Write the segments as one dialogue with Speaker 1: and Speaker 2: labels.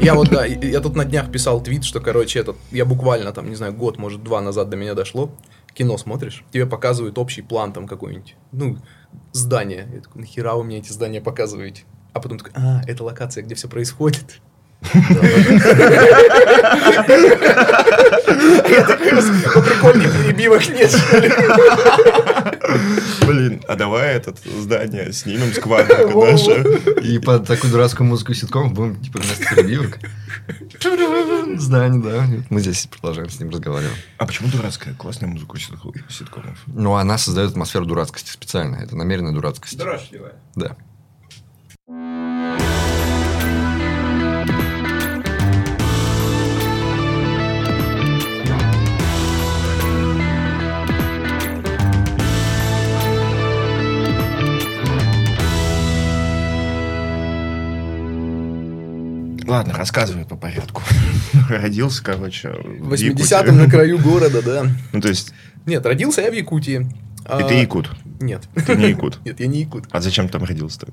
Speaker 1: Я вот, да, я тут на днях писал твит, что, короче, этот, я буквально там, не знаю, год, может, два назад до меня дошло. Кино смотришь, тебе показывают общий план там какой-нибудь, ну, здание. Я такой, нахера вы мне эти здания показываете? А потом такой, а, это локация, где все происходит. Прикольных перебивок нет, что ли?
Speaker 2: Блин, а давай этот здание снимем с квадрика даже.
Speaker 3: И под такую дурацкую музыку ситком будем, типа, вместо перебивок. Здание, да. Мы здесь продолжаем с ним разговаривать.
Speaker 2: А почему дурацкая? Классная музыка ситкомов.
Speaker 3: Ну, она создает атмосферу дурацкости специально. Это намеренная дурацкость.
Speaker 1: Дрожливая.
Speaker 3: Да.
Speaker 2: Ладно, рассказывай по порядку. Родился, короче,
Speaker 1: В 80-м на краю города, да.
Speaker 2: Ну, то есть,
Speaker 1: Нет, родился я в Якутии.
Speaker 2: и ты якут.
Speaker 1: Нет.
Speaker 2: Ты не якут.
Speaker 1: Нет, я не якут.
Speaker 2: А зачем ты там родился-то?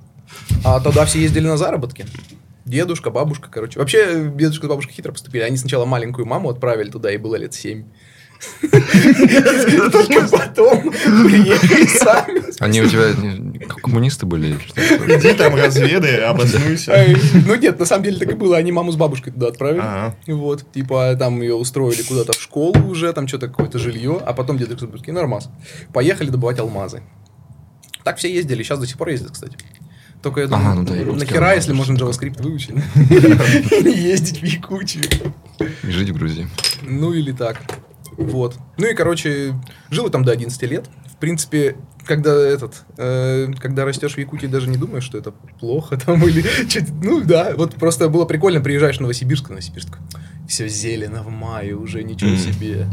Speaker 1: А тогда все ездили на заработки. Дедушка, бабушка, короче. Вообще, дедушка и бабушка хитро поступили. Они сначала маленькую маму отправили туда, и было лет семь. Только потом приехали сами.
Speaker 3: Они у тебя коммунисты были?
Speaker 2: Иди там разведай, обоснуйся.
Speaker 1: Ну нет, на самом деле так и было. Они маму с бабушкой туда отправили. Вот, типа, там ее устроили куда-то в школу уже, там что-то какое-то жилье, а потом дедушка такие, нормас. Поехали добывать алмазы. Так все ездили, сейчас до сих пор ездят, кстати. Только я думаю,
Speaker 3: Ага, ну да,
Speaker 1: нахера, если можно JavaScript выучить, и ездить в Якутию.
Speaker 3: И жить в Грузии.
Speaker 1: Ну или так. Вот. Ну и, короче, жил я там до 11 лет. В принципе, когда этот, э, когда растешь в Якутии, даже не думаешь, что это плохо там или что-то. Ну да, вот просто было прикольно, приезжаешь в Новосибирск, Новосибирск. Все зелено в мае, уже ничего себе.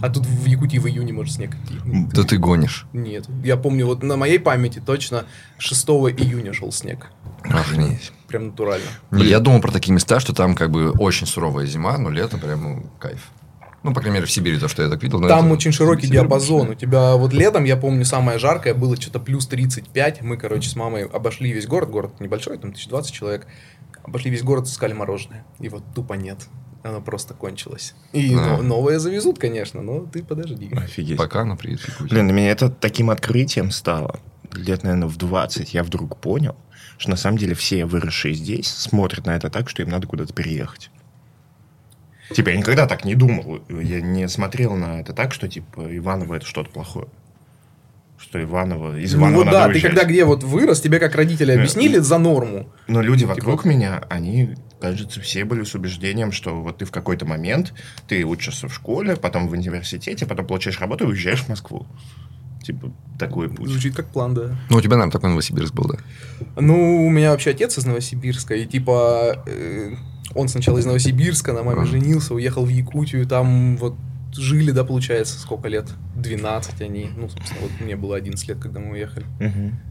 Speaker 1: А тут в Якутии в июне, может, снег идти.
Speaker 3: Да ты гонишь.
Speaker 1: Нет. Я помню, вот на моей памяти точно 6 июня шел снег.
Speaker 3: Охренеть.
Speaker 1: Прям натурально.
Speaker 3: Не, Я думал про такие места, что там как бы очень суровая зима, но лето прям ну, кайф. Ну, по крайней мере, в Сибири то, что я так видел. но
Speaker 1: Там
Speaker 3: это-
Speaker 1: очень широкий
Speaker 3: Сибирь
Speaker 1: диапазон.
Speaker 3: больше,
Speaker 1: У тебя вот летом, я помню, самое жаркое было что-то плюс 35. Мы, короче, с мамой обошли весь город. Город небольшой, там 1020 человек. Обошли весь город, искали мороженое. И вот тупо нет. Оно просто кончилось. И но- новое завезут, конечно, но ты подожди.
Speaker 2: Офигеть.
Speaker 3: Пока оно приедет.
Speaker 2: Блин, для меня это таким открытием стало. Лет, наверное, в 20 я вдруг понял, что на самом деле все выросшие здесь смотрят на это так, что им надо куда-то переехать. Типа, я никогда так не думал. Я не смотрел на это так, что, типа, Иваново это что-то плохое. Что Иваново... Из
Speaker 1: Ну
Speaker 2: Иванова
Speaker 1: вот
Speaker 2: надо
Speaker 1: да, ты
Speaker 2: уезжать.
Speaker 1: когда где вот вырос, тебе как родители
Speaker 2: Да.
Speaker 1: объяснили за норму.
Speaker 2: Но люди
Speaker 1: Типа-
Speaker 2: вокруг меня, они, кажется, все были с убеждением, что вот ты в какой-то момент, ты учишься в школе, потом в университете, потом получаешь работу и уезжаешь в Москву. Типа, такой путь.
Speaker 1: Звучит как план, да.
Speaker 3: Ну, у тебя, наверное, такой Новосибирск был, да?
Speaker 1: Ну, у меня вообще отец из Новосибирска, и типа э, он сначала из Новосибирска, на маме женился, уехал в Якутию, там вот жили, да, получается, сколько лет? 12 они. Ну, собственно, вот мне было 11 лет, когда мы уехали.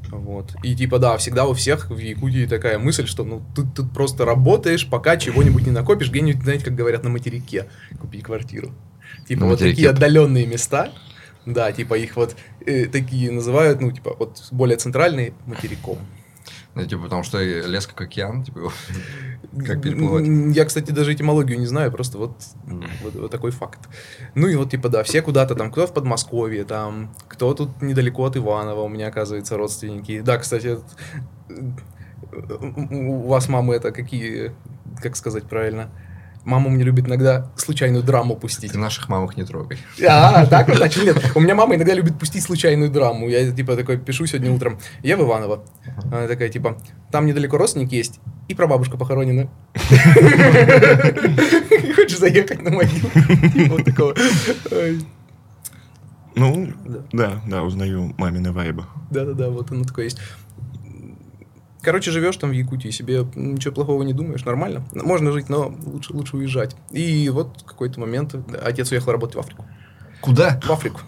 Speaker 1: Вот. И типа, да, всегда у всех в Якутии такая мысль, что ну ты тут просто работаешь, пока чего-нибудь не накопишь, где-нибудь, знаете, как говорят, на материке купить квартиру. Типа
Speaker 3: На
Speaker 1: вот
Speaker 3: материке.
Speaker 1: такие отдаленные места, да, типа их вот э, такие называют, ну, типа, вот более центральные материком.
Speaker 3: Ну, типа, потому что лес как океан, типа, как переплывать.
Speaker 1: Я, кстати, даже этимологию не знаю, просто вот, вот, вот такой факт. Ну и вот, типа, да, все куда-то там, кто в Подмосковье, там, кто тут недалеко от Иванова, у меня, оказывается, родственники. Да, кстати, у вас мамы это какие, как сказать правильно? Мама мне любит иногда случайную драму пустить.
Speaker 3: Ты наших мамах не трогай.
Speaker 1: А, так вот, значит, нет. У меня мама иногда любит пустить случайную драму. Я, типа, такой пишу сегодня утром. Я в Иваново. Она такая, типа, там недалеко родственник есть, и прабабушка похоронена. Хочешь заехать на могилу? Типа Вот такого.
Speaker 2: Ну,
Speaker 1: Да.
Speaker 2: да, да, узнаю мамины вайбы.
Speaker 1: Да-да-да, вот оно такое есть. Короче, живешь там в Якутии, себе ничего плохого не думаешь, нормально. Можно жить, но лучше, лучше уезжать. И вот в какой-то момент отец уехал работать в Африку.
Speaker 3: Куда?
Speaker 1: В Африку.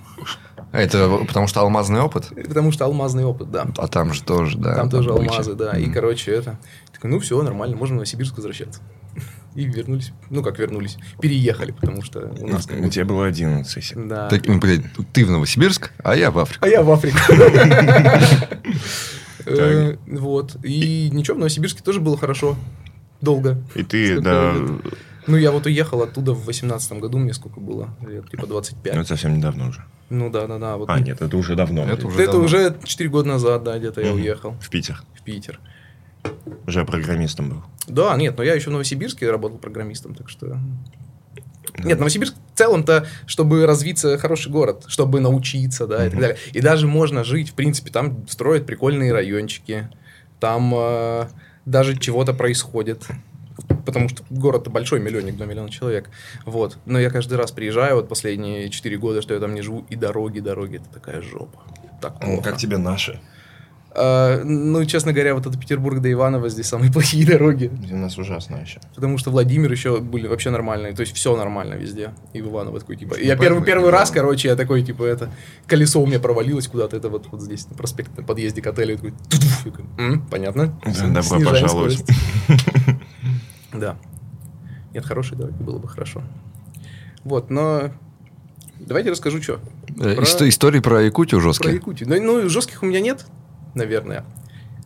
Speaker 3: А это потому что алмазный опыт?
Speaker 1: Потому что алмазный опыт, да.
Speaker 3: А там же тоже, да.
Speaker 1: Там тоже
Speaker 3: добыча.
Speaker 1: алмазы, да. И,
Speaker 3: Мгм.
Speaker 1: короче, это... Такой, ну, все, нормально, можно в Новосибирск возвращаться. И вернулись. Ну, как вернулись? Переехали, потому что у нас...
Speaker 2: У тебя было 11.
Speaker 1: Да.
Speaker 3: Так, ну, блядь, ты в Новосибирск, а я в Африку.
Speaker 1: А я в Африку. Э, Вот. И ничего, в Новосибирске тоже было хорошо. долго.
Speaker 2: И ты, да,
Speaker 1: лет? Ну, я вот уехал оттуда в восемнадцатом году, мне сколько было? Лет, типа 25.
Speaker 2: ну, это совсем недавно уже.
Speaker 1: Ну да, да, да. Вот.
Speaker 2: А, нет, это уже давно.
Speaker 3: Это
Speaker 2: блин.
Speaker 3: уже
Speaker 1: это
Speaker 3: давно.
Speaker 1: уже 4 года назад, да, где-то я
Speaker 2: Мгм.
Speaker 1: уехал
Speaker 2: В Питер.
Speaker 1: в Питер.
Speaker 2: Уже программистом был.
Speaker 1: Да, нет, но я еще в Новосибирске работал программистом, так что... Нет, Новосибирск в целом-то, чтобы развиться, хороший город, чтобы научиться, да, и так далее. И даже можно жить, в принципе, там строят прикольные райончики, там э, даже чего-то происходит. Потому что город-то большой, миллионник, 2 миллиона человек. Вот. Но я каждый раз приезжаю, вот последние 4 года, что я там не живу, и дороги, дороги, это такая жопа. Так
Speaker 2: Ну, как тебе наши?
Speaker 1: А, ну, честно говоря, вот это Петербург до Иваново здесь самые плохие дороги.
Speaker 2: У нас ужасно еще.
Speaker 1: Потому что Владимир еще были вообще нормальные. То есть все нормально везде. И в Иваново такой, типа. Я первый, первый раз, короче, я такой, типа, это колесо у меня провалилось куда-то. Это вот, вот здесь, на проспекте, на подъезде к отелю. Такой, «Ту-ду». Я такой, «М, понятно.
Speaker 2: Добро пожаловать.
Speaker 1: Да. Нет, хорошей дороги было бы хорошо. Вот, но давайте расскажу, что.
Speaker 3: Э,
Speaker 1: Про-
Speaker 3: иsto- Истории про Якутию
Speaker 1: Про
Speaker 3: жесткие.
Speaker 1: Якутию. Ну, ну, жестких у меня нет, наверное.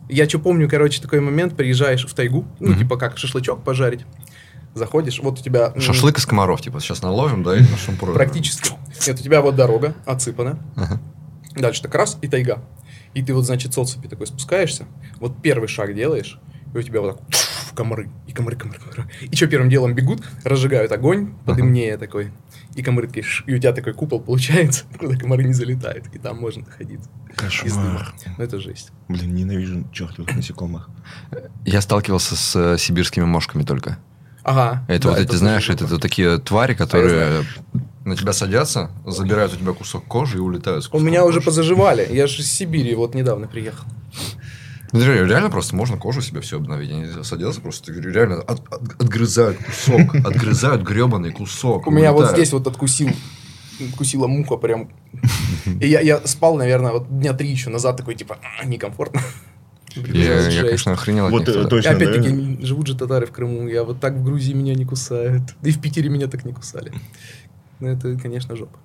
Speaker 1: Я что помню, короче, такой момент, приезжаешь в тайгу, ну,
Speaker 3: Мгм.
Speaker 1: типа как шашлычок пожарить, заходишь, вот у тебя...
Speaker 3: Шашлык из комаров, типа, сейчас наловим, да, и на шампур.
Speaker 1: Практически. Нет, у тебя вот дорога отсыпана,
Speaker 3: Ага.
Speaker 1: дальше так раз, и тайга. И ты вот, значит, с отцепи такой спускаешься, вот первый шаг делаешь, и у тебя вот так комары, и комары, комары, комары. И что первым делом бегут, разжигают огонь, подымнее такой, и комары такие, ш- и у тебя такой купол получается, куда комары не залетают, и там можно находиться.
Speaker 2: Кошмар.
Speaker 1: Ну, это жесть.
Speaker 2: Блин, ненавижу чертовых насекомых.
Speaker 3: Я сталкивался с э, сибирскими мошками только.
Speaker 1: Ага.
Speaker 3: Это
Speaker 1: да,
Speaker 3: вот эти,
Speaker 1: тоже
Speaker 3: знаешь, это, вот такие твари, которые на тебя садятся, забирают у тебя кусок кожи и улетают. с
Speaker 1: У меня уже
Speaker 3: кожи.
Speaker 1: позаживали. Я же из Сибири вот недавно приехал.
Speaker 3: Ну, Реально, просто можно кожу себе все обновить. Они садятся просто, говорю, реально от- от- отгрызают кусок, отгрызают гребаный кусок.
Speaker 1: У меня вот здесь вот откусил. Откусила муха прям. И я, я спал, наверное, вот дня три еще назад, такой, типа, «А, некомфортно.
Speaker 3: Я, я, конечно, охренел от
Speaker 2: Вот
Speaker 3: них
Speaker 2: э.
Speaker 1: И
Speaker 2: точно, да?
Speaker 1: опять-таки, живут же татары в Крыму. Я вот так в Грузии меня не кусают. Да и в Питере меня так не кусали. Ну, это, конечно, жопа.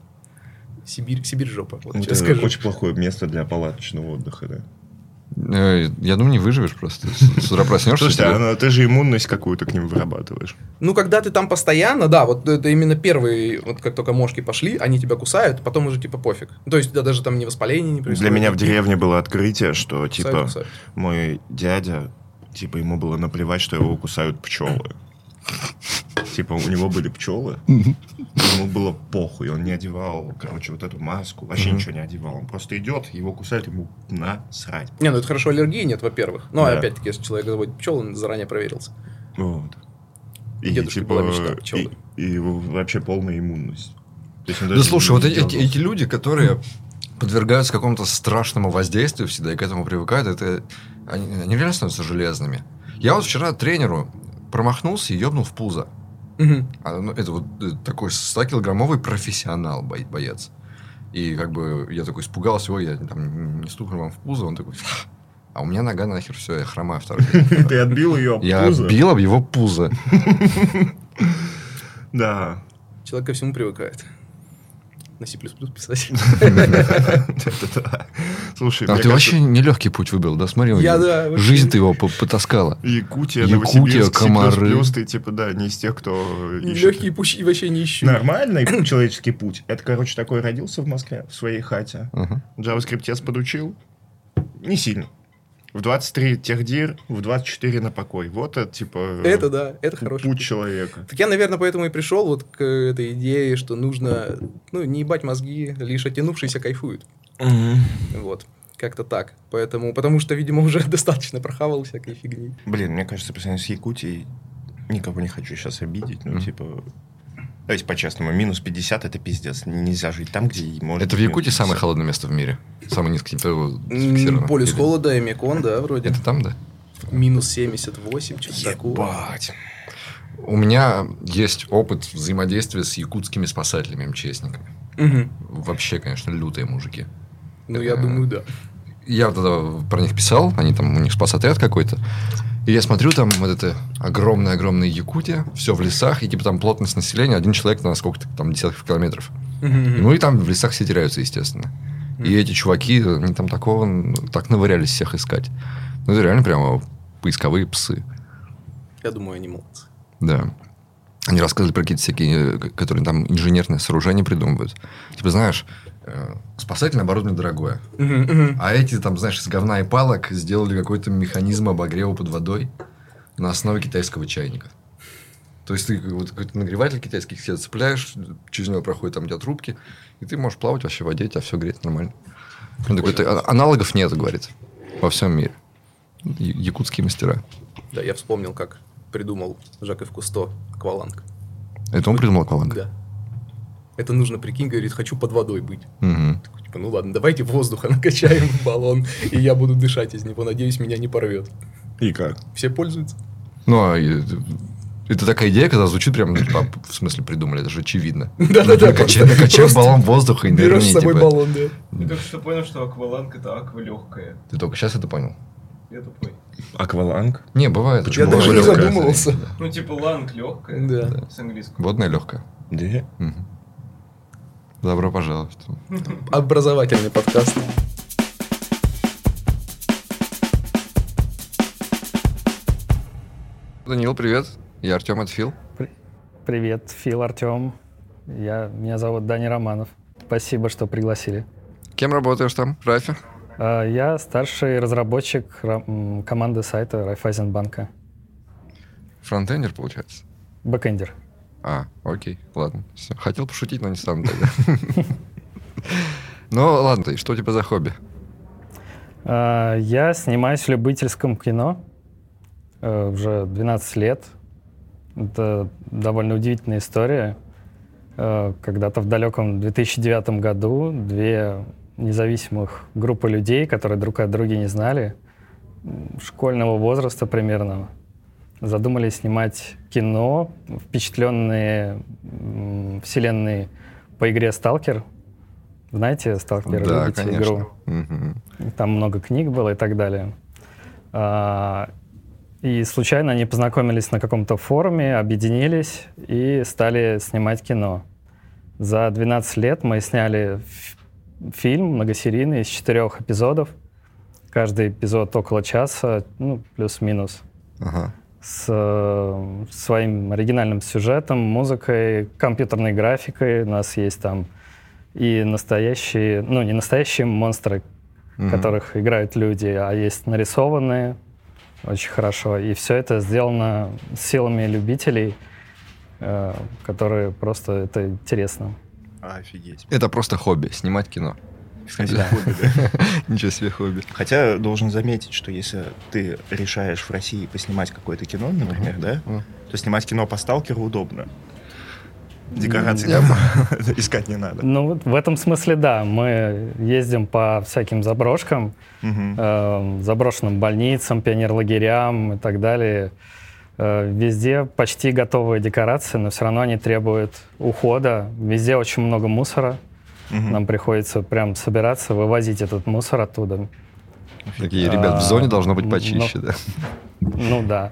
Speaker 1: Сибирь, Сибирь жопа. Вот
Speaker 2: Это
Speaker 1: честно скажу.
Speaker 2: очень плохое место для палаточного отдыха, да.
Speaker 3: Э, Я думаю, не выживешь просто. С утра проснешься.
Speaker 2: Слушайте,
Speaker 3: тебе-
Speaker 2: а ну, ты же иммунность какую-то к ним вырабатываешь.
Speaker 1: Ну, когда ты там постоянно, да, вот это именно первые, вот как только мошки пошли, они тебя кусают, потом уже типа пофиг. То есть, да, даже там не воспаление не происходит.
Speaker 2: Для меня в деревне было открытие, что,
Speaker 1: Кусают,
Speaker 2: типа,
Speaker 1: кусают.
Speaker 2: мой дядя, типа, ему было наплевать, что его кусают пчелы. Типа, у него были пчелы, ему было похуй, он не одевал, короче, вот эту маску, вообще
Speaker 3: Мгм.
Speaker 2: ничего не одевал. Он просто идет, его кусают, ему насрать.
Speaker 1: Не, ну это хорошо, аллергии нет, во-первых. Ну, а
Speaker 2: Да.
Speaker 1: опять-таки, если человек заводит пчел, он заранее проверился.
Speaker 2: Вот. И,
Speaker 1: Дедушки
Speaker 2: типа,
Speaker 1: была мечта пчелы.
Speaker 2: и, и вообще полная иммунность. То есть
Speaker 3: Да слушай, вот эти, эти- эти люди, которые подвергаются какому-то страшному воздействию всегда и к этому привыкают, это они, они реально становятся железными. Я вот вчера тренеру промахнулся и ебнул в пузо.
Speaker 1: Мгм.
Speaker 3: А, ну, это вот э, такой 100-килограммовый профессионал, бо- боец. И как бы я такой испугался, ой, я там не стукну вам в пузо, он такой, а у меня нога нахер, все, я хромаю второй.
Speaker 2: Ты отбил ее об
Speaker 3: Я
Speaker 2: пузо?
Speaker 3: бил об его пузо.
Speaker 2: Да.
Speaker 1: Человек ко всему привыкает. На C++ писать.
Speaker 2: Слушай,
Speaker 3: А ты вообще нелегкий путь выбрал, да? Смотри, жизнь ты его по- потаскала.
Speaker 2: Якутия,
Speaker 3: Якутия, комары.
Speaker 2: C++, ты, типа, да, не из тех, кто ищет.
Speaker 1: Легкие пути вообще не ищу.
Speaker 2: Нормальный человеческий путь. Это, короче, такой родился в Москве, в своей хате. JavaScript подучил. Не сильно. В 23 техдир, в 24 на покой. Вот это, типа,
Speaker 1: Это да, это хороший
Speaker 2: путь человека.
Speaker 1: Так я, наверное, поэтому и пришел вот к этой идее, что нужно, ну, не ебать мозги, лишь оттянувшиеся кайфуют. Вот. Как-то так. Поэтому, потому что, видимо, уже достаточно прохавал всякой фигни.
Speaker 2: Блин, мне кажется, по сравнению с Якутией, никого не хочу сейчас обидеть, ну,
Speaker 3: Мгм.
Speaker 2: типа... Давайте по-честному, минус 50 это пиздец. Нельзя жить там, где и может
Speaker 3: Это в Якутии самое
Speaker 2: 50.
Speaker 3: холодное место в мире. Самое низкое температура
Speaker 1: М,
Speaker 3: зафиксировано.
Speaker 1: Полюс
Speaker 3: Или-
Speaker 1: холода, Эмикон, да, вроде.
Speaker 3: Это там, да?
Speaker 1: Минус 78, что-то такое.
Speaker 2: Ебать.
Speaker 3: У меня есть опыт взаимодействия с якутскими спасателями, МЧСниками.
Speaker 1: Мгм.
Speaker 3: Вообще, конечно, лютые мужики.
Speaker 1: Ну, я
Speaker 3: Э,
Speaker 1: думаю, да.
Speaker 3: Я тогда про них писал, они там, у них спасотряд какой-то. И я смотрю, там вот это огромная-огромная Якутия, все в лесах, и типа там плотность населения, один человек на сколько-то там десятков километров. Ну и там в лесах все теряются, естественно. И эти чуваки, они там такого, так навырялись всех искать. Ну это реально прямо поисковые псы.
Speaker 1: Я думаю, они молодцы.
Speaker 3: Да. Они рассказывали про какие-то всякие, э, которые там инженерные сооружения придумывают. Типа, знаешь, спасательное оборудование дорогое. А эти, там, знаешь, из говна и палок сделали какой-то механизм обогрева под водой на основе китайского чайника. То есть ты вот какой-то нагреватель китайский себе цепляешь, через него проходят там у тебя трубки, и ты можешь плавать вообще в воде, тебя все греет нормально. Он такой, «Ты- а- аналогов нет, говорит, во всем мире. Якутские мастера.
Speaker 1: Да, я вспомнил, как придумал Жак Кусто акваланг.
Speaker 3: Это он придумал акваланг?
Speaker 1: Да. Это нужно, прикинь, говорит, хочу под водой быть.
Speaker 3: Мгм.
Speaker 1: Такой, Типа, ну ладно, давайте воздуха накачаем в баллон, и я буду дышать из него. Надеюсь, меня не порвет.
Speaker 2: И как?
Speaker 1: Все пользуются.
Speaker 3: Ну, а это такая идея, когда звучит прям, ну, типа, в смысле придумали, это же очевидно.
Speaker 1: Да-да-да, просто
Speaker 3: баллон воздуха и
Speaker 1: Берешь
Speaker 3: нырни,
Speaker 1: с собой
Speaker 3: типа.
Speaker 1: баллон, да.
Speaker 4: Я только что понял, что акваланг это аква легкая.
Speaker 3: Ты только сейчас это понял?
Speaker 4: Я тупой.
Speaker 2: Акваланг?
Speaker 3: Не, бывает.
Speaker 1: Я
Speaker 3: Бывает
Speaker 1: даже не
Speaker 3: легкая.
Speaker 1: задумывался.
Speaker 4: Ну, типа ланг легкая.
Speaker 1: Да.
Speaker 4: С английского.
Speaker 3: Водная легкая.
Speaker 2: Да.
Speaker 3: Добро пожаловать.
Speaker 1: Образовательный подкаст.
Speaker 3: Данил, привет. Я Артем, это Фил.
Speaker 5: Привет, Фил, Артем. Я, меня зовут Дани Романов. Спасибо, что пригласили.
Speaker 3: Кем работаешь там, в Райфе?
Speaker 5: А, Я старший разработчик команды сайта Райфайзенбанка.
Speaker 3: Фронтендер, получается?
Speaker 5: Бэкэндер.
Speaker 3: А, окей, ладно. Всё. Хотел пошутить, но не стану тогда. Ну, ладно, и что у тебя за хобби?
Speaker 5: А, Я снимаюсь в любительском кино э, уже 12 лет. Это довольно удивительная история. Э, Когда-то в далеком 2009 году две независимых группы людей, которые друг от друга не знали, школьного возраста примерно, задумались снимать кино, впечатленные вселенной по игре «Сталкер». Знаете «Сталкер»?
Speaker 3: Да,
Speaker 5: Любите
Speaker 3: конечно.
Speaker 5: игру?
Speaker 3: Мгм.
Speaker 5: Там много книг было и так далее. А, И случайно они познакомились на каком-то форуме, объединились и стали снимать кино. За 12 лет мы сняли фильм многосерийный из четырех эпизодов. Каждый эпизод около часа, ну, плюс-минус
Speaker 3: Ага.
Speaker 5: С э, своим оригинальным сюжетом, музыкой, компьютерной графикой. У нас есть там и настоящие, ну, не настоящие монстры,
Speaker 3: Мгм.
Speaker 5: которых играют люди, а есть нарисованные очень хорошо. И все это сделано силами любителей, э, которые просто это интересно.
Speaker 2: Офигеть.
Speaker 3: Это просто хобби, снимать кино.
Speaker 2: Кстати, хобби, да.
Speaker 3: Ничего себе хобби.
Speaker 2: Хотя должен заметить, что если ты решаешь в России поснимать какое-то кино, например, да, то снимать кино по сталкеру удобно. Декорации
Speaker 3: Я
Speaker 2: там искать не надо.
Speaker 5: Ну, вот в этом смысле, да. Мы ездим по всяким заброшкам,
Speaker 2: Мгм.
Speaker 5: э, заброшенным больницам, пионерлагерям и так далее. Э, Везде почти готовые декорации, но все равно они требуют ухода. Везде очень много мусора.
Speaker 2: Мгм.
Speaker 5: Нам приходится прям собираться, вывозить этот мусор оттуда.
Speaker 3: Такие, ребят, в зоне должно быть
Speaker 5: А,
Speaker 3: почище,
Speaker 5: ну,
Speaker 3: да.
Speaker 5: Ну да.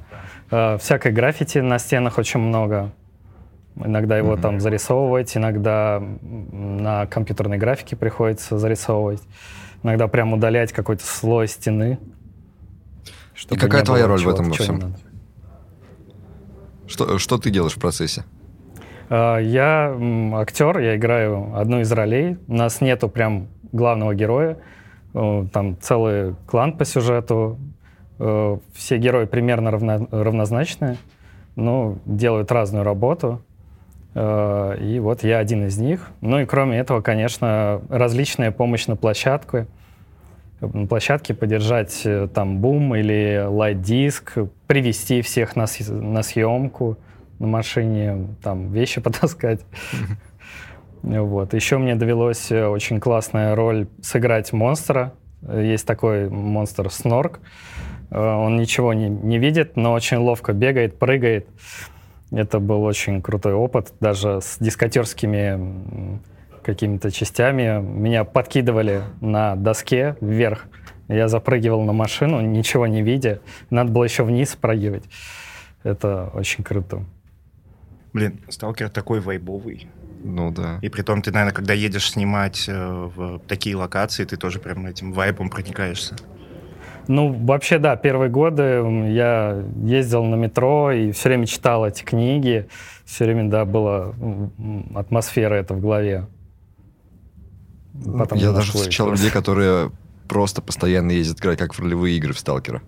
Speaker 5: Э, Всякой граффити на стенах очень много. Иногда его
Speaker 3: Мгм.
Speaker 5: там зарисовывать, иногда на компьютерной графике приходится зарисовывать. Иногда прям удалять какой-то слой стены. чтобы
Speaker 3: какая твоя роль в этом во всем? Что, что ты делаешь в процессе?
Speaker 5: Э, Я актер, я играю одну из ролей. У нас нету прям главного героя. Э, Там целый клан по сюжету. Э, Все герои примерно равно- равнозначны, но делают разную работу. И вот я один из них. Ну и кроме этого, конечно, различная помощь на площадке. На площадке поддержать там бум или лайт-диск, привести всех на, на съемку на машине, там вещи потаскать. Вот. Еще мне довелось э, очень классная роль сыграть монстра. Есть такой монстр Снорк. Э, Он ничего не, не видит, но очень ловко бегает, прыгает. Это был очень крутой опыт, даже с дискотерскими какими-то частями. Меня подкидывали на доске вверх. Я запрыгивал на машину, ничего не видя. Надо было еще вниз спрыгивать. Это очень круто.
Speaker 2: Блин, сталкер такой вайбовый.
Speaker 3: Ну да.
Speaker 2: И при том ты, наверное, когда едешь снимать э, в такие локации, ты тоже прям этим вайбом проникаешься.
Speaker 5: Ну, вообще, да, первые годы я ездил на метро и все время читал эти книги. Все время, да, была атмосфера эта в голове. Потом
Speaker 3: Я даже встречал людей, которые просто постоянно ездят играть, как в ролевые игры в Сталкера.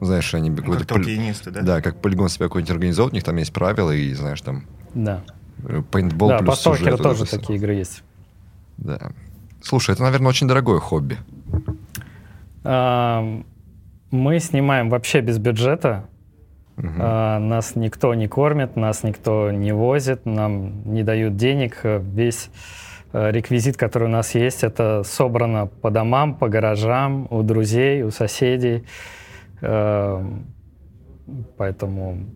Speaker 3: Знаешь, они
Speaker 2: Ну. Как
Speaker 3: поли-
Speaker 2: толкинисты, да?
Speaker 3: Да, как полигон себя какой-нибудь организовывают, у них там есть правила, и, знаешь, там
Speaker 5: Да,
Speaker 3: пейнтбол
Speaker 5: да
Speaker 3: плюс
Speaker 5: по
Speaker 3: сюжет,
Speaker 5: тоже
Speaker 3: всё.
Speaker 5: такие игры есть.
Speaker 3: Да. Слушай, это, наверное, очень дорогое хобби.
Speaker 5: А, Мы снимаем вообще без бюджета.
Speaker 3: Мгм.
Speaker 5: А, Нас никто не кормит, нас никто не возит, нам не дают денег. Весь э, реквизит, который у нас есть, это собрано по домам, по гаражам, у друзей, у соседей. Э, Поэтому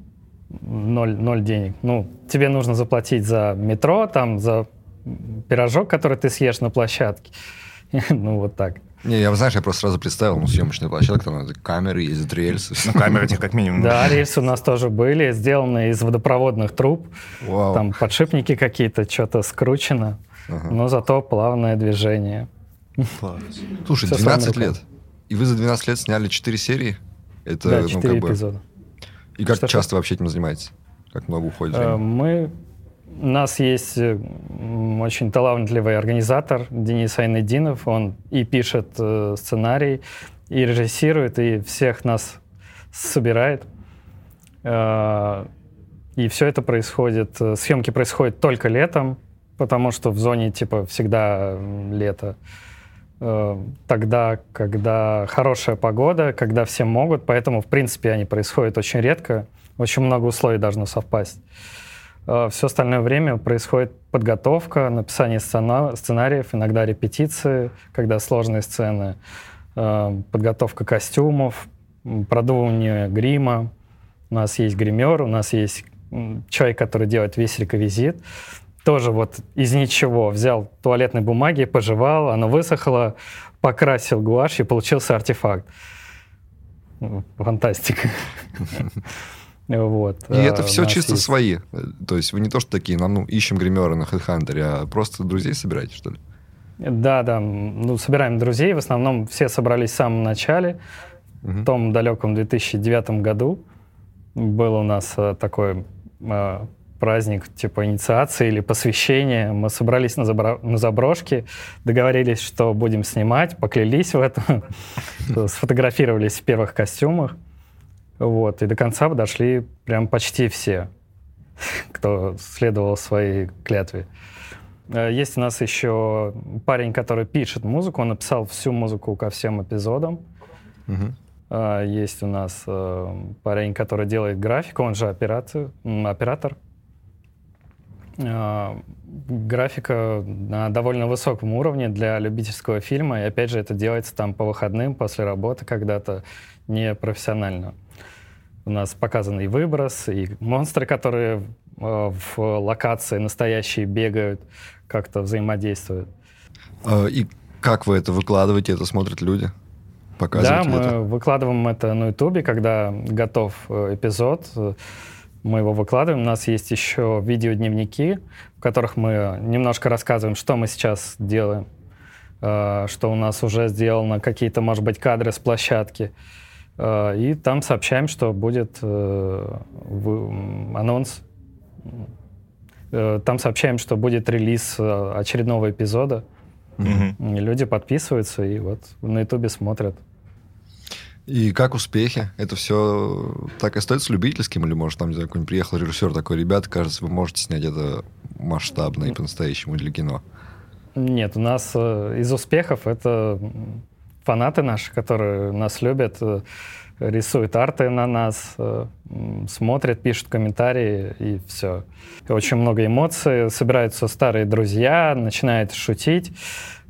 Speaker 5: ноль, ноль денег. Ну, тебе нужно заплатить за метро, там, за пирожок, который ты съешь на площадке. Ну, вот так.
Speaker 3: Не, я, знаешь, я просто сразу представил, ну, съемочная площадка, там камеры, ездят рельсы.
Speaker 2: Ну, камера тебе как минимум.
Speaker 5: Да, рельсы у нас тоже были, сделаны из водопроводных труб.
Speaker 3: Вау.
Speaker 5: Там подшипники какие-то, что-то скручено,
Speaker 3: Ага.
Speaker 5: но зато плавное движение.
Speaker 2: Класс.
Speaker 3: Слушай,
Speaker 5: всё
Speaker 3: 12
Speaker 5: своим
Speaker 3: лет. И вы за 12 лет сняли 4 серии? Это,
Speaker 5: да,
Speaker 3: ну,
Speaker 5: четыре
Speaker 3: как бы...
Speaker 5: эпизода.
Speaker 3: И как
Speaker 5: Что-что?
Speaker 3: часто вообще этим занимаетесь? Как много уходит
Speaker 5: Э,
Speaker 3: времени?
Speaker 5: Мы... У нас есть э, очень талантливый организатор Денис Айнединов. Он и пишет э, сценарий, и режиссирует, и всех нас собирает. Э, И все это происходит... э, Съемки происходят только летом, потому что в зоне типа всегда лето. Э, Тогда, когда хорошая погода, когда все могут, поэтому, в принципе, они происходят очень редко. Очень много условий должно совпасть. Все остальное время происходит подготовка, написание сцена- сценариев, иногда репетиции, когда сложные сцены, э, подготовка костюмов, продумывание грима. У нас есть гример, у нас есть человек, который делает весь реквизит. Тоже вот из ничего взял туалетной бумаги, пожевал, оно высохло, покрасил гуашь, и получился артефакт. Ну, Фантастика. Вот.
Speaker 3: И это
Speaker 5: э,
Speaker 3: все чисто
Speaker 5: есть-
Speaker 3: свои. То есть вы не то, что такие, нам ну, ищем гримера на HeadHunter, а просто друзей собираете, что ли?
Speaker 5: Да, да. Ну, собираем друзей. В основном все собрались в самом начале.
Speaker 3: Мгм.
Speaker 5: В том далеком 2009 году был у нас э, такой э, праздник типа инициации или посвящения. Мы собрались на, забра- на заброшке, договорились, что будем снимать, поклялись в этом, сфотографировались в первых костюмах. Вот, и до конца подошли прям почти все, кто следовал своей клятве. Э, Есть у нас еще парень, который пишет музыку, он написал всю музыку ко всем эпизодам. А, Есть у нас э, парень, который делает графику, он же оператор. оператор. А, Графика на довольно высоком уровне для любительского фильма. И опять же, это делается там по выходным, после работы когда-то, не профессионально. У нас показан и выброс, и монстры, которые э, в локации настоящие бегают, как-то взаимодействуют.
Speaker 3: А, И как вы это выкладываете, это смотрят люди?
Speaker 5: Да,
Speaker 3: Показывают ли
Speaker 5: мы
Speaker 3: это?
Speaker 5: выкладываем это на Ютубе, когда готов э, эпизод. Мы его выкладываем. У нас есть еще видеодневники, в которых мы немножко рассказываем, что мы сейчас делаем, э, что у нас уже сделано, какие-то, может быть, кадры с площадки. Э, И там сообщаем, что будет э, анонс. Там сообщаем, что будет релиз очередного эпизода. И люди подписываются и вот на Ютубе смотрят.
Speaker 3: И как успехи? Это все так и остается любительским? Или, может, там, не знаю, какой-нибудь приехал режиссер такой, ребята, кажется, вы можете снять это масштабно и по-настоящему для кино?
Speaker 5: Нет, у нас э, из успехов это фанаты наши, которые нас любят, э, рисуют арты на нас, э, смотрят, пишут комментарии и все. Очень много эмоций, собираются старые друзья, начинают шутить,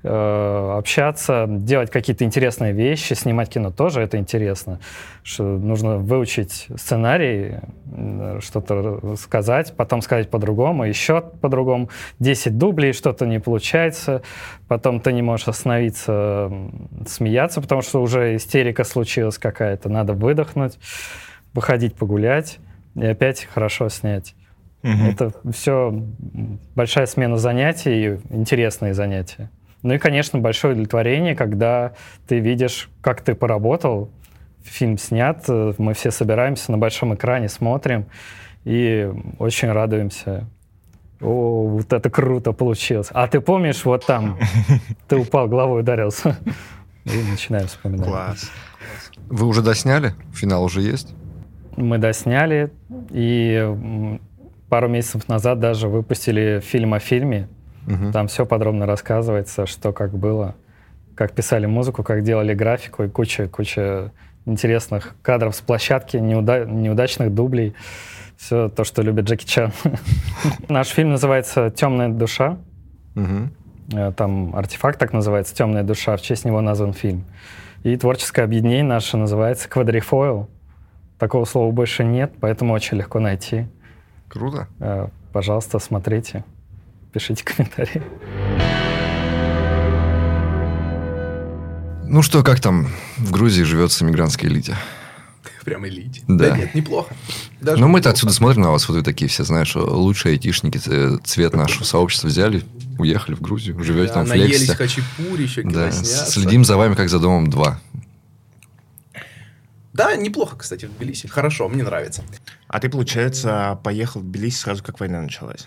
Speaker 5: общаться, делать какие-то интересные вещи, снимать кино тоже это интересно. Что нужно выучить сценарий, что-то сказать, потом сказать по-другому, еще по-другому. 10 дублей, что-то не получается, потом ты не можешь остановиться, смеяться, потому что уже истерика случилась какая-то, надо выдохнуть, выходить погулять и опять хорошо снять.
Speaker 2: Мгм.
Speaker 5: Это все большая смена занятий и интересные занятия. Ну и, конечно, большое удовлетворение, когда ты видишь, как ты поработал, фильм снят, э, мы все собираемся на большом экране, смотрим и очень радуемся. О, вот это круто получилось. А ты помнишь, вот там ты упал, головой ударился. И начинаем вспоминать.
Speaker 2: Класс.
Speaker 3: Вы уже досняли? Финал уже есть?
Speaker 5: Мы досняли, и пару месяцев назад даже выпустили фильм о фильме.
Speaker 3: Мгм.
Speaker 5: Там все подробно рассказывается, что как было, как писали музыку, как делали графику и куча, куча интересных кадров с площадки, неуда- неудачных дублей. Все то, что любит Джеки Чан. Наш фильм называется «Темная душа». Э, Там артефакт так называется «Темная душа», в честь него назван фильм. И творческое объединение наше называется «Квадрифойл». Такого слова больше нет, поэтому очень легко найти.
Speaker 3: Круто.
Speaker 5: Э, Пожалуйста, смотрите, пишите комментарии.
Speaker 3: Ну что, как там в Грузии живется мигрантской элите?
Speaker 1: Прям элите.
Speaker 3: Да.
Speaker 1: Да. нет, неплохо. Даже
Speaker 3: ну, мы-то отсюда смотрим на вас, вот вы такие все, знаешь, лучшие айтишники, цвет нашего сообщества взяли, уехали в Грузию, живете
Speaker 1: Да,
Speaker 3: там,
Speaker 1: наелись
Speaker 3: флексите.
Speaker 1: хачапури, еще
Speaker 3: Да, следим за вами, как за домом 2.
Speaker 1: Да, неплохо, кстати, в Тбилиси. Хорошо, мне нравится.
Speaker 2: А ты, получается, поехал в Тбилиси сразу, как война началась?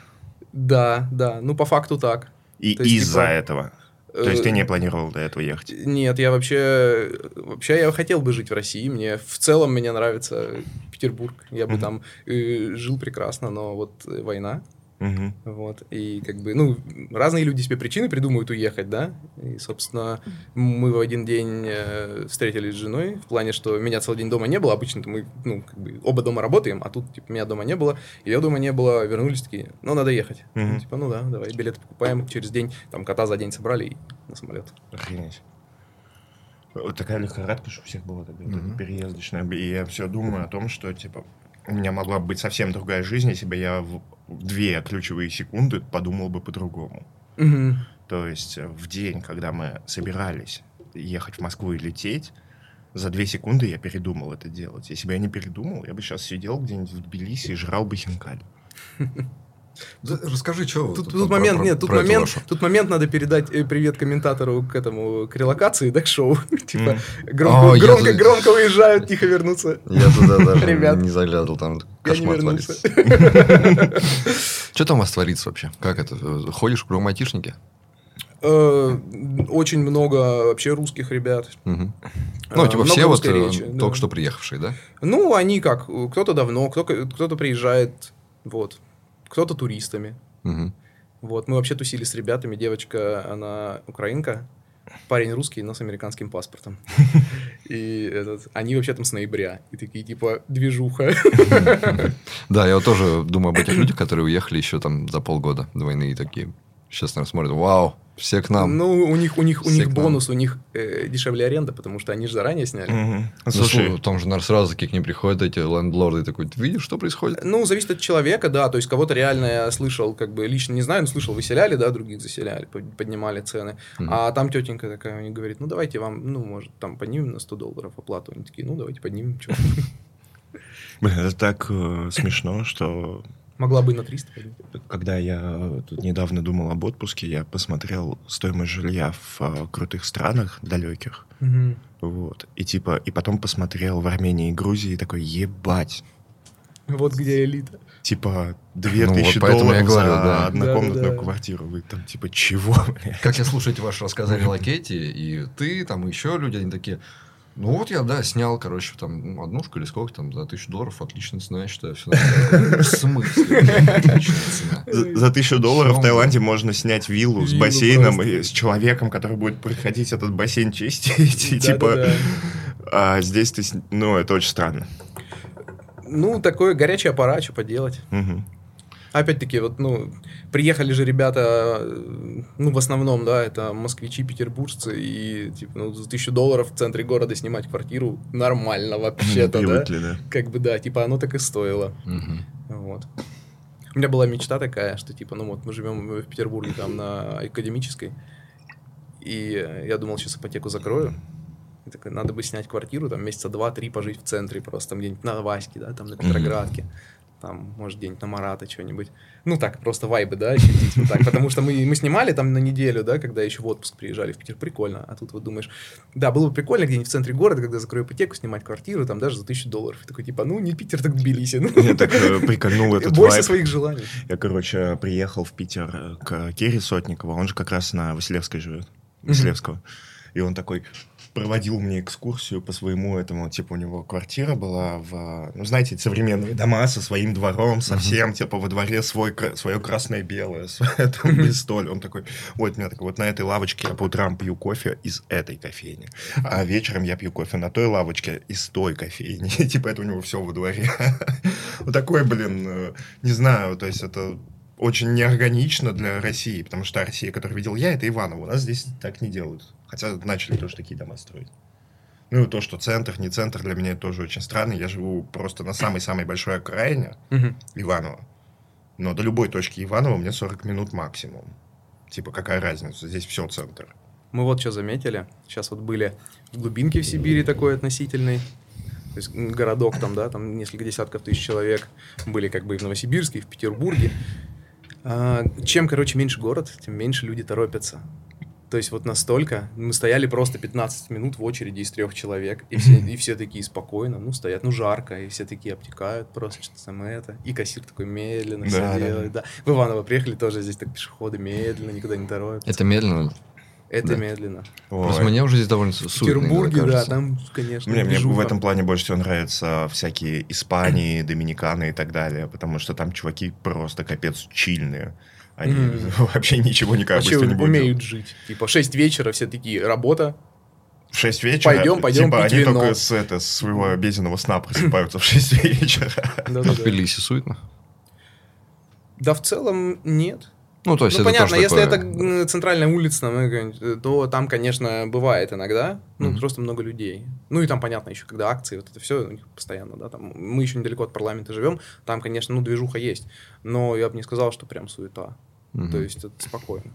Speaker 1: Да, да, ну по факту так.
Speaker 2: И из-за
Speaker 1: типа,
Speaker 2: этого? То есть ты
Speaker 1: Э,
Speaker 2: не планировал до этого ехать?
Speaker 1: Нет, я вообще... Вообще я хотел бы жить в России. Мне в целом мне нравится Петербург. Я бы
Speaker 2: Мгм.
Speaker 1: там э, жил прекрасно, но вот э, война.
Speaker 2: Мгм.
Speaker 1: Вот. И как бы, ну, разные люди себе причины придумывают уехать, да. И, собственно, мы в один день э, встретились с женой, в плане, что меня целый день дома не было. Обычно мы, ну, как бы, оба дома работаем, а тут, типа, меня дома не было, ее дома не было, вернулись такие, ну, надо ехать.
Speaker 2: Мгм.
Speaker 1: Ну, типа, ну да, давай, билеты покупаем, через день, там, кота за день собрали и на самолет.
Speaker 2: Охренеть. Вот такая лихорадка, что у всех была тогда, вот эта
Speaker 3: Мгм.
Speaker 2: переездочная. И я все думаю о том, что, типа, у меня могла быть совсем другая жизнь, если бы я в две ключевые секунды подумал бы по-другому. То есть э, в день, когда мы собирались ехать в Москву и лететь, за две секунды я передумал это делать. Если бы я не передумал, я бы сейчас сидел где-нибудь в Тбилиси и жрал бы хинкаль.
Speaker 3: Расскажи, что
Speaker 1: Тут, тут момент, нет, тут момент, тут момент надо передать э, привет комментатору к этому, к релокации, да, к шоу. Типа, громко,
Speaker 3: О, я
Speaker 1: громко,
Speaker 3: тут-
Speaker 1: громко выезжают, тихо вернутся.
Speaker 3: Я туда даже не заглядывал, там
Speaker 1: Я не
Speaker 3: кошмар творится. Что там у вас творится вообще? Как это? Ходишь кругом айтишники?
Speaker 1: Э, Очень много вообще русских ребят. Э,
Speaker 3: Ну, типа все вот э,
Speaker 1: да.
Speaker 3: только что приехавшие, да?
Speaker 1: Ну, они как, кто-то давно, кто- кто-то приезжает, вот, кто-то туристами.
Speaker 3: Мгм.
Speaker 1: Вот, мы вообще тусили с ребятами, девочка, она украинка, парень русский, но с американским паспортом. И этот, они вообще там с ноября. И такие, типа, движуха.
Speaker 3: Да, я вот тоже думаю об этих людях, которые уехали еще там за полгода до войны и такие сейчас, наверное, смотрят, вау, все к нам.
Speaker 1: Ну, у них, у них, у
Speaker 3: Все
Speaker 1: них
Speaker 3: к нам.
Speaker 1: бонус, у них э, дешевле аренда, потому что они же заранее сняли.
Speaker 2: Мгм.
Speaker 3: Ну,
Speaker 2: Слушай,
Speaker 3: слушай, там же, наверное, сразу такие к ним приходят эти лендлорды и такой, ты видишь, что происходит?
Speaker 1: Ну, зависит от человека, да. То есть кого-то реально я слышал, как бы лично не знаю, но слышал, выселяли, да, других заселяли, под- поднимали цены.
Speaker 3: Мгм.
Speaker 1: А там тетенька такая, мне говорит, ну давайте вам, ну, может, там поднимем на 100 долларов оплату. Они такие, ну давайте поднимем, что.
Speaker 2: блин, это так э, смешно, что
Speaker 1: Могла бы и на 300 поднять.
Speaker 2: когда я э, тут недавно думал об отпуске, я посмотрел стоимость жилья в э, крутых странах далеких. Вот. И типа, и потом посмотрел в Армении и Грузии и такой, ебать.
Speaker 1: Вот где элита.
Speaker 2: Типа,
Speaker 3: Ну,
Speaker 2: 2000
Speaker 3: вот поэтому я
Speaker 2: долларов
Speaker 3: говорю,
Speaker 2: за
Speaker 3: да.
Speaker 2: однокомнатную
Speaker 1: Да-да-да.
Speaker 2: квартиру. Вы там, типа, чего, блядь?
Speaker 3: Как я слушаю эти ваши рассказы о релокете, и ты, там еще люди, они такие, ну вот я, да, снял, короче, там, ну, однушку или сколько там, за тысячу долларов, отличная цена, я считаю, все В смысле? Отличная цена.
Speaker 2: За, тысячу долларов в Таиланде можно снять виллу с бассейном и с человеком, который будет приходить этот бассейн чистить. И типа, а здесь ты... с- Ну, это очень странно.
Speaker 1: Ну, такое горячая пора, что поделать. Опять-таки, вот, ну, приехали же ребята, э, ну, в основном, да, это москвичи, петербуржцы, и, типа, ну, за тысячу долларов в центре города снимать квартиру нормально вообще-то, да?
Speaker 2: Да.
Speaker 1: Как бы, да, типа, оно так и стоило.
Speaker 3: Мгм.
Speaker 1: Вот. У меня была мечта такая, что типа, ну вот мы живем в Петербурге там на академической, и я думал, сейчас ипотеку закрою. И такой, надо бы снять квартиру, там месяца два-три пожить в центре, просто там где-нибудь на Ваське, да, там на Петроградке. Там, может, где-нибудь на Марата что-нибудь. Ну, так, просто вайбы, да, ощутить вот так. Потому что мы, мы снимали там на неделю, да, когда еще в отпуск приезжали в Питер, прикольно. А тут вот думаешь, да, было бы прикольно где-нибудь в центре города, когда закрою ипотеку, снимать квартиру, там даже за тысячу долларов. И такой, типа, ну, не Питер, так Тбилиси. Ну,
Speaker 2: Я так э, прикольнул этот
Speaker 1: Бойся своих желаний.
Speaker 2: Я, короче, приехал в Питер к Керри Сотникову, он же как раз на Василевской живет, Василевского. И он такой проводил мне экскурсию по своему этому, типа, у него квартира была в, ну, знаете, современные дома со своим двором, совсем, типа, во дворе свой, свое красное-белое, свое там Бристоль. Он такой, вот, у меня такой, вот на этой лавочке я по утрам пью кофе из этой кофейни, а вечером я пью кофе на той лавочке из той кофейни. Типа, это у него все во дворе. Вот такой, блин, э, не знаю, то есть это очень неорганично для России, потому что Россия, которую видел я, это Иваново. У нас здесь так не делают. Хотя начали тоже такие дома строить. Ну и то, что центр, не центр, для меня это тоже очень странно. Я живу просто на самой-самой большой окраине
Speaker 1: Мгм.
Speaker 2: Иваново. Но до любой точки Иванова мне 40 минут максимум. Типа, какая разница? Здесь все центр.
Speaker 1: Мы вот что заметили. Сейчас вот были в глубинке в Сибири такой относительный. То есть городок там, да, там несколько десятков тысяч человек. Были как бы и в Новосибирске, и в Петербурге. А, чем, короче, меньше город, тем меньше люди торопятся. То есть вот настолько. Мы стояли просто 15 минут в очереди из трех человек, и все, и все такие спокойно, ну, стоят, ну, жарко, и все такие обтекают просто, что там это. И кассир такой медленно
Speaker 2: Да,
Speaker 1: все
Speaker 2: да,
Speaker 1: делает, да. В Иваново приехали тоже, здесь так пешеходы медленно, никуда не торопятся.
Speaker 3: Это медленно.
Speaker 1: Это
Speaker 3: да.
Speaker 1: медленно.
Speaker 3: Просто
Speaker 2: Ой.
Speaker 3: мне уже здесь довольно
Speaker 1: В
Speaker 3: суетно.
Speaker 1: Петербурге, да, там, конечно,
Speaker 2: Мне, мне в этом плане больше всего нравятся всякие Испании, Доминиканы и так далее, потому что там чуваки просто капец чильные. Они вообще ничего никак
Speaker 1: Вообще
Speaker 2: быстро не будут
Speaker 1: умеют жить. Типа, 6 вечера все такие, работа.
Speaker 2: В 6 вечера.
Speaker 1: Пойдем, пойдем
Speaker 2: Типа они
Speaker 1: вино.
Speaker 2: только с, это, с своего обеденного сна просыпаются в 6 вечера.
Speaker 3: А в
Speaker 1: Да-да-да.
Speaker 3: Тбилиси суетно?
Speaker 1: Да, в целом нет.
Speaker 3: Ну, то есть
Speaker 1: ну,
Speaker 3: это
Speaker 1: понятно,
Speaker 3: тоже
Speaker 1: если
Speaker 3: такое-
Speaker 1: это центральная улица, какая-нибудь, э, то там, конечно, бывает иногда, ну,
Speaker 3: Мгм.
Speaker 1: просто много людей. Ну, и там, понятно, еще, когда акции, вот это все у них постоянно, да, там, мы еще недалеко от парламента живем, там, конечно, ну, движуха есть, но я бы не сказал, что прям суета.
Speaker 3: Мгм.
Speaker 1: То есть это спокойно.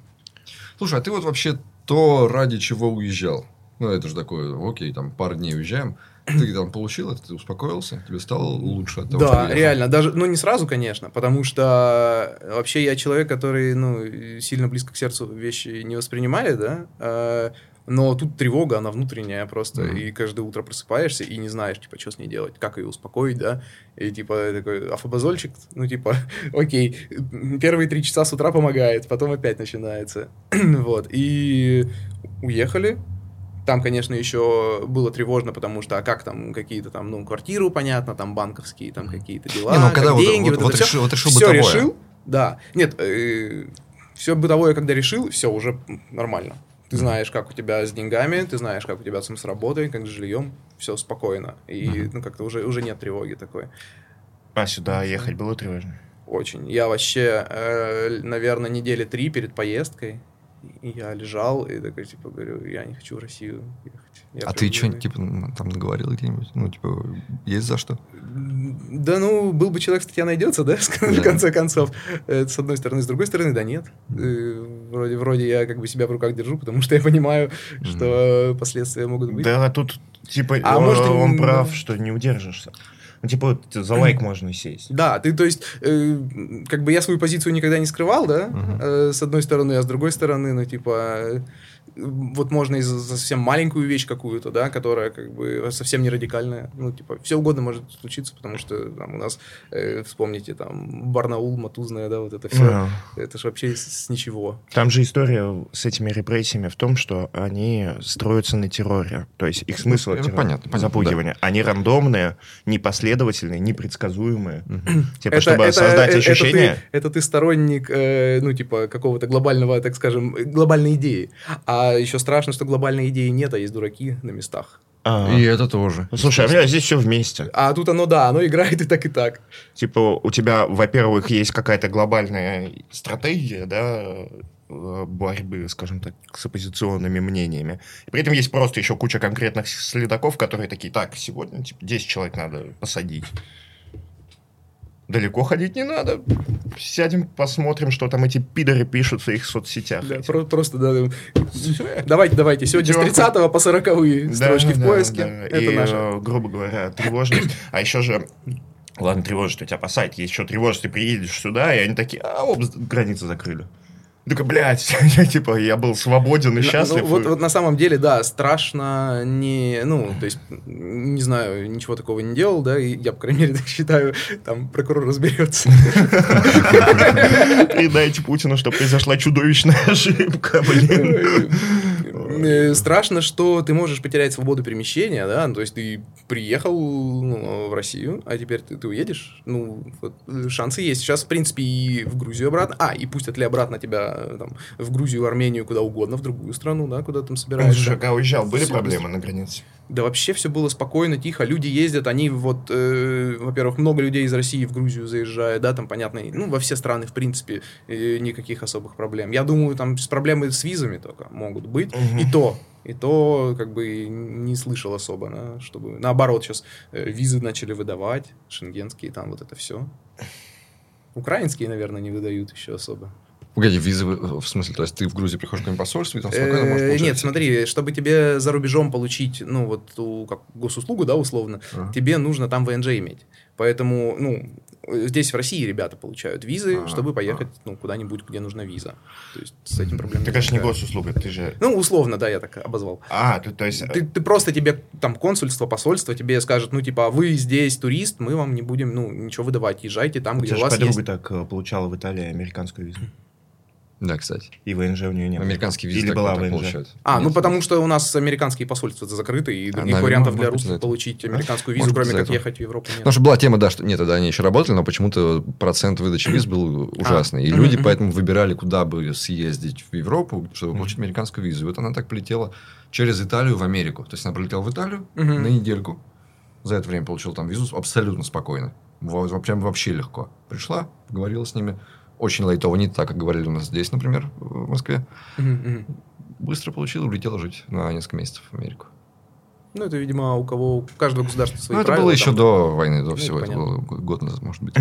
Speaker 3: Слушай, а ты вот вообще то, ради чего уезжал? Ну, это же такое, окей, там пару дней уезжаем. Ты там получил это, ты успокоился? Тебе стало лучше от того, что
Speaker 1: Да,
Speaker 3: уехал?
Speaker 1: реально, даже, ну не сразу, конечно, потому что вообще я человек, который, ну, сильно близко к сердцу вещи не воспринимает, да, а, но тут тревога, она внутренняя просто,
Speaker 3: Мгм.
Speaker 1: и каждое утро просыпаешься и не знаешь, типа, что с ней делать, как ее успокоить, да, и типа такой афобазольчик, ну типа, окей, первые три часа с утра помогает, потом опять начинается, вот, и уехали, там, конечно, еще было тревожно, потому что, а как там какие-то там, ну, квартиру, понятно, там банковские, там какие-то дела,
Speaker 3: Не, ну, когда
Speaker 1: как
Speaker 3: вот-
Speaker 1: деньги,
Speaker 3: вот-
Speaker 1: вот,
Speaker 3: вот решил- вот решил бытовое.
Speaker 1: решил, да. Нет, все бытовое, когда решил, все уже нормально. Ты знаешь, как у тебя с деньгами, ты знаешь, как у тебя там с работой, как с жильем, все спокойно. И, ну, как-то уже, уже нет тревоги такой.
Speaker 2: А сюда ехать было тревожно?
Speaker 1: Очень. Я вообще, э, наверное, недели три перед поездкой, и я лежал и такой, типа, говорю, я не хочу в Россию ехать. Я
Speaker 3: А ты что типа, там наговорил где-нибудь? Ну, типа, есть за что?
Speaker 1: Да ну, был бы человек, статья найдется, да, в конце концов. Это с одной стороны. С другой стороны, да нет. Э, Вроде, вроде я как бы себя в руках держу, потому что я понимаю, что последствия могут быть.
Speaker 2: Да, тут типа
Speaker 1: А
Speaker 2: он,
Speaker 1: может, и-
Speaker 2: он прав, что не удержишься. Ну, типа, вот за лайк можно и сесть.
Speaker 1: Да, ты, то есть, э, как бы я свою позицию никогда не скрывал, да,
Speaker 3: Мгм.
Speaker 1: э, с одной стороны, а с другой стороны, ну, типа, вот можно и за за совсем маленькую вещь какую-то, да, которая как бы совсем не радикальная, ну, типа, все угодно может случиться, потому что там у нас, э, вспомните, там, Барнаул, Матузная, да, вот это все,
Speaker 2: Да.
Speaker 1: это же вообще с, с ничего.
Speaker 2: Там же история с этими репрессиями в том, что они строятся на терроре. То есть их смысл
Speaker 3: это
Speaker 2: террор-
Speaker 3: понятно, понятно,
Speaker 2: запугивания. Они рандомные, непоследовательные, непредсказуемые. Типа, чтобы создать ощущение...
Speaker 1: Это ты, это ты сторонник, э, ну, типа, какого-то глобального, так скажем, э, глобальной идеи. А еще страшно, что глобальной идеи нет, а есть дураки на местах.
Speaker 2: А.
Speaker 3: И это тоже.
Speaker 2: Слушай, а бля, здесь все вместе.
Speaker 1: А тут оно, да, оно играет и так, и так.
Speaker 2: Типа, у тебя, во-первых, есть какая-то глобальная стратегия, да, борьбы, скажем так, с оппозиционными мнениями. И при этом есть просто еще куча конкретных следаков, которые такие, так, сегодня типа, 10 человек надо посадить. Далеко ходить не надо. Сядем, посмотрим, что там эти пидоры пишут в своих соцсетях.
Speaker 1: Да, про- просто, да. Давайте, давайте. Сегодня с
Speaker 2: Чё?
Speaker 1: 30 по 40
Speaker 2: Да,
Speaker 1: строчки в
Speaker 2: да,
Speaker 1: поиске.
Speaker 2: да.
Speaker 1: Это
Speaker 2: И,
Speaker 1: наше.
Speaker 2: э, грубо говоря, тревожность. А еще же Ладно, тревожит, что тебя посадят. Есть что тревожит, ты приедешь сюда, и они такие, а, оп, границы закрыли. Такой, блядь, я, типа, я был свободен и
Speaker 1: Ну,
Speaker 2: счастлив.
Speaker 1: вот,
Speaker 2: и-
Speaker 1: вот на самом деле, да, страшно не, ну, то есть, не знаю, ничего такого не делал, да, и я, по крайней мере, так считаю, там прокурор разберется.
Speaker 2: Передайте Путину, что произошла чудовищная ошибка, блин.
Speaker 1: Э, Страшно, что ты можешь потерять свободу перемещения, да, ну, то есть ты приехал ну, в Россию, а теперь ты, ты уедешь, ну, вот, э, шансы есть. Сейчас, в принципе, и в Грузию обратно, а, и пустят ли обратно тебя э, там, в Грузию, Армению, куда угодно, в другую страну, да, куда там собираешься.
Speaker 2: когда уезжал, были проблемы на границе?
Speaker 1: Да вообще все было спокойно, тихо. Люди ездят, они вот, э, во-первых, много людей из России в Грузию заезжают, да, там, понятно, ну, во все страны, в принципе, э, никаких особых проблем. Я думаю, там с проблемы с визами только могут быть.
Speaker 2: Мгм.
Speaker 1: И то, и то, как бы, не слышал особо, да, чтобы... Наоборот, сейчас визы начали выдавать, шенгенские, там, вот это все. Украинские, наверное, не выдают еще особо.
Speaker 3: Погоди, визы, в в смысле, то есть ты в Грузии приходишь в какое-нибудь посольство, и там спокойно можешь
Speaker 1: Э,
Speaker 3: получать
Speaker 1: Нет, смотри, чтобы тебе за рубежом получить, ну, вот ту, как госуслугу, да, условно,
Speaker 3: Ага.
Speaker 1: тебе нужно там ВНЖ иметь. Поэтому, ну, э, здесь в России ребята получают визы,
Speaker 3: Ага,
Speaker 1: чтобы поехать, ну, куда-нибудь, где нужна виза. То есть с этим проблем
Speaker 2: Ты,
Speaker 1: не
Speaker 2: конечно, не госуслуга, ты же...
Speaker 1: Ну, условно, да, я так обозвал.
Speaker 2: А, ты, то есть...
Speaker 1: Ты, ты просто тебе там консульство, посольство тебе скажет, ну, типа, а вы здесь турист, мы вам не будем, ну, ничего выдавать, езжайте там,
Speaker 2: У
Speaker 1: где у вас
Speaker 2: подруга
Speaker 1: есть...
Speaker 2: так э, получала в Италии американскую визу.
Speaker 3: Да, кстати.
Speaker 2: И ВНЖ у нее не было.
Speaker 3: Американские визы
Speaker 2: Или была ВНЖ.
Speaker 3: получают.
Speaker 1: А, ну
Speaker 3: Нет,
Speaker 1: потому что у нас американские посольства закрыты, и других
Speaker 3: наверное,
Speaker 1: вариантов
Speaker 3: может
Speaker 1: для русских получить американскую
Speaker 3: Может
Speaker 1: визу,
Speaker 3: быть,
Speaker 1: кроме как ехать в Европу, нет.
Speaker 3: Потому что была тема, да, что нет, тогда они еще работали, но почему-то процент выдачи виз был ужасный. И
Speaker 1: Мгм,
Speaker 3: люди поэтому выбирали, куда бы съездить в Европу, чтобы получить американскую визу. И вот она так полетела через Италию в Америку. То есть она прилетела в Италию на недельку. За это время получила там визу абсолютно спокойно. Во- во- Прям вообще легко. Пришла, поговорила с ними. Очень лайтово, не так, как говорили у нас здесь, например, в Москве. Быстро получила, улетела жить на несколько месяцев в Америку.
Speaker 1: Ну, это, видимо, у кого у каждого государства свои
Speaker 3: Ну, это
Speaker 1: правила
Speaker 3: было еще
Speaker 1: там.
Speaker 3: до войны, до
Speaker 1: Ну,
Speaker 3: всего.
Speaker 1: это
Speaker 3: Это было год назад, может быть.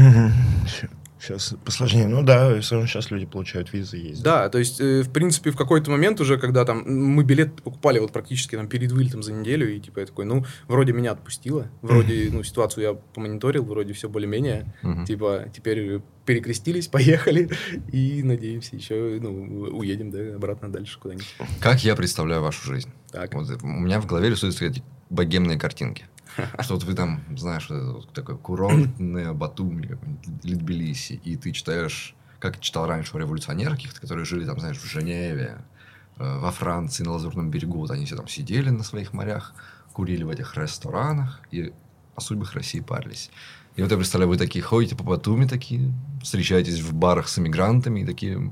Speaker 2: Сейчас посложнее. Ну да, все равно сейчас люди получают визы ездят.
Speaker 1: Да, то есть, э, в принципе, в какой-то момент уже, когда там мы билет покупали вот практически там перед вылетом за неделю, и типа я такой, ну, вроде меня отпустило, вроде, ну, ситуацию я помониторил, вроде все более-менее, типа, теперь перекрестились, поехали, и, надеемся, еще, ну, уедем, да, обратно дальше куда-нибудь.
Speaker 3: Как я представляю вашу жизнь?
Speaker 1: Так.
Speaker 3: Вот у меня в голове рисуются эти богемные картинки. Что вот вы там, знаешь, вот такое курортное Батуми какой-нибудь, и ты читаешь, как читал раньше революционеров каких-то, которые жили там, знаешь, в Женеве, э, во Франции, на Лазурном берегу, вот они все там сидели на своих морях, курили в этих ресторанах и о судьбах России парились. И вот я представляю, вы такие ходите по Батуми такие, встречаетесь в барах с эмигрантами и такие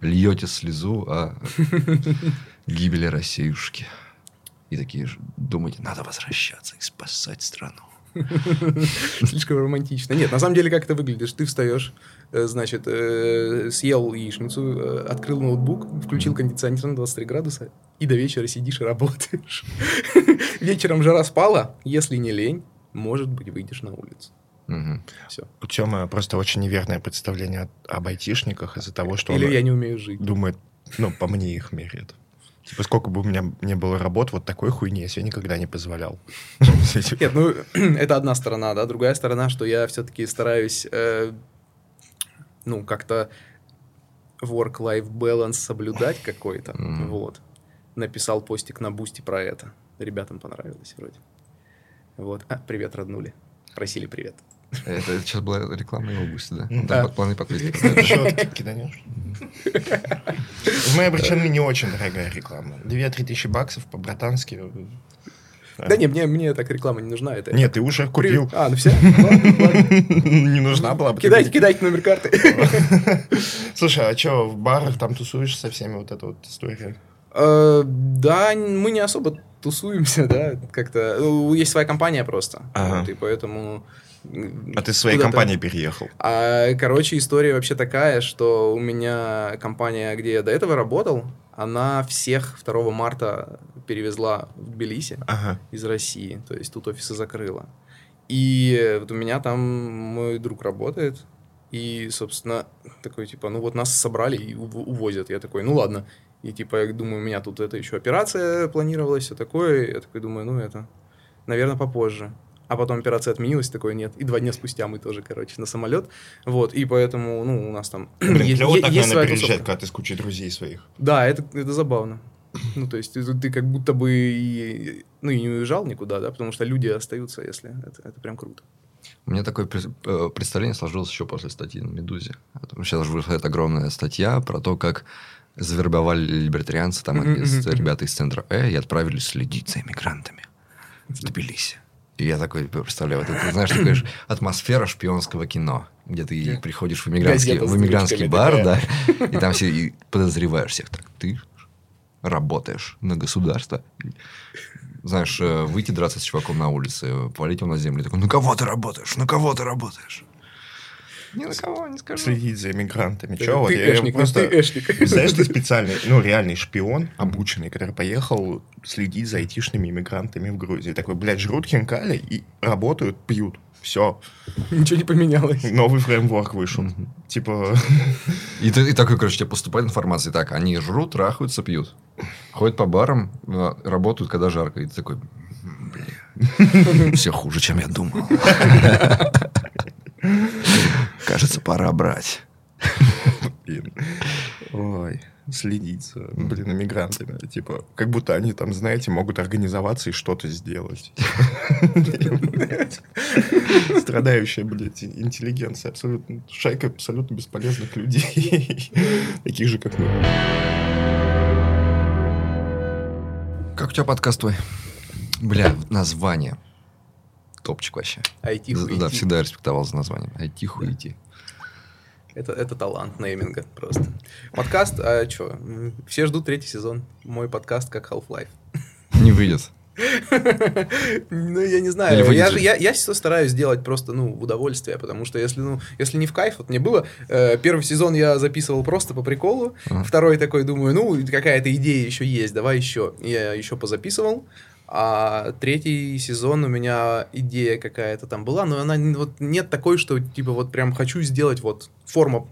Speaker 3: льете слезу о гибели Россиюшки. И такие же думаете, надо возвращаться и спасать страну.
Speaker 1: Слишком романтично. Нет, на самом деле, как это выглядишь? Ты встаешь, э, значит, э, съел яичницу, э, открыл ноутбук, включил кондиционер на 23 градуса, и до вечера сидишь и работаешь. Вечером жара спала, если не лень, может быть, выйдешь на улицу.
Speaker 3: Мгм.
Speaker 1: Все.
Speaker 2: У Тёмы просто очень неверное представление об айтишниках из-за того, что
Speaker 1: Или
Speaker 2: он
Speaker 1: я не умею жить.
Speaker 2: думает, ну, по мне их меряет. Типа, сколько бы у меня не было работ, вот такой хуйни я себе никогда не позволял.
Speaker 1: Нет, ну, это одна сторона, да. Другая сторона, что я все-таки стараюсь, э, ну, как-то work-life balance соблюдать какой-то. Вот. Написал постик на Boosty про это. Ребятам понравилось вроде. Вот. А, привет, роднули. Просили привет.
Speaker 3: Это, это сейчас была реклама его гуси, да? Да, планы подписки.
Speaker 2: Что ты киданешь? В моей причине не очень дорогая реклама. 2-3 тысячи баксов по-братански.
Speaker 1: Да не, мне, мне так реклама не нужна. Это
Speaker 2: Нет, ты уже купил.
Speaker 1: А, ну все?
Speaker 2: Не нужна была бы.
Speaker 1: Кидайте, кидайте номер карты.
Speaker 2: Слушай, а что, в барах там тусуешь со всеми вот эта вот история?
Speaker 1: Э, Да, мы не особо тусуемся, да, как-то. Ну, Есть своя компания просто.
Speaker 2: Ага.
Speaker 1: Вот, и поэтому...
Speaker 2: А ты своей компанией переехал?
Speaker 1: А, короче, история вообще такая, что у меня компания, где я до этого работал, она всех 2 марта перевезла в Тбилиси
Speaker 2: Ага.
Speaker 1: из России. То есть тут офисы закрыла. И вот у меня там мой друг работает. И, собственно, такой, типа, ну вот нас собрали и ув- увозят. Я такой, ну ладно. И, типа, я думаю, у меня тут это еще операция планировалась, все такое. Я такой думаю, ну это, наверное, попозже. А потом операция отменилась, такой нет. И два дня спустя мы тоже, короче, на самолет. Вот, и поэтому, ну, у нас там
Speaker 2: Блин,
Speaker 1: есть,
Speaker 2: клево так,
Speaker 1: есть
Speaker 2: наверное, переезжать, когда ты с кучей друзей своих.
Speaker 1: Да, это, это забавно. Ну, то есть ты, ты как будто бы и, ну, и не уезжал никуда, да, потому что люди остаются, если это, это прям круто.
Speaker 3: У меня такое э, представление сложилось еще после статьи на «Медузе». Сейчас выходит огромная статья про то, как завербовали либертарианцы, там,
Speaker 1: мгм.
Speaker 3: ребята из центра Э, и отправились следить за иммигрантами в Тбилиси. И я такой представляю, вот это, знаешь, такая атмосфера шпионского кино, где ты приходишь в иммигрантский, в иммигрантский бар, да,
Speaker 1: такая.
Speaker 3: и там все и подозреваешь всех. Так, ты работаешь на государство. Знаешь, э, выйти драться с чуваком на улице, повалить его на землю. Такой, на кого ты работаешь? На кого ты работаешь? Ни на кого не скажу.
Speaker 2: Следить за иммигрантами. Че, вот
Speaker 1: ты
Speaker 2: я
Speaker 1: эшник, ну,
Speaker 2: просто...
Speaker 1: ты эшник.
Speaker 2: Знаешь, ты специальный, ну, реальный шпион, обученный, который поехал следить за айтишными иммигрантами в Грузии. Такой, блядь, жрут хинкали и работают, пьют. Все.
Speaker 1: Ничего не поменялось.
Speaker 2: Новый фреймворк вышел.
Speaker 3: Мгм.
Speaker 2: Типа,
Speaker 3: И, ты- и такой, короче, тебе поступает информация. Так, они жрут, трахаются, пьют. Ходят по барам, э, работают, когда жарко. И ты такой, «М, блин, все хуже, чем я думал. Кажется, пора брать.
Speaker 2: Ой, следить за, блин, иммигрантами. Типа, как будто они там, знаете, могут организоваться и что-то сделать. Страдающая, блядь, интеллигенция. Абсолютно, шайка абсолютно бесполезных людей. Таких же, как мы.
Speaker 3: Как у тебя подкаст твой? Бля, название. Топчик вообще.
Speaker 1: IT
Speaker 3: Да, да, всегда респектовал за названием. IT хуйти.
Speaker 1: Это, это талант нейминга просто. Подкаст, а что? Все ждут третий сезон. Мой подкаст как Half-Life.
Speaker 3: Не выйдет.
Speaker 1: Ну, я не знаю. Я,
Speaker 3: же.
Speaker 1: я, я всё стараюсь сделать просто, ну, в удовольствие, потому что если, ну, если не в кайф, вот мне было, э, первый сезон я записывал просто по приколу,
Speaker 3: Ага.
Speaker 1: второй такой думаю, ну, какая-то идея еще есть, давай еще. Я еще позаписывал, а третий сезон у меня идея какая-то там была, но она вот нет такой, что типа вот прям хочу сделать, вот форма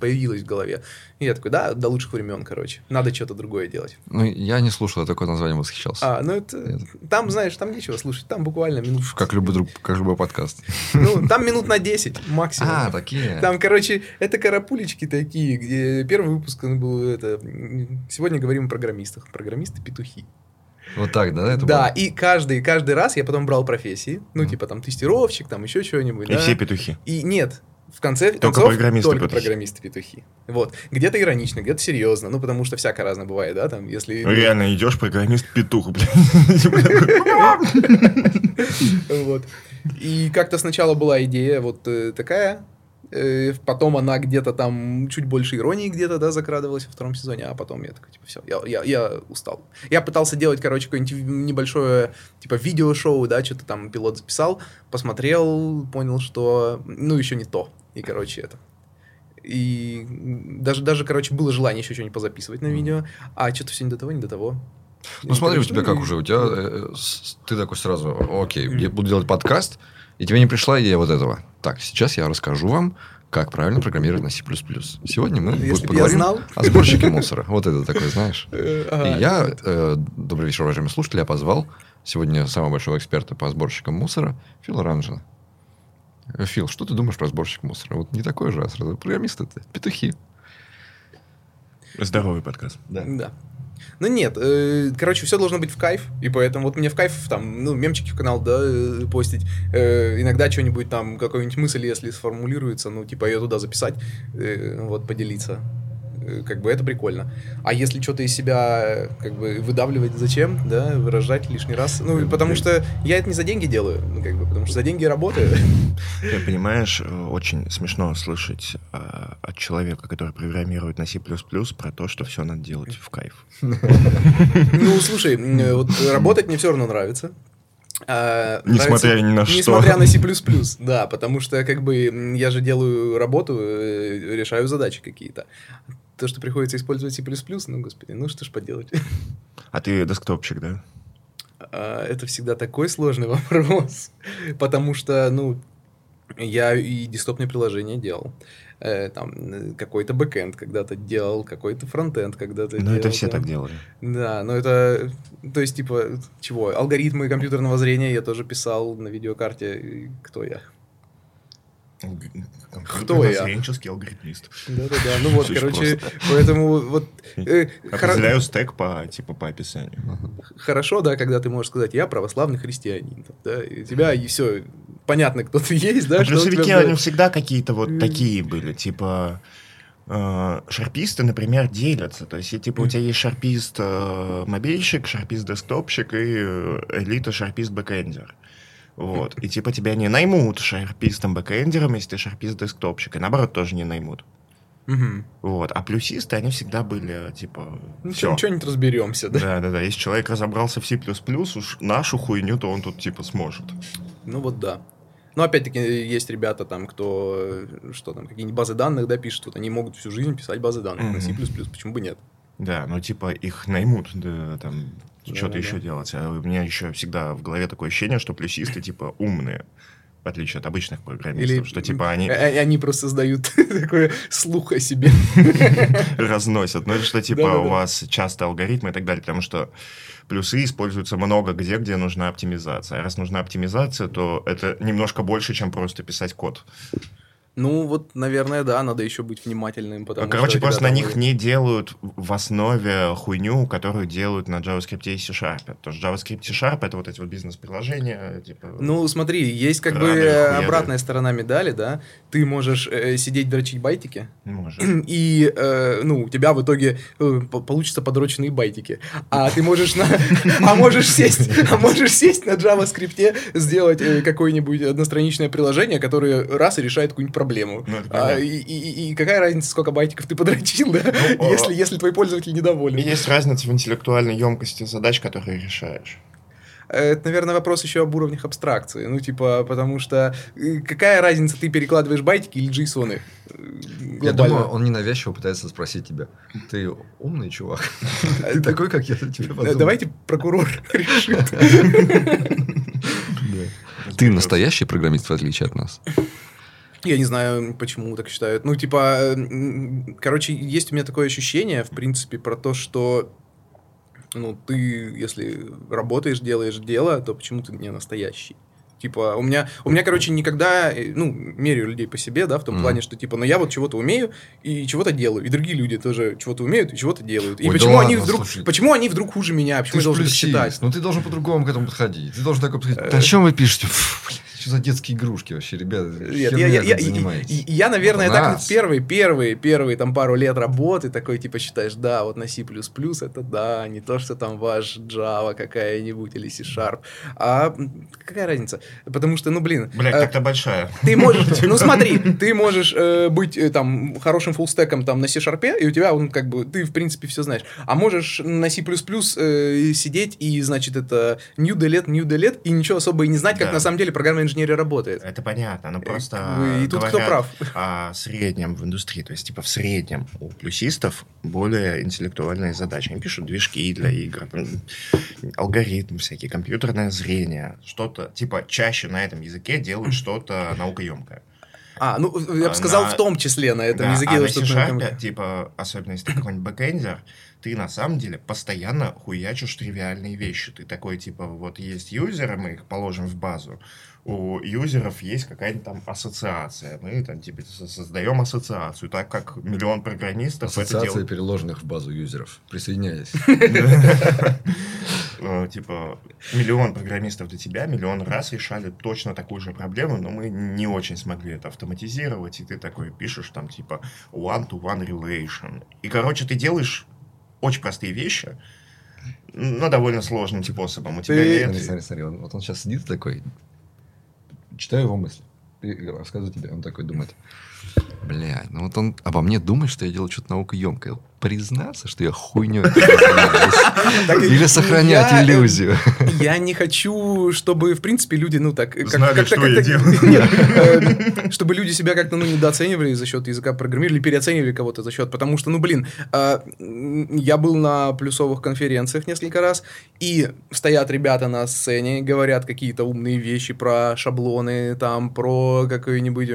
Speaker 1: появилась в голове. И я такой, да, до лучших времен, короче, надо что-то другое делать.
Speaker 3: Ну, я не слушал, я такое название восхищался.
Speaker 1: А, ну это, там, знаешь, там нечего слушать, там буквально минут
Speaker 3: Как любой, друг, как любой подкаст.
Speaker 1: Ну, там минут на 10 максимум.
Speaker 3: А, такие.
Speaker 1: Там, короче, это карапулечки такие, где первый выпуск был это... Сегодня говорим о программистах. Программисты-петухи.
Speaker 3: Вот так, да? Это
Speaker 1: да,
Speaker 3: было?
Speaker 1: и каждый, каждый раз я потом брал профессии. Ну,
Speaker 3: Мгм.
Speaker 1: типа там тестировщик, там еще что-нибудь.
Speaker 2: И
Speaker 1: да.
Speaker 2: все петухи.
Speaker 1: И нет, в конце
Speaker 2: Только
Speaker 1: концов
Speaker 2: программисты-петухи.
Speaker 1: только программисты-петухи. Вот. Где-то иронично, где-то серьезно. Ну, потому что всякое разное бывает, да, там, если...
Speaker 2: Ну, Реально идешь, программист петух, блядь.
Speaker 1: Вот. И как-то сначала была идея вот э, такая, потом она где-то там чуть больше иронии где-то, да, закрадывалась во втором сезоне, а потом я такой, типа, все, я, я, я устал. Я пытался делать, короче, какое-нибудь небольшое, типа, видеошоу, да, что-то там пилот записал, посмотрел, понял, что, ну, еще не то. И, короче, это... И даже, даже, короче, было желание еще что-нибудь позаписывать на видео, а что-то все не до того, не до того.
Speaker 3: Ну, смотри, у тебя как уже, у тебя, э, с- ты такой сразу, окей, я буду делать подкаст, и тебе не пришла идея вот этого. Так, сейчас я расскажу вам, как правильно программировать на C++. Сегодня мы
Speaker 1: Если
Speaker 3: поговорим
Speaker 1: знал.
Speaker 3: о сборщике мусора. Вот это такой, знаешь. И я, э, добрый вечер, уважаемые слушатели, я позвал сегодня самого большого эксперта по сборщикам мусора Фила Ранжина. Э, Фил, что ты думаешь про сборщик мусора? Вот не такой же, а сразу программисты это петухи.
Speaker 2: Здоровый подкаст.
Speaker 1: Да. Ну нет, э, короче, все должно быть в кайф, и поэтому вот мне в кайф там, ну, мемчики в канал, да, э, постить, Э, иногда что-нибудь там, какую-нибудь мысль, если сформулируется, ну, типа ее туда записать, э, вот, поделиться. Э, Как бы это прикольно. А если что-то из себя э, как бы выдавливать зачем, да, выражать лишний раз? Ну, потому что я это не за деньги делаю, ну, как бы, потому что за деньги работаю.
Speaker 2: Ты понимаешь, э, очень смешно слышать от человека, который программирует на C++ про то, что все надо делать в кайф.
Speaker 1: Ну, слушай, вот работать мне все равно нравится. А,
Speaker 2: Несмотря ни на что.
Speaker 1: Несмотря на C++, да, потому что как бы я же делаю работу, решаю задачи какие-то. То, что приходится использовать C++, ну, господи, ну что ж поделать.
Speaker 2: А ты десктопчик, да?
Speaker 1: А, Это всегда такой сложный вопрос, потому что, ну, я и десктопные приложения делал. э, там, э, какой-то бэкэнд когда-то делал, какой-то фронтенд когда-то
Speaker 2: Ну,
Speaker 1: делал.
Speaker 2: это все
Speaker 1: там.
Speaker 2: так делали.
Speaker 1: Да, но это, то есть, типа, чего, алгоритмы компьютерного зрения я тоже писал на видеокарте, И кто я? Кто я?
Speaker 2: Зренческий алгоритмист.
Speaker 1: Да-да-да, ну вот, короче, поэтому вот... э,
Speaker 2: Определяю стек по, типа, по описанию.
Speaker 1: Хорошо, да, когда ты можешь сказать, я православный христианин, там, да, и у тебя и все, понятно, кто ты есть, да,
Speaker 2: Плюсовики,
Speaker 1: за-
Speaker 2: они всегда какие-то вот такие были, типа... э, Шарписты, например, делятся. То есть, типа, у тебя есть шарпист э, мобильщик, шарпист десктопщик и элита шарпист бэкэндер. Вот. И типа тебя не наймут шарпистом бэкэндером, если ты шарпист десктопщик. И наоборот тоже не наймут.
Speaker 1: Мгм.
Speaker 2: Вот. А плюсисты, они всегда были, типа,
Speaker 1: Ну,
Speaker 2: все.
Speaker 1: что-нибудь разберемся, да?
Speaker 2: Да, да, да. Если человек разобрался в C++, уж нашу хуйню, то он тут типа сможет.
Speaker 1: Ну вот да. Но опять-таки есть ребята там, кто, э, что там, какие-нибудь базы данных, да, пишут, вот они могут всю жизнь писать базы данных на C++, почему бы нет?
Speaker 2: Да, ну типа их наймут, да, там что-то еще делать. А у меня еще всегда в голове такое ощущение, что плюсисты типа умные, в отличие от обычных программистов, что типа они
Speaker 1: э, э, они просто создают такой слух о себе.
Speaker 2: разносят. Ну, или что типа у вас часто алгоритмы и так далее, потому что плюсы используются много где, где нужна оптимизация. А раз нужна оптимизация, то это немножко больше, чем просто писать код.
Speaker 1: Ну вот, наверное, да, надо еще быть внимательным, потому
Speaker 2: Короче,
Speaker 1: что
Speaker 2: просто на них не делают в основе хуйню, которую делают на JavaScript и C-Sharp. Потому что JavaScript и C-Sharp — это вот эти вот бизнес-приложения, типа...
Speaker 1: Ну, смотри, есть как бы
Speaker 2: Рады, хуяды.
Speaker 1: обратная сторона медали, да. Ты можешь э, сидеть дрочить байтики,
Speaker 2: может.
Speaker 1: и, э, ну, у тебя в итоге э, по- получатся подроченные байтики. А ты можешь на... А можешь сесть, а можешь сесть на JavaScript, сделать э, какое-нибудь одностраничное приложение, которое раз и решает какую-нибудь проблему.
Speaker 2: Ну, это
Speaker 1: А, и, и- и какая разница, сколько байтиков ты подрочил, да,
Speaker 2: Ну,
Speaker 1: если,
Speaker 2: а-
Speaker 1: если твой пользователь недоволен.
Speaker 2: Есть разница в интеллектуальной емкости задач, которые решаешь.
Speaker 1: Это, наверное, вопрос еще об уровнях абстракции. Ну, типа, потому что э, какая разница, ты перекладываешь байтики или джейсоны? Э,
Speaker 3: Я думаю, он ненавязчиво пытается спросить тебя. Ты умный чувак? Ты такой, как я тебе
Speaker 1: Э,
Speaker 3: подумал.
Speaker 1: Давайте прокурор решит.
Speaker 3: Ты настоящий программист, в отличие от нас.
Speaker 1: Я не знаю, почему так считают. Ну, типа, э, короче, есть у меня такое ощущение, в принципе, про то, что ну, ты, если работаешь, делаешь дело, то почему ты не настоящий? Типа, у меня, у меня, короче, никогда, э, ну, меряю людей по себе, да, в том
Speaker 3: Мгм.
Speaker 1: плане, что, типа, ну, я вот чего-то умею и чего-то делаю, и другие люди тоже чего-то умеют и чего-то делают. И
Speaker 3: Ой, да
Speaker 1: почему они
Speaker 3: ладно,
Speaker 1: вдруг,
Speaker 3: слушай.
Speaker 1: почему они вдруг хуже меня, почему
Speaker 3: Ты
Speaker 1: я
Speaker 3: же
Speaker 1: должен
Speaker 3: плюсист,
Speaker 1: считать?
Speaker 3: ну ты должен по-другому к этому подходить. Ты должен такой подходить.
Speaker 1: Э,
Speaker 3: Да о чем вы пишете? Фу, блядь, Что за детские игрушки вообще, ребята?
Speaker 1: Нет, я, я, я, и- я, наверное,
Speaker 3: Вот у
Speaker 1: так первые, первые, первые там пару лет работы такой, типа, считаешь, да, вот на C++ это да, не то, что там ваш Java какая-нибудь или C-Sharp. А какая разница? Потому что, ну, блин,
Speaker 2: Блять,
Speaker 1: э,
Speaker 2: как-то большая.
Speaker 1: ты можешь, ну смотри, ты можешь э, быть э, там хорошим фуллстеком там на C-Sharp, и у тебя, он как бы, ты в принципе все знаешь. А можешь на C++ э, сидеть и, значит, это new delete, new delete, и ничего особо и не знать, как
Speaker 2: Да.
Speaker 1: на самом деле программная инженерия работает.
Speaker 2: Это понятно, но просто
Speaker 1: как бы, и тут кто прав?
Speaker 2: о среднем в индустрии. То есть, типа, в среднем у плюсистов более интеллектуальные задачи. Они пишут движки для игр, там, алгоритмы всякие, компьютерное зрение. Что-то, типа, чаще на этом языке делают что-то наукоемкое.
Speaker 1: А, ну, я
Speaker 2: А
Speaker 1: бы сказал,
Speaker 2: на-
Speaker 1: в том числе на этом
Speaker 2: Да,
Speaker 1: языке.
Speaker 2: а на C-Sharp, типа, особенно если ты какой-нибудь бэкэндер, ты на самом деле постоянно хуячишь тривиальные вещи. Ты такой, типа, вот есть юзеры, мы их положим в базу, у юзеров есть какая-нибудь там ассоциация. Мы там, типа, со- создаем ассоциацию, так как миллион программистов это
Speaker 3: Ассоциация
Speaker 2: делают.
Speaker 3: переложенных в базу юзеров. Присоединяйтесь.
Speaker 2: Э, Типа, миллион программистов до тебя миллион раз решали точно такую же проблему, но мы не очень смогли это автоматизировать, и ты такой пишешь там, типа, one-to-one relation. И, короче, ты делаешь очень простые вещи, но довольно сложным способом. У тебя
Speaker 1: Ты-
Speaker 2: нет...
Speaker 3: Смотри, смотри, смотри. он- Вот он сейчас сидит такой, читаю его мысли. Рассказываю тебе. Он такой думает, бля, ну вот он обо мне думает, что я делаю что-то наукоемкое. Признаться, что я
Speaker 1: и-
Speaker 3: Или сохранять
Speaker 1: э,
Speaker 3: иллюзию.
Speaker 1: Я не хочу, чтобы, в принципе, люди, ну, так...
Speaker 2: Знали, что я делаю.
Speaker 1: Э, чтобы люди себя как-то, ну, недооценивали за счет языка программирования или переоценивали кого-то за счет, потому что, ну, блин, э, я был на плюсовых конференциях несколько раз, и стоят ребята на сцене, говорят какие-то умные вещи про шаблоны, там, про какой-нибудь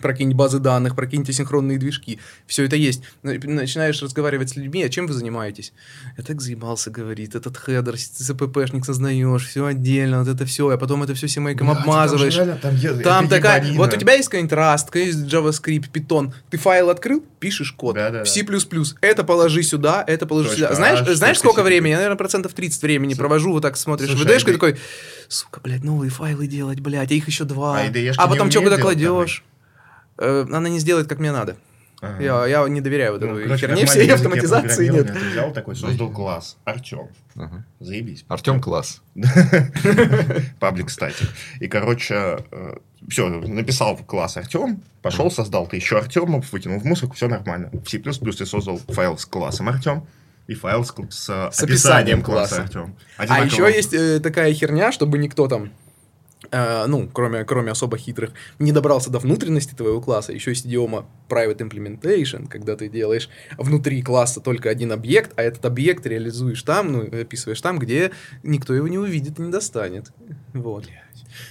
Speaker 1: прокинь базы данных, прокиньте синхронные движки. Все это есть. Начинаешь разговаривать с людьми, а чем вы занимаетесь? Я так заебался, говорит, этот хедер, ЦППшник сознаешь, все отдельно, вот это все, а потом это все семейком обмазываешь.
Speaker 2: там, е-
Speaker 1: Там такая,
Speaker 2: ебанина.
Speaker 1: вот у тебя есть какой-нибудь Rust, какой-нибудь JavaScript, Python, ты файл открыл, пишешь код.
Speaker 2: Да-да-да.
Speaker 1: В C++, это положи сюда, это положи
Speaker 2: Точка
Speaker 1: сюда. Знаешь,
Speaker 2: H,
Speaker 1: знаешь, сколько времени? Я, наверное, процентов 30 времени провожу, вот так смотришь
Speaker 2: Слушай,
Speaker 1: в VD-шку и
Speaker 2: а
Speaker 1: такой, сука, блядь, новые файлы делать, блядь, а их еще два.
Speaker 2: А
Speaker 1: А потом что куда кладешь? Э, Она не сделает, как мне надо.
Speaker 2: Ага.
Speaker 1: Я, я не доверяю вот
Speaker 2: Ну,
Speaker 1: этой
Speaker 2: короче,
Speaker 1: херне всей, автоматизации нет.
Speaker 2: Ты взял такой, создал класс. Артем.
Speaker 3: Ага.
Speaker 2: Заебись.
Speaker 3: Артем класс.
Speaker 2: Паблик, кстати. И, короче, все, написал класс Артем, пошел, создал ты еще Артемов, выкинул в мусорку, все нормально. В C++ ты создал файл с классом Артем и файл с, с,
Speaker 1: С описанием
Speaker 2: описанием класса
Speaker 1: класса.
Speaker 2: Артем.
Speaker 1: А еще есть э, такая херня, чтобы никто там, э, ну, кроме, кроме особо хитрых, не добрался до внутренности твоего класса. Еще есть идиома private implementation, когда ты делаешь внутри класса только один объект, а этот объект реализуешь там, ну, описываешь там, где никто его не увидит и не достанет. Вот.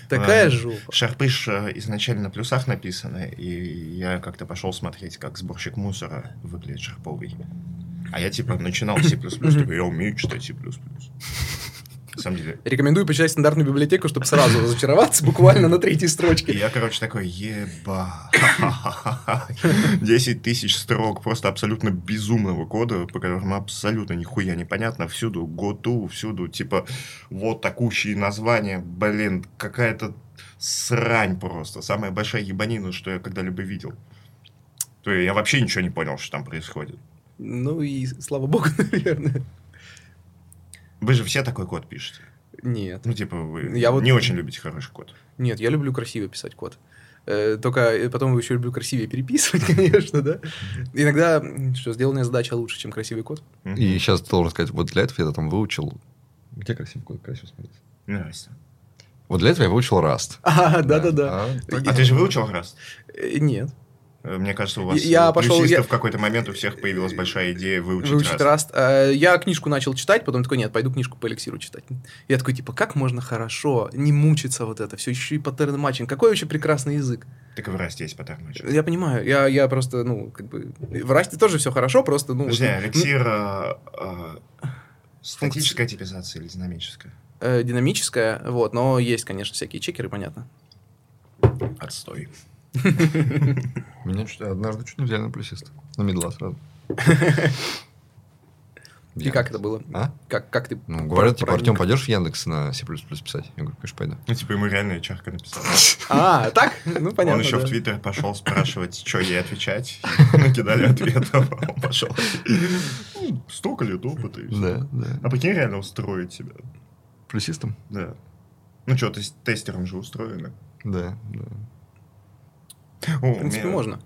Speaker 1: Такая
Speaker 2: А,
Speaker 1: жопа.
Speaker 2: Шарпыш э, изначально на плюсах написаны, и я как-то пошел смотреть, как сборщик мусора выглядит шарповый. А я типа начинал C++, я умею читать C++. На самом деле.
Speaker 1: Рекомендую почитать стандартную библиотеку, чтобы сразу разочароваться буквально на третьей
Speaker 2: И
Speaker 1: строчке.
Speaker 2: я, короче, такой, еба. 10 тысяч строк просто абсолютно безумного кода, по которому абсолютно нихуя непонятно. Всюду готу, всюду, типа, вот такущие названия. Блин, какая-то срань просто. Самая большая ебанина, что я когда-либо видел. То есть я вообще ничего не понял, что там происходит.
Speaker 1: Ну и слава богу, наверное.
Speaker 2: Вы же все такой код пишете.
Speaker 1: Нет.
Speaker 2: Ну, типа, вы
Speaker 1: Я вот-
Speaker 2: не очень любите хороший код.
Speaker 1: Нет, я люблю красиво писать код. Э, Только э, потом еще люблю красивее переписывать, конечно, да. Иногда, что сделанная задача лучше, чем красивый код.
Speaker 3: И сейчас должен сказать, вот для этого я там выучил... Где красивый код? Красиво смотрится.
Speaker 2: Здрасте.
Speaker 3: Вот для этого я выучил Rust.
Speaker 1: А, да-да-да.
Speaker 3: А,
Speaker 2: А ты же выучил Rust?
Speaker 1: Э, Нет.
Speaker 2: Э, Мне кажется, у вас
Speaker 1: Я
Speaker 2: э,
Speaker 1: пошел- я-
Speaker 2: в какой-то момент у всех появилась большая идея выучить,
Speaker 1: Выучить
Speaker 2: Rust.
Speaker 1: Rust. Э, Я книжку начал читать, потом такой, нет, пойду книжку по эликсиру читать. Я такой, типа, как можно хорошо не мучиться вот это, все еще и pattern matching. Какой вообще прекрасный язык.
Speaker 2: Так и в Rust есть pattern matching.
Speaker 1: Я понимаю, я, я просто, ну, как бы, в Расте тоже все хорошо, просто, ну...
Speaker 2: Подожди,
Speaker 1: вот,
Speaker 2: эликсир э, э, статическая типизация или динамическая?
Speaker 1: э, динамическая, вот, но есть, конечно, всякие чекеры, понятно.
Speaker 2: Отстой.
Speaker 3: Меня чуть- однажды чуть не взяли на плюсиста. На медла сразу.
Speaker 1: И как это было?
Speaker 3: А?
Speaker 1: Как, как ты...
Speaker 3: Ну, говорят, типа? Артем, пойдешь в Яндекс на C++ писать? Я говорю, конечно, пойду.
Speaker 2: Ну, типа, ему реально чарка написал.
Speaker 1: А, так? Ну, понятно.
Speaker 2: Он еще в Твиттер пошел спрашивать, что ей отвечать. Накидали ответов, он пошел. Ну, Столько лет опыта и.
Speaker 3: Да, да.
Speaker 2: А прикинь, реально устроить себя.
Speaker 3: Плюсистом?
Speaker 2: Да. Ну что, тестером же устроено.
Speaker 3: Да, да.
Speaker 2: О,
Speaker 1: В принципе, можно.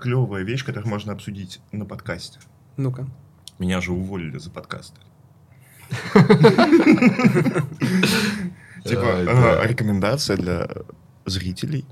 Speaker 2: Клевая вещь, которую можно обсудить на подкасте.
Speaker 1: Ну-ка.
Speaker 2: Меня же уволили за подкасты. Типа, э,
Speaker 3: да.
Speaker 2: рекомендация для зрителей.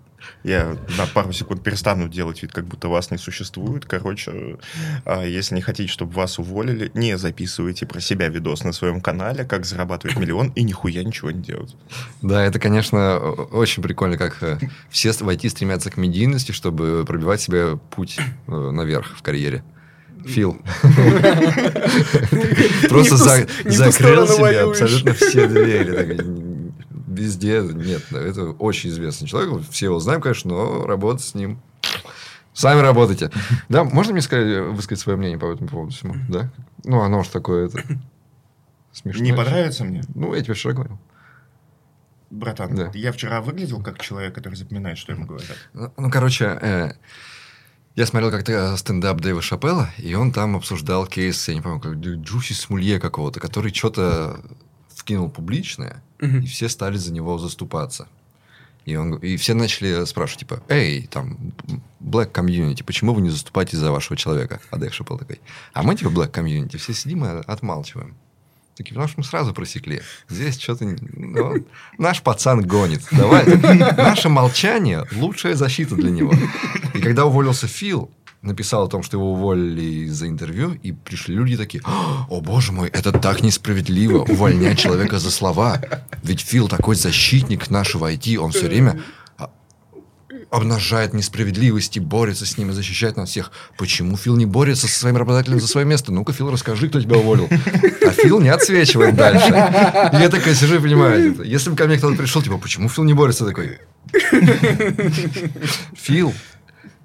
Speaker 2: Я на пару секунд перестану делать вид, как будто вас не существует. Короче, а, если не хотите, чтобы вас уволили, не записывайте про себя видос на своем канале, как зарабатывать миллион, и нихуя ничего не делать.
Speaker 3: Да, это, конечно, очень прикольно, как э, все в IT стремятся к медийности, чтобы пробивать себе путь э, наверх в карьере. Фил. Просто закрыл себе абсолютно все двери. Везде. Нет, да, это очень известный человек. Все его знаем, конечно, но работать с ним... Сами работайте. Да, можно мне сказать, высказать свое мнение по этому поводу всему? Да? Ну, оно же такое это... Смешно.
Speaker 2: Не понравится мне?
Speaker 3: Ну, я тебе вчера говорил.
Speaker 2: Братан,
Speaker 3: Да.
Speaker 2: я вчера выглядел как человек, который запоминает, что ему говорят.
Speaker 3: Ну, ну, короче, э, я смотрел как-то стендап Дэйва Шапелла, и он там обсуждал кейс, я не помню, как Джуси Смулье какого-то, который что-то вкинул публичное,
Speaker 1: Мгм.
Speaker 3: и все стали за него заступаться. И, он, и все начали спрашивать, типа, эй, там, black community, почему вы не заступаетесь за вашего человека? А Дэйв Шапелл такой, а мы, типа, black community, все сидим и отмалчиваем. Такие, потому что мы сразу просекли. Здесь что-то... ну, наш пацан гонит. Давай. Наше молчание – лучшая защита для него. И когда уволился Фил, написал о том, что его уволили из-за интервью, и пришли люди такие, о боже мой, это так несправедливо, увольнять человека за слова. Ведь Фил такой защитник нашего IT, он все время... А, обнажает несправедливости, борется с ними, защищает нас всех. Почему Фил не борется со своим работодателем за свое место? Ну-ка, Фил, расскажи, кто тебя уволил. А Фил не отсвечивает дальше. И я такой сижу и понимаю, если бы ко мне кто-то пришел, типа, почему Фил не борется? Такой, Фил,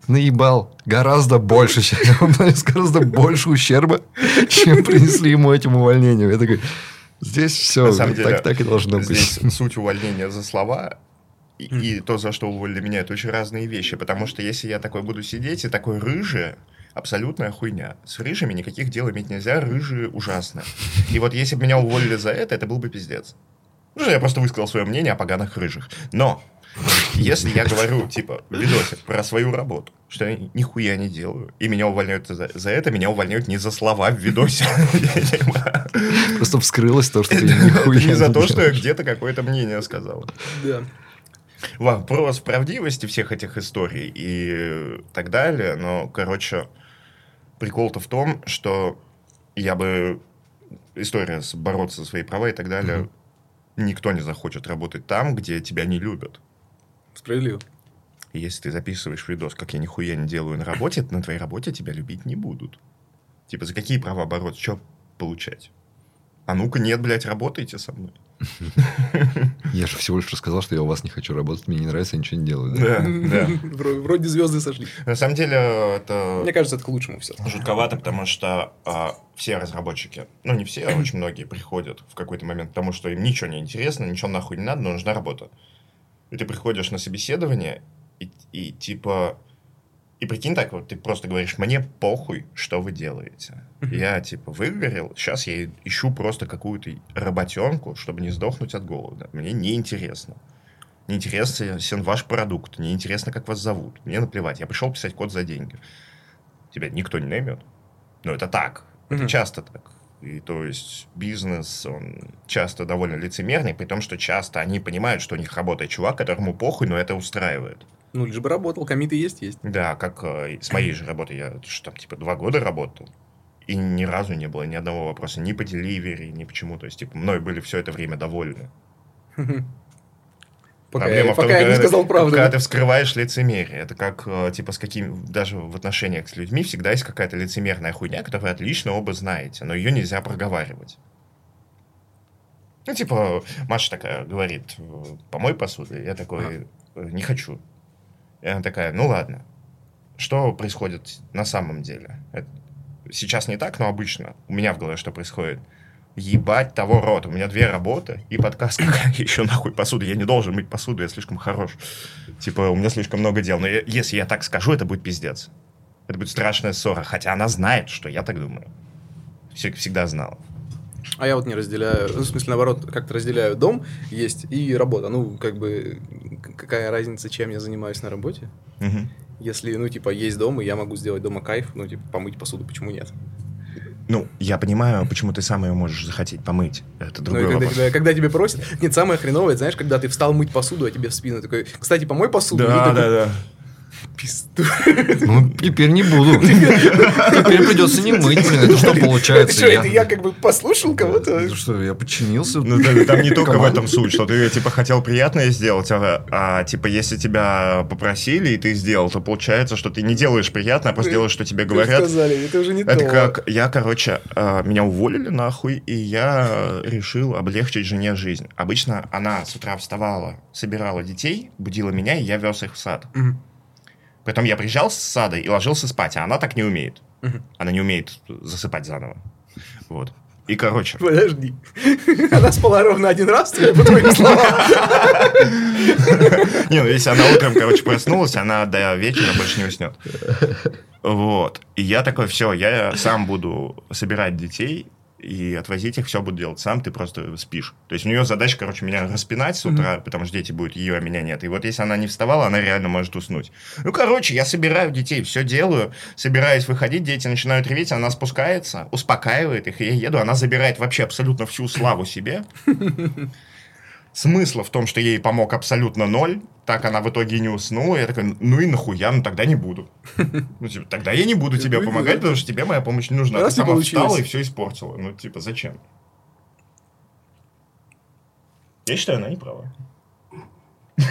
Speaker 3: наебал гораздо больше, чем- гораздо больше ущерба, чем принесли ему этим увольнением. Я такой, здесь все,
Speaker 2: На самом деле,
Speaker 3: так, так и должно
Speaker 2: Здесь
Speaker 3: быть.
Speaker 2: суть увольнения за слова и, и то, за что уволили меня, это очень разные вещи. Потому что если я такой буду сидеть и такой рыжий, абсолютная хуйня. С рыжими никаких дел иметь нельзя, рыжие ужасно. И вот если бы меня уволили за это, это был бы пиздец. Ну, я просто высказал свое мнение о поганых рыжих. Но если я говорю, типа, в видосе про свою работу, что я нихуя не делаю, и меня увольняют за, за это, меня увольняют не за слова в видосе.
Speaker 3: Просто вскрылось то, что ты нихуя
Speaker 2: не за то, что я где-то какое-то мнение сказал.
Speaker 1: Да.
Speaker 2: Вопрос правдивости всех этих историй и так далее, но, короче, прикол-то в том, что я бы... История с бороться за свои права и так далее, никто не захочет работать там, где тебя не любят.
Speaker 1: Справедливо.
Speaker 2: Если ты записываешь видос, как я нихуя не делаю на работе, на твоей работе тебя любить не будут. Типа, за какие права бороться? Что получать? А ну-ка, нет, блядь, работайте со мной.
Speaker 3: Я же всего лишь рассказал, что я у вас не хочу работать, мне не нравится, я ничего не делаю. да?
Speaker 2: Да, да.
Speaker 1: Вро- Вроде звезды сошли.
Speaker 2: На самом деле, это
Speaker 1: Мне кажется, это к лучшему все.
Speaker 2: жутковато, потому что а, все разработчики, ну не все, а очень многие приходят в какой-то момент к тому, что им ничего не интересно, ничего нахуй не надо, но нужна работа. И ты приходишь на собеседование, и, и типа... И прикинь так, вот ты просто говоришь, мне похуй, что вы делаете. Я типа выгорел, сейчас я ищу просто какую-то работенку, чтобы не сдохнуть от голода. Мне неинтересно. Неинтересен ваш продукт, неинтересно, как вас зовут. Мне наплевать, я пришел писать код за деньги. Тебя никто не наймет. Но это так. Это часто так. И то есть бизнес, он часто довольно лицемерный, при том, что часто они понимают, что у них работает чувак, которому похуй, но это устраивает.
Speaker 1: Ну, лишь бы работал, комиты есть, есть.
Speaker 2: Да, как э, с моей же работой, я что там, типа, два года работал, и ни разу не было ни одного вопроса ни по деливери, ни почему. То есть, типа, мной были все это время довольны.
Speaker 1: Пока,
Speaker 2: Проблема
Speaker 1: я,
Speaker 2: в том,
Speaker 1: пока я не сказал правду.
Speaker 2: Когда
Speaker 1: да.
Speaker 2: ты вскрываешь лицемерие, это как, э, типа, с каким, даже в отношениях с людьми всегда есть какая-то лицемерная хуйня, которую вы отлично оба знаете, но ее нельзя проговаривать. Ну, типа, Маша такая говорит, э, помой посуду. Я такой, «Э, не хочу. И она такая, ну ладно. Что происходит на самом деле? Это сейчас не так, но обычно. У меня в голове что происходит? Ебать того рода. У меня две работы и подкаст. Какая еще нахуй посуду? Я не должен мыть посуду, я слишком хорош. Типа, у меня слишком много дел. Но я- если я так скажу, это будет пиздец. Это будет страшная ссора. Хотя она знает, что я так думаю. Все- Всегда знала.
Speaker 1: А я вот не разделяю, ну, в смысле, наоборот, как-то разделяю дом есть и работа. Ну, как бы, какая разница, чем я занимаюсь на работе?
Speaker 2: Мгм.
Speaker 1: Если, ну, типа, есть дом, и я могу сделать дома кайф, ну, типа, помыть посуду, почему нет?
Speaker 2: Ну, я понимаю, почему ты сам ее можешь захотеть помыть. Это
Speaker 1: Ну,
Speaker 2: другой
Speaker 1: когда,
Speaker 2: вопрос.
Speaker 1: тебя, когда тебе просят... Нет, самое хреновое, знаешь, когда ты встал мыть посуду, а тебе в спину такой, кстати, помой посуду.
Speaker 2: Да,
Speaker 1: такой,
Speaker 2: да, да.
Speaker 1: «Пизду».
Speaker 3: Ну, теперь не буду. Теперь придется не мыть, блин. Это что
Speaker 1: Это
Speaker 3: получается?
Speaker 1: что, это я как бы послушал кого-то?
Speaker 3: Ну что, я подчинился?
Speaker 2: Ну, там, не только в этом суть, что ты, типа, хотел приятное сделать, а, а, типа, если тебя попросили, и ты сделал, то получается, что ты не делаешь приятно, а просто делаешь, что тебе говорят.
Speaker 1: сказали, это уже не
Speaker 2: Это
Speaker 1: то.
Speaker 2: как, я, короче, э, меня уволили нахуй, и я решил облегчить жене жизнь. Обычно она с утра вставала, собирала детей, будила меня, и я вез их в сад. Потом я приезжал с сада и ложился спать, а она так не умеет. Она не умеет засыпать заново. Вот. И, короче,
Speaker 1: Подожди. Она спала ровно один раз, судя по твоим словам.
Speaker 2: Не, ну если она утром, короче, проснулась, она до вечера больше не уснет. Вот. И я такой, все, я сам буду собирать детей и отвозить их, все буду делать сам, ты просто спишь. То есть у нее задача, короче, меня распинать с утра, потому что дети будут ее, а меня нет. И вот если она не вставала, она реально может уснуть. Ну, короче, я собираю детей, все делаю, собираюсь выходить, дети начинают реветь, она спускается, успокаивает их, и я еду, она забирает вообще абсолютно всю славу себе. Смысла в том, что ей помог абсолютно ноль, так она в итоге и не уснула. Я такой, ну и нахуя, ну тогда не буду. Ну, типа, тогда я не буду тебе
Speaker 1: Ну,
Speaker 2: помогать,
Speaker 1: да.
Speaker 2: потому что тебе моя помощь не нужна. Ты сама встала и все испортила. Ну, типа, зачем? Я считаю, она не права.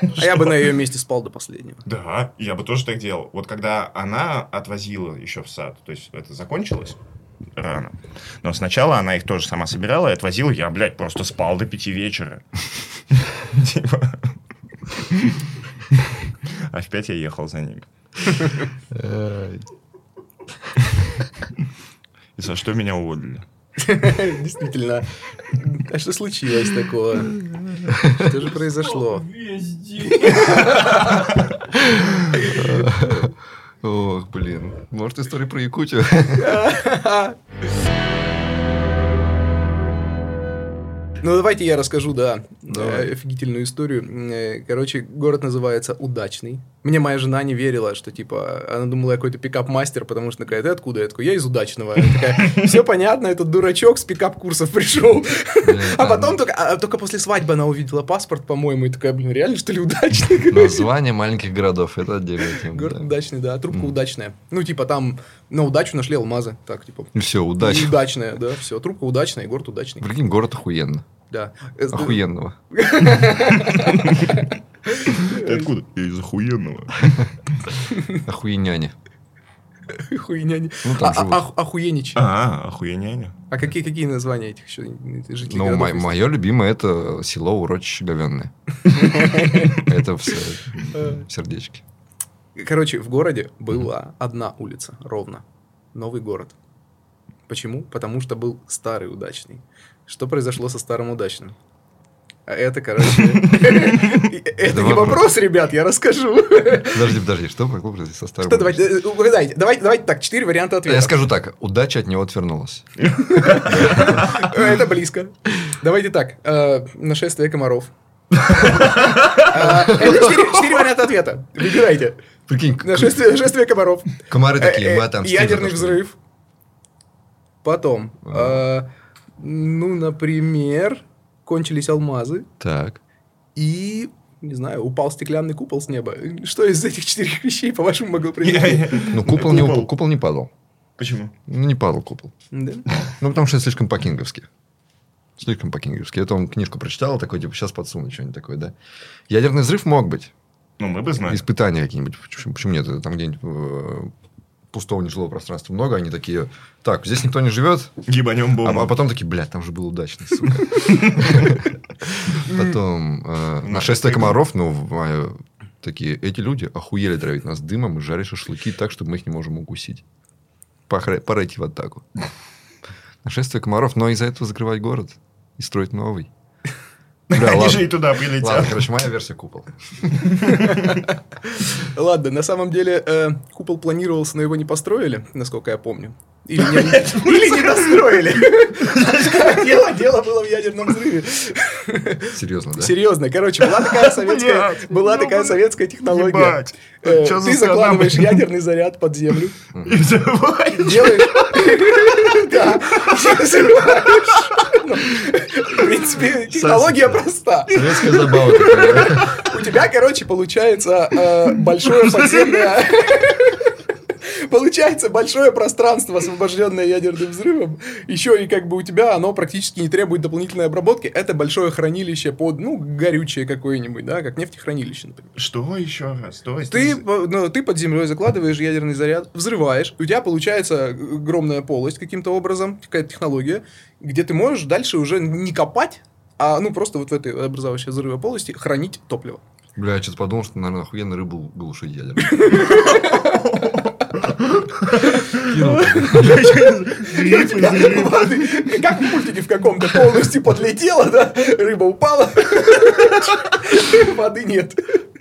Speaker 1: А я бы на ее месте спал до последнего.
Speaker 2: Да, я бы тоже так делал. Вот когда она отвозила еще в сад, то есть это закончилось рано. Но сначала она их тоже сама собирала и отвозила. Я, блядь, просто спал до пяти вечера. Типа. А в пять я ехал за ними. И за что меня уволили?
Speaker 1: Действительно. А что случилось такого? Что же произошло?
Speaker 3: Ох, блин. Может, история про Якутию?
Speaker 1: Ну, давайте я расскажу, да,
Speaker 3: Давай.
Speaker 1: э, офигительную историю. Э, Короче, город называется Удачный. Мне моя жена не верила, что, типа, она думала, я какой-то пикап-мастер, потому что такая, ты откуда? Я такой, я из Удачного. Она такая, все понятно, этот дурачок с пикап-курсов пришел. А потом только, а только после свадьбы она увидела паспорт, по-моему, и такая, блин, реально, что ли, Удачный?
Speaker 3: Название маленьких городов. Это отдельная тема.
Speaker 1: Город
Speaker 3: да.
Speaker 1: удачный, да, трубка удачная. Ну, типа, там на удачу нашли алмазы. Так, типа,
Speaker 3: все, удачи.
Speaker 1: удачная, да, все, трубка удачная, и город удачный.
Speaker 3: Прикинь, город охуенно.
Speaker 1: Да. Э,
Speaker 3: Охуенного.
Speaker 2: Ты откуда? Я из охуенного.
Speaker 3: Охуеняне.
Speaker 1: Хуйня. не-
Speaker 3: Ну, там
Speaker 1: А- а- Охуенич.
Speaker 2: А, охуеняня.
Speaker 1: А какие, какие названия этих еще жителей
Speaker 3: Ну, мо- мое любимое это село Урочище Говенное. Это все
Speaker 1: Э,
Speaker 3: сердечки.
Speaker 1: Короче, в городе была одна улица, ровно. Новый город. Почему? Потому что был старый удачный. Что произошло со старым удачным? А это, короче... Это не вопрос, ребят, я расскажу.
Speaker 3: Подожди, подожди, что произошло со старым?
Speaker 1: Что, давайте, э, угадайте. Давайте, давайте так, четыре варианта
Speaker 3: Я
Speaker 1: ответа.
Speaker 3: скажу так, удача от него отвернулась.
Speaker 1: Э, Это близко. Давайте так. э, Нашествие комаров. Это четыре варианта ответа. Выбирайте.
Speaker 3: Прикинь,
Speaker 1: Нашествие, комаров.
Speaker 3: комары такие, мы отомстим.
Speaker 1: Ядерный взрыв. Потом. Ну, например, кончились алмазы.
Speaker 3: Так.
Speaker 1: И, не знаю, упал стеклянный купол с неба. Что из этих четырех вещей, по-вашему, могло произойти?
Speaker 3: Ну, купол не, упал- купол не падал.
Speaker 2: Почему?
Speaker 3: Ну, не падал купол.
Speaker 1: Да?
Speaker 3: Ну, потому что это слишком по-кинговски. Слишком по-кинговски. Это он книжку прочитал, такой, типа, сейчас подсуну что-нибудь такое, да. Ядерный взрыв мог быть.
Speaker 2: Ну, мы бы знали.
Speaker 3: Испытания какие-нибудь. Почему, почему нет? Там где-нибудь э, пустого нежилого пространства много, они такие, так, здесь никто не живет,
Speaker 2: Ебанем
Speaker 3: а,
Speaker 2: бомбу.
Speaker 3: а потом такие, блядь, там же был удачный, сука. Потом э, нашествие комаров, ну, э, такие, эти люди охуели травить нас дымом и жарить шашлыки так, чтобы мы их не можем укусить. Пора идти в атаку. Нашествие комаров, но из-за этого закрывать город и строить новый. Бля,
Speaker 2: Они
Speaker 3: ладно.
Speaker 2: же и туда
Speaker 3: Ладно,
Speaker 2: прилетят.
Speaker 3: короче, моя версия купол.
Speaker 1: Ладно, на самом деле э, купол планировался, но его не построили, насколько я помню. Или не, или не достроили. Дело, дело было в ядерном взрыве.
Speaker 3: Серьезно, да?
Speaker 1: Серьезно, короче, была такая советская, была
Speaker 2: ну,
Speaker 1: такая советская технология.
Speaker 2: Ебать.
Speaker 1: Э, Ты закладываешь ядерный заряд под землю,
Speaker 2: И взрываешь.
Speaker 1: делаешь... Да. Ну, В принципе, технология проста.
Speaker 3: Советская забава.
Speaker 1: У тебя, короче, получается э, большое подземное... Получается большое пространство, освобожденное ядерным взрывом. Еще и как бы у тебя оно практически не требует дополнительной обработки. Это большое хранилище под, ну, горючее какое-нибудь, да, как нефтехранилище, например.
Speaker 2: Что еще раз? То есть
Speaker 1: Ты, ну, ты под землей закладываешь ядерный заряд, взрываешь, у тебя получается огромная полость каким-то образом, какая-то технология, где ты можешь дальше уже не копать, а ну просто вот в этой образовавшейся взрыва полости хранить топливо.
Speaker 3: Бля, я что-то подумал, что, наверное, охуенно рыбу глушить ядерно.
Speaker 1: Как в мультике в каком-то полностью подлетела, да, рыба упала, воды нет,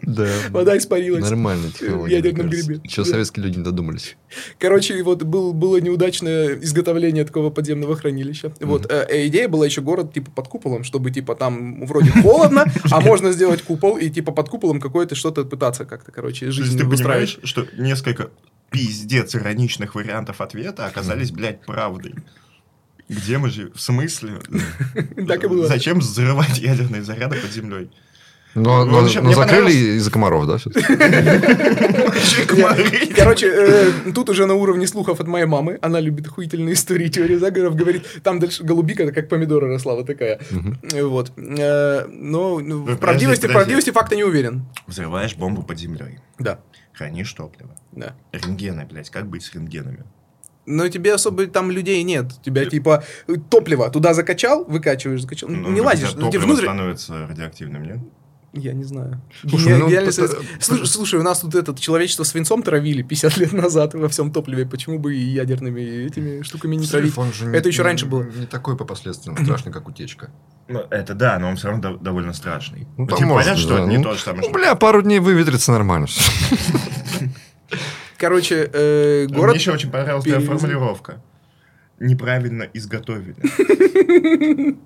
Speaker 3: Да.
Speaker 1: вода испарилась.
Speaker 3: Нормальная
Speaker 1: В
Speaker 3: технология.
Speaker 1: ядерном грибе.
Speaker 3: Чего
Speaker 1: Да.
Speaker 3: советские люди не додумались?
Speaker 1: Короче, вот был, было неудачное изготовление такого подземного хранилища. Вот, э, э, идея была еще город, типа, под куполом, чтобы, типа, там вроде холодно, а можно сделать купол, и, типа, под куполом какое-то что-то пытаться как-то, короче,
Speaker 2: То есть
Speaker 1: жизнь
Speaker 2: ты
Speaker 1: выстраивать.
Speaker 2: понимаешь, что несколько пиздец ироничных вариантов ответа оказались, блядь, правдой. Где мы же? В смысле?
Speaker 1: Так и было.
Speaker 2: Зачем взрывать ядерные заряды под землей?
Speaker 3: Но,
Speaker 2: Ну,
Speaker 3: но-
Speaker 2: еще-
Speaker 3: но
Speaker 2: мне
Speaker 3: закрыли
Speaker 2: понравилось-
Speaker 3: из-за комаров, да?
Speaker 1: Короче, э, тут уже на уровне слухов от моей мамы, она любит охуительные истории, теории заговоров, говорит, там дальше голубика, как помидоры росла, вот такая. Вот. Э, Но ну, в правдивости факта не уверен.
Speaker 2: Взрываешь бомбу под землей.
Speaker 1: Да,
Speaker 2: Хранишь топливо.
Speaker 1: да.
Speaker 2: Рентгены, блядь, как быть с рентгенами?
Speaker 1: Но тебе особо там людей нет. Тебя типа топливо туда закачал, выкачиваешь, закачал. Ну, не лазишь. ну,
Speaker 2: Топливо
Speaker 1: внутрь...
Speaker 2: становится радиоактивным, нет?
Speaker 1: Я не знаю.
Speaker 3: Слушай,
Speaker 1: Ге-
Speaker 3: ну,
Speaker 1: гениальный
Speaker 3: это-
Speaker 1: совет- Слушай, слушай, у нас тут этот человечество свинцом травили 50 лет назад во всем топливе. Почему бы и ядерными этими штуками не травить?
Speaker 3: Же не-
Speaker 1: Это еще раньше было.
Speaker 3: Не такой по последствиям страшный, как утечка.
Speaker 2: Ну, это да, но он все равно дов- довольно страшный.
Speaker 3: Ну,
Speaker 2: Ну,
Speaker 3: там
Speaker 2: типа, понятно, что
Speaker 3: да.
Speaker 2: это не
Speaker 3: Ну,
Speaker 2: то же самое,
Speaker 3: Ну,
Speaker 2: что...
Speaker 3: бля, пару дней выветрится нормально.
Speaker 1: Короче, э,
Speaker 2: Мне
Speaker 1: город...
Speaker 2: еще очень понравилась твоя формулировка. Неправильно изготовили.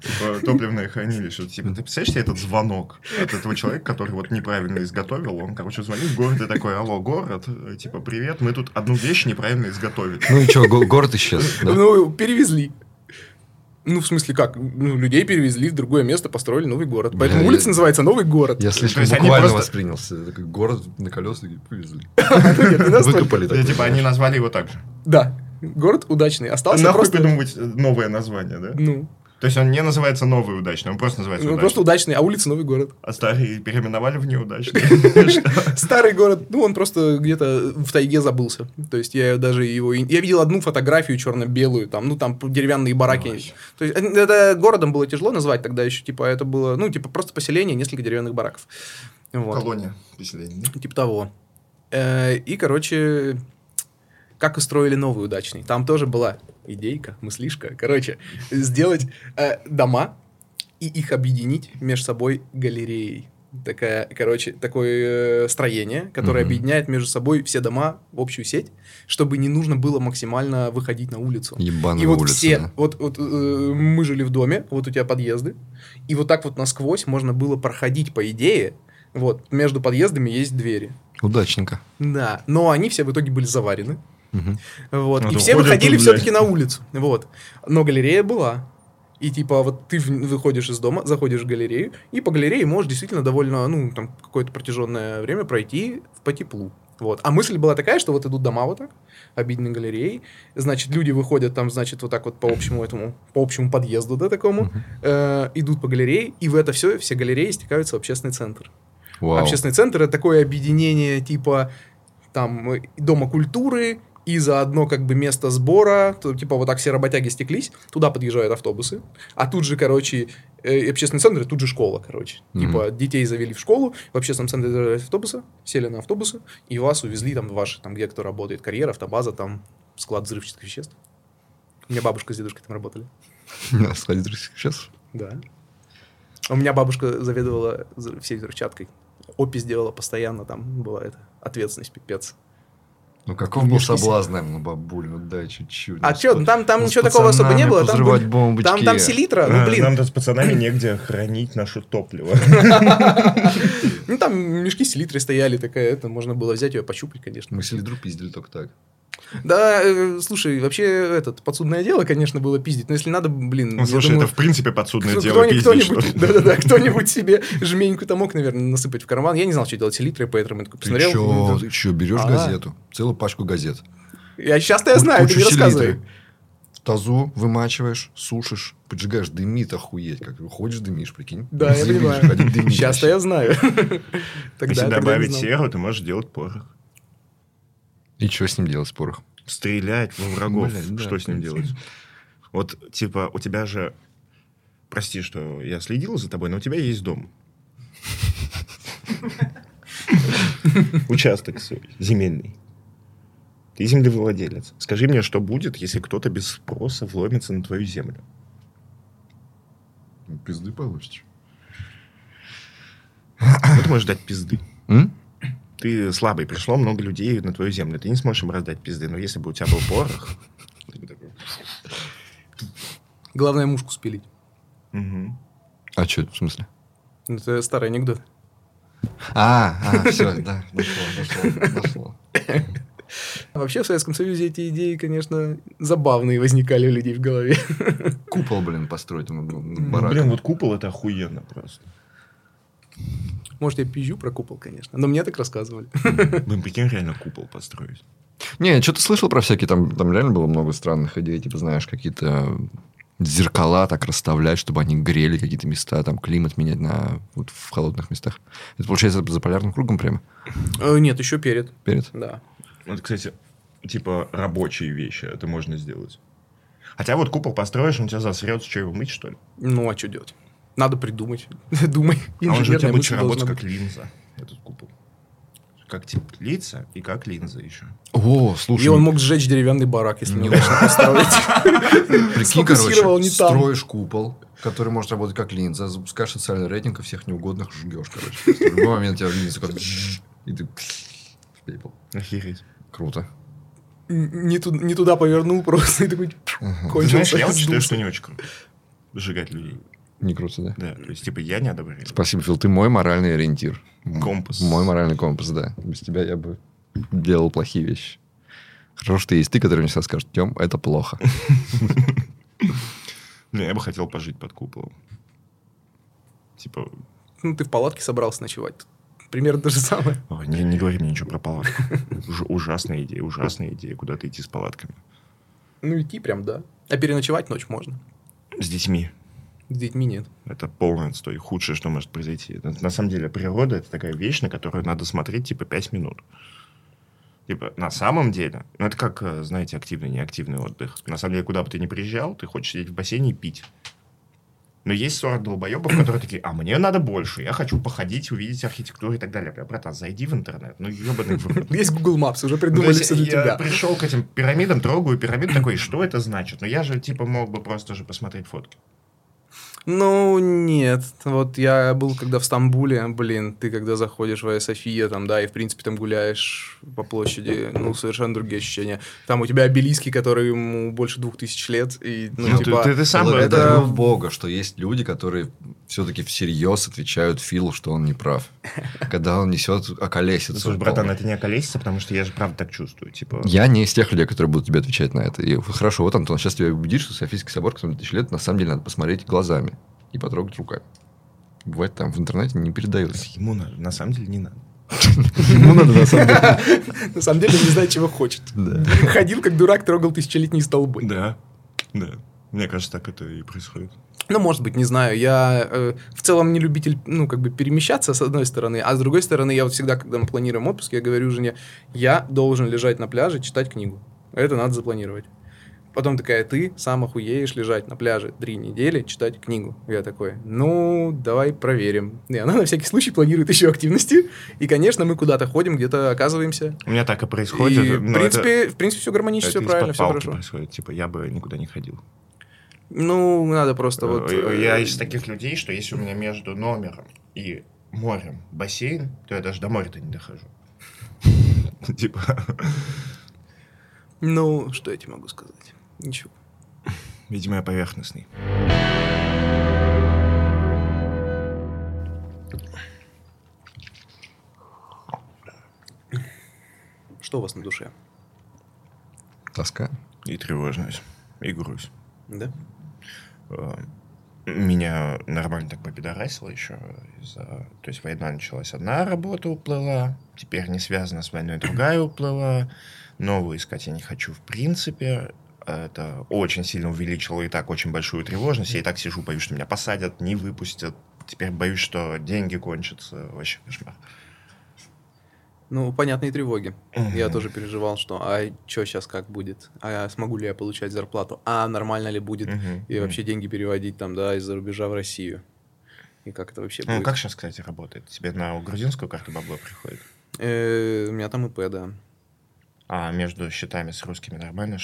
Speaker 2: Типа, Топливное хранилище. Типа, ты представляешь себе этот звонок от этого человека, который вот неправильно изготовил? Он, короче, звонит в город и такой, алло, город, э, типа, привет, мы тут одну вещь неправильно изготовили.
Speaker 3: Ну и что, город исчез. да?
Speaker 1: Ну, перевезли. Ну, в смысле, как? Ну, людей перевезли в другое место, построили новый город. Поэтому
Speaker 3: Бля,
Speaker 1: улица
Speaker 3: я-
Speaker 1: называется Новый город.
Speaker 3: Я слишком
Speaker 2: есть они
Speaker 3: буквально
Speaker 2: просто-
Speaker 3: воспринялся. Такой город на колесах повезли. Выкопали.
Speaker 2: Типа, они назвали его так же.
Speaker 1: Да, город удачный. Остался
Speaker 2: Нахуй
Speaker 1: просто...
Speaker 2: придумывать новое название, да?
Speaker 1: Ну,
Speaker 2: То есть он не называется новый удачный, он просто называется
Speaker 1: ну,
Speaker 2: удачный.
Speaker 1: просто удачный, а улица Новый город.
Speaker 2: А старый переименовали в неудачный.
Speaker 1: Старый город, ну, он просто где-то в тайге забылся. То есть я даже его... Я видел одну фотографию черно-белую, там, ну, там деревянные бараки. То есть э, это городом было тяжело назвать тогда еще, типа, это было, ну, типа, просто поселение, несколько деревянных бараков.
Speaker 2: Колония поселения. да?
Speaker 1: Типа того. Э, И, короче, как устроили новый удачный. Там тоже была идейка, мыслишка. Короче, сделать э, дома и их объединить между собой галереей. Такая, короче, такое э, строение, которое
Speaker 3: Мгм.
Speaker 1: объединяет между собой все дома в общую сеть, чтобы не нужно было максимально выходить на улицу.
Speaker 3: Ебаная
Speaker 1: И вот
Speaker 3: улица,
Speaker 1: все,
Speaker 3: да.
Speaker 1: вот, вот э, мы жили в доме, вот у тебя подъезды, и вот так вот насквозь можно было проходить, по идее, вот, между подъездами есть двери.
Speaker 3: Удачненько.
Speaker 1: Да, но они все в итоге были заварены.
Speaker 3: Мгм.
Speaker 1: Вот.
Speaker 2: Ну,
Speaker 1: и все выходили все-таки на улицу. Вот. Но галерея была. И типа вот ты выходишь из дома, заходишь в галерею, и по галерее можешь действительно довольно, ну, там, какое-то протяженное время пройти по теплу. Вот. А мысль была такая, что вот идут дома вот так, объединены галереей, значит, люди выходят там, значит, вот так вот по общему этому, по общему подъезду, да, такому, э, идут по галерее, и в это все, все галереи стекаются в общественный центр.
Speaker 3: Вау.
Speaker 1: Общественный центр это такое объединение типа там дома культуры и заодно как бы место сбора, то, типа вот так все работяги стеклись, туда подъезжают автобусы, а тут же, короче, э, общественный центр, и тут же школа, короче.
Speaker 3: Мгм.
Speaker 1: Типа детей завели в школу, в общественном центре держали автобусы, сели на автобусы, и вас увезли там ваши, там где кто работает, карьера, автобаза, там склад взрывчатых веществ. У меня бабушка с дедушкой там работали.
Speaker 3: Сходи, друзья, сейчас.
Speaker 1: Да. У меня бабушка заведовала всей взрывчаткой. Опись делала постоянно, там была эта ответственность, пипец.
Speaker 3: Ну, каков был соблазн, наверное, бабуль, ну дай чуть-чуть.
Speaker 1: А
Speaker 3: Ну,
Speaker 1: чё,
Speaker 3: с-
Speaker 1: там, там
Speaker 3: ну,
Speaker 1: ничего такого особо не было. Там,
Speaker 3: бомбочки.
Speaker 1: там, там селитра, ну
Speaker 2: А,
Speaker 1: блин.
Speaker 2: Нам-то с пацанами негде хранить наше топливо.
Speaker 1: Ну там мешки селитры стояли, такая, это можно было взять ее пощупать, конечно.
Speaker 3: Мы селитру пиздили только так.
Speaker 1: Да, э, слушай, вообще этот подсудное дело, конечно, было пиздить, но если надо, блин,
Speaker 2: Ну, слушай,
Speaker 1: думаю,
Speaker 2: это в принципе подсудное
Speaker 1: кто-
Speaker 2: дело
Speaker 1: кто-нибудь-
Speaker 2: пиздить,
Speaker 1: кто-нибудь,
Speaker 2: что-
Speaker 1: да-да-да, кто-нибудь себе жменьку-то мог, наверное, насыпать в карман. Я не знал, что делать селитрой, поэтому я
Speaker 3: Ты
Speaker 1: посмотрел.
Speaker 3: ты чё, берешь
Speaker 1: А.
Speaker 3: газету, целую пачку газет.
Speaker 1: Я сейчас-то я знаю, ты не рассказывай.
Speaker 3: В тазу вымачиваешь, сушишь, поджигаешь, дымит охуеть. Как ходишь, дымишь, прикинь.
Speaker 1: Да, я понимаю. Сейчас-то я знаю.
Speaker 2: Если добавить серу, ты можешь делать порох.
Speaker 3: И что с ним делать, с порохом?
Speaker 2: Стрелять во врагов.
Speaker 3: Блядь, да,
Speaker 2: Что с ним делать? Вот, типа, у тебя же... Прости, что я следил за тобой, но у тебя есть дом. Участок свой, земельный. Ты землевладелец. Скажи мне, что будет, если кто-то без спроса вломится на твою землю?
Speaker 3: Пизды получишь.
Speaker 2: Ну, ты можешь дать пизды.
Speaker 3: М?
Speaker 2: Ты слабый, пришло много людей на твою землю. Ты не сможешь им раздать пизды. Но если бы у тебя был порох...
Speaker 1: Главное мушку спилить.
Speaker 3: А что, в смысле?
Speaker 1: Это старый анекдот.
Speaker 3: А, а, все, да, дошло, дошло, дошло.
Speaker 1: А Вообще в Советском Союзе эти идеи, конечно, забавные возникали у людей в голове.
Speaker 3: Купол, блин, построить м,
Speaker 2: Ну,
Speaker 3: барак.
Speaker 2: Блин, вот купол это охуенно просто.
Speaker 1: Может, я пизжу про купол, конечно. Но мне так рассказывали.
Speaker 2: Блин, прикинь, реально купол построить.
Speaker 3: Не, я что-то слышал про всякие, там, там реально было много странных идей, типа, знаешь, какие-то зеркала так расставлять, чтобы они грели какие-то места, там, климат менять на, вот, в холодных местах. Это получается за полярным кругом прямо?
Speaker 1: Э, Нет, еще перед.
Speaker 3: Перед?
Speaker 1: Да.
Speaker 2: Вот, кстати, типа рабочие вещи это можно сделать. Хотя вот купол построишь, он тебя засрется, что его мыть, что ли?
Speaker 1: Ну, а что делать? Надо придумать. Думай.
Speaker 2: А он же у тебя будет работать как линза, этот купол. Как теплица и как линза еще.
Speaker 3: О, слушай,
Speaker 1: И он мог сжечь деревянный барак, если
Speaker 3: Не
Speaker 1: неудачно построить.
Speaker 3: прикинь, короче,
Speaker 1: там.
Speaker 3: строишь купол, который может работать как линза, запускаешь социальный рейтинг, и всех неугодных жгешь, короче. В любой момент тебя линза как и ты пепел.
Speaker 2: Охереть.
Speaker 3: Круто.
Speaker 1: Не ту- не туда повернул просто и такой
Speaker 2: Ты знаешь,
Speaker 1: кончился.
Speaker 2: я вот считаю, что не очень круто. Сжигать людей.
Speaker 3: Не круто, да?
Speaker 2: Да, то есть, типа, я не одобряю.
Speaker 3: Спасибо, Фил, ты мой моральный ориентир.
Speaker 2: Компас.
Speaker 3: Мой моральный компас, да. Без тебя я бы делал плохие вещи. Хорошо, что есть ты, который мне всегда скажет, Тем, это плохо.
Speaker 2: Не, я бы хотел пожить под куполом. Типа,
Speaker 1: Ну, ты в палатке собрался ночевать. Примерно то же самое.
Speaker 2: ой, не, не говори мне ничего про палатку. Уж- ужасная идея, ужасная идея, куда-то идти с палатками.
Speaker 1: Ну, идти прям, да. А переночевать ночь можно.
Speaker 2: С детьми.
Speaker 1: С детьми нет.
Speaker 2: Это полный отстой. Худшее, что может произойти. На, самом деле, природа – это такая вещь, на которую надо смотреть, типа, 5 минут. Типа, на самом деле, ну, это как, э, знаете, активный, неактивный отдых. На самом деле, куда бы ты ни приезжал, ты хочешь сидеть в бассейне и пить. Но есть 40 долбоебов, которые такие, а мне надо больше, я хочу походить, увидеть архитектуру и так далее. Бля, братан, зайди в интернет, ну ебаный в.
Speaker 1: Есть Google Maps, уже
Speaker 2: Ну,
Speaker 1: придумали все для
Speaker 2: я
Speaker 1: тебя.
Speaker 2: пришел к этим пирамидам, трогаю пирамиду, такой, что это значит? Ну, я же, типа, мог бы просто же посмотреть фотки.
Speaker 1: Ну, нет. Вот я был когда в Стамбуле, блин, ты когда заходишь в Айя София, там, да, и, в принципе, там гуляешь по площади, ну, совершенно другие ощущения. Там у тебя обелиски, которые ему больше двух тысяч лет, и, ну,
Speaker 2: Ну,
Speaker 1: типа...
Speaker 2: ты, ты- ты сам
Speaker 1: это-
Speaker 3: Бога, что есть люди, которые все-таки всерьез отвечают Филу, что он не прав. Когда он несет околесицу.
Speaker 2: Слушай, братан, это не околесится, потому что я же правда так чувствую. Типа,
Speaker 3: Я не из тех людей, которые будут тебе отвечать на это. И хорошо, вот, Антон, сейчас тебя убедишь, что Софийский собор, который тысяч лет, на самом деле надо посмотреть глазами и потрогать руками. Бывает там в интернете не передается.
Speaker 2: ему надо, на самом деле не надо.
Speaker 3: Ему надо на самом деле.
Speaker 1: На самом деле не знает, чего хочет.
Speaker 3: Да.
Speaker 1: Ходил, как дурак, трогал тысячелетние столбы.
Speaker 2: Да, да. Мне кажется, так это и происходит.
Speaker 1: Ну, может быть, не знаю. Я э, в целом не любитель, ну, как бы перемещаться, с одной стороны. А с другой стороны, я вот всегда, когда мы планируем отпуск, я говорю жене, я должен лежать на пляже, читать книгу. Это надо запланировать. Потом такая, ты сам охуеешь лежать на пляже три недели, читать книгу. Я такой, ну, давай проверим. И она на всякий случай планирует еще активности. И, конечно, мы куда-то ходим, где-то оказываемся.
Speaker 2: У меня так и происходит.
Speaker 1: И, в принципе, в принципе, все
Speaker 2: это,
Speaker 1: гармонично,
Speaker 2: это
Speaker 1: все правильно, все хорошо.
Speaker 2: происходит. Типа, я бы никуда не ходил.
Speaker 1: Ну, надо просто вот...
Speaker 2: Э, Я
Speaker 1: э,
Speaker 2: из таких людей, что если у меня между номером и морем бассейн, то я даже до моря-то не дохожу. Типа,
Speaker 1: Ну, что я тебе могу сказать? Ничего.
Speaker 2: видимо, я поверхностный.
Speaker 1: Что у вас на душе?
Speaker 3: Тоска.
Speaker 2: И тревожность, и грусть.
Speaker 1: Да?
Speaker 2: Э, Меня нормально так попидорасило еще. Из-за... То есть война началась, одна работа уплыла, теперь не связана с войной, другая уплыла. Новую искать я не хочу в принципе. Это очень сильно увеличило и так очень большую тревожность. Я и так сижу, боюсь, что меня посадят, не выпустят. Теперь боюсь, что деньги кончатся. Вообще кошмар.
Speaker 1: Ну, понятные тревоги. Я
Speaker 2: Мгм.
Speaker 1: тоже переживал, что а что сейчас как будет? А смогу ли я получать зарплату? А нормально ли будет?
Speaker 2: Мгм.
Speaker 1: И вообще деньги переводить там, да, из-за рубежа в Россию? И как это вообще
Speaker 2: Ну,
Speaker 1: будет?
Speaker 2: как сейчас, кстати, работает? Тебе на грузинскую карту бабло приходит?
Speaker 1: Э, У меня там ИП, да.
Speaker 2: А между счетами с русскими нормально?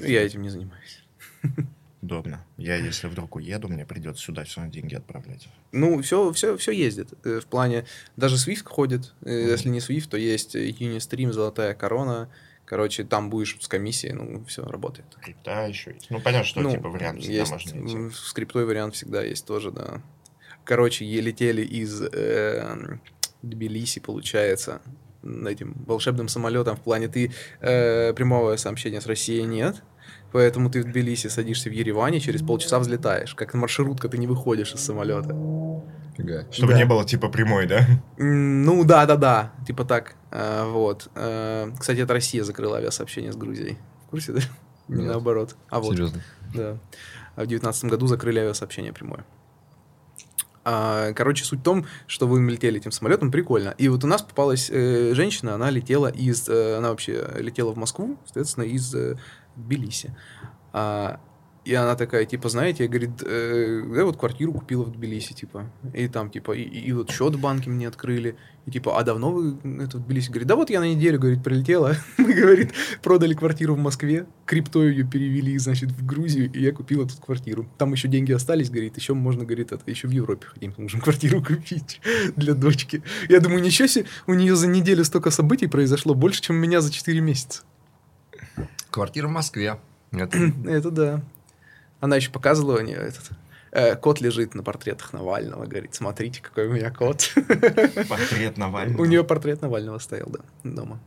Speaker 1: Я этим не занимаюсь.
Speaker 2: Удобно. Я, если вдруг уеду, мне придется сюда все равно деньги отправлять.
Speaker 1: Ну, все, все, все ездит. Э, В плане, даже Swift ходит. Э, Если не Swift, то есть Unistream, Золотая Корона. Короче, там будешь с комиссией, ну, все работает.
Speaker 2: Крипта еще есть. Ну, понятно, что
Speaker 1: Ну,
Speaker 2: типа вариант всегда
Speaker 1: есть,
Speaker 2: можно
Speaker 1: м, Скриптой вариант всегда есть тоже, да. Короче, летели из э, Тбилиси, получается, этим волшебным самолетом в плане ты э, прямого сообщения с Россией нет, Поэтому ты в Тбилиси садишься в Ереване, через полчаса взлетаешь. Как маршрутка, ты не выходишь из самолета.
Speaker 3: Фига.
Speaker 2: Чтобы
Speaker 1: Да.
Speaker 2: не было типа прямой, да?
Speaker 1: Ну да, да, да, типа так. А, вот. А, Кстати, это Россия закрыла авиасообщение с Грузией. В курсе, да? Не
Speaker 3: Нет.
Speaker 1: наоборот. А вот.
Speaker 3: Серьезно.
Speaker 1: Да. А в девятнадцатом году закрыли авиасообщение прямое. А, короче, суть в том, что вы летели этим самолетом, прикольно. И вот у нас попалась э, женщина, она летела из... э, она вообще летела в Москву, соответственно, из э, Тбилиси. А, и она такая, типа, знаете, говорит, э, я вот квартиру купила в Тбилиси, типа. И там, типа, и, и вот счет в банке мне открыли. И типа, а давно вы это в Тбилиси? Говорит, да вот я на неделю, говорит, прилетела. Мы, говорит, продали квартиру в Москве, крипто ее перевели, значит, в Грузию, и я купила тут квартиру. Там еще деньги остались, говорит, еще можно, говорит, это, еще в Европе хотим, можем квартиру купить для дочки. Я думаю, ничего себе, у нее за неделю столько событий произошло, больше, чем у меня за 4 месяца.
Speaker 3: Квартира в Москве. Это
Speaker 1: Это да. Она еще показывала мне этот... э, кот лежит на портретах Навального, говорит, смотрите, какой у меня кот.
Speaker 2: Портрет Навального.
Speaker 1: У нее портрет Навального стоял, да, дома.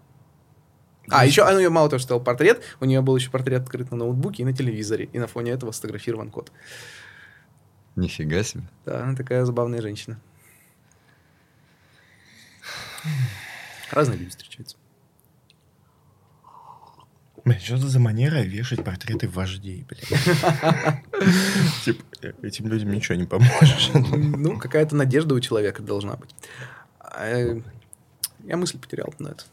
Speaker 1: А, еще, а, ну, у нее мало того, что стоял портрет, у нее был еще портрет открыт на ноутбуке и на телевизоре, и на фоне этого сфотографирован кот.
Speaker 3: нифига себе.
Speaker 1: Да, она такая забавная женщина. Разные люди встречаются.
Speaker 2: Блин, что это за манера вешать портреты вождей, блин? Типа, э, этим людям ничего не поможешь.
Speaker 1: Ну, какая-то надежда у человека должна быть. А, э, Я мысль потерял на это.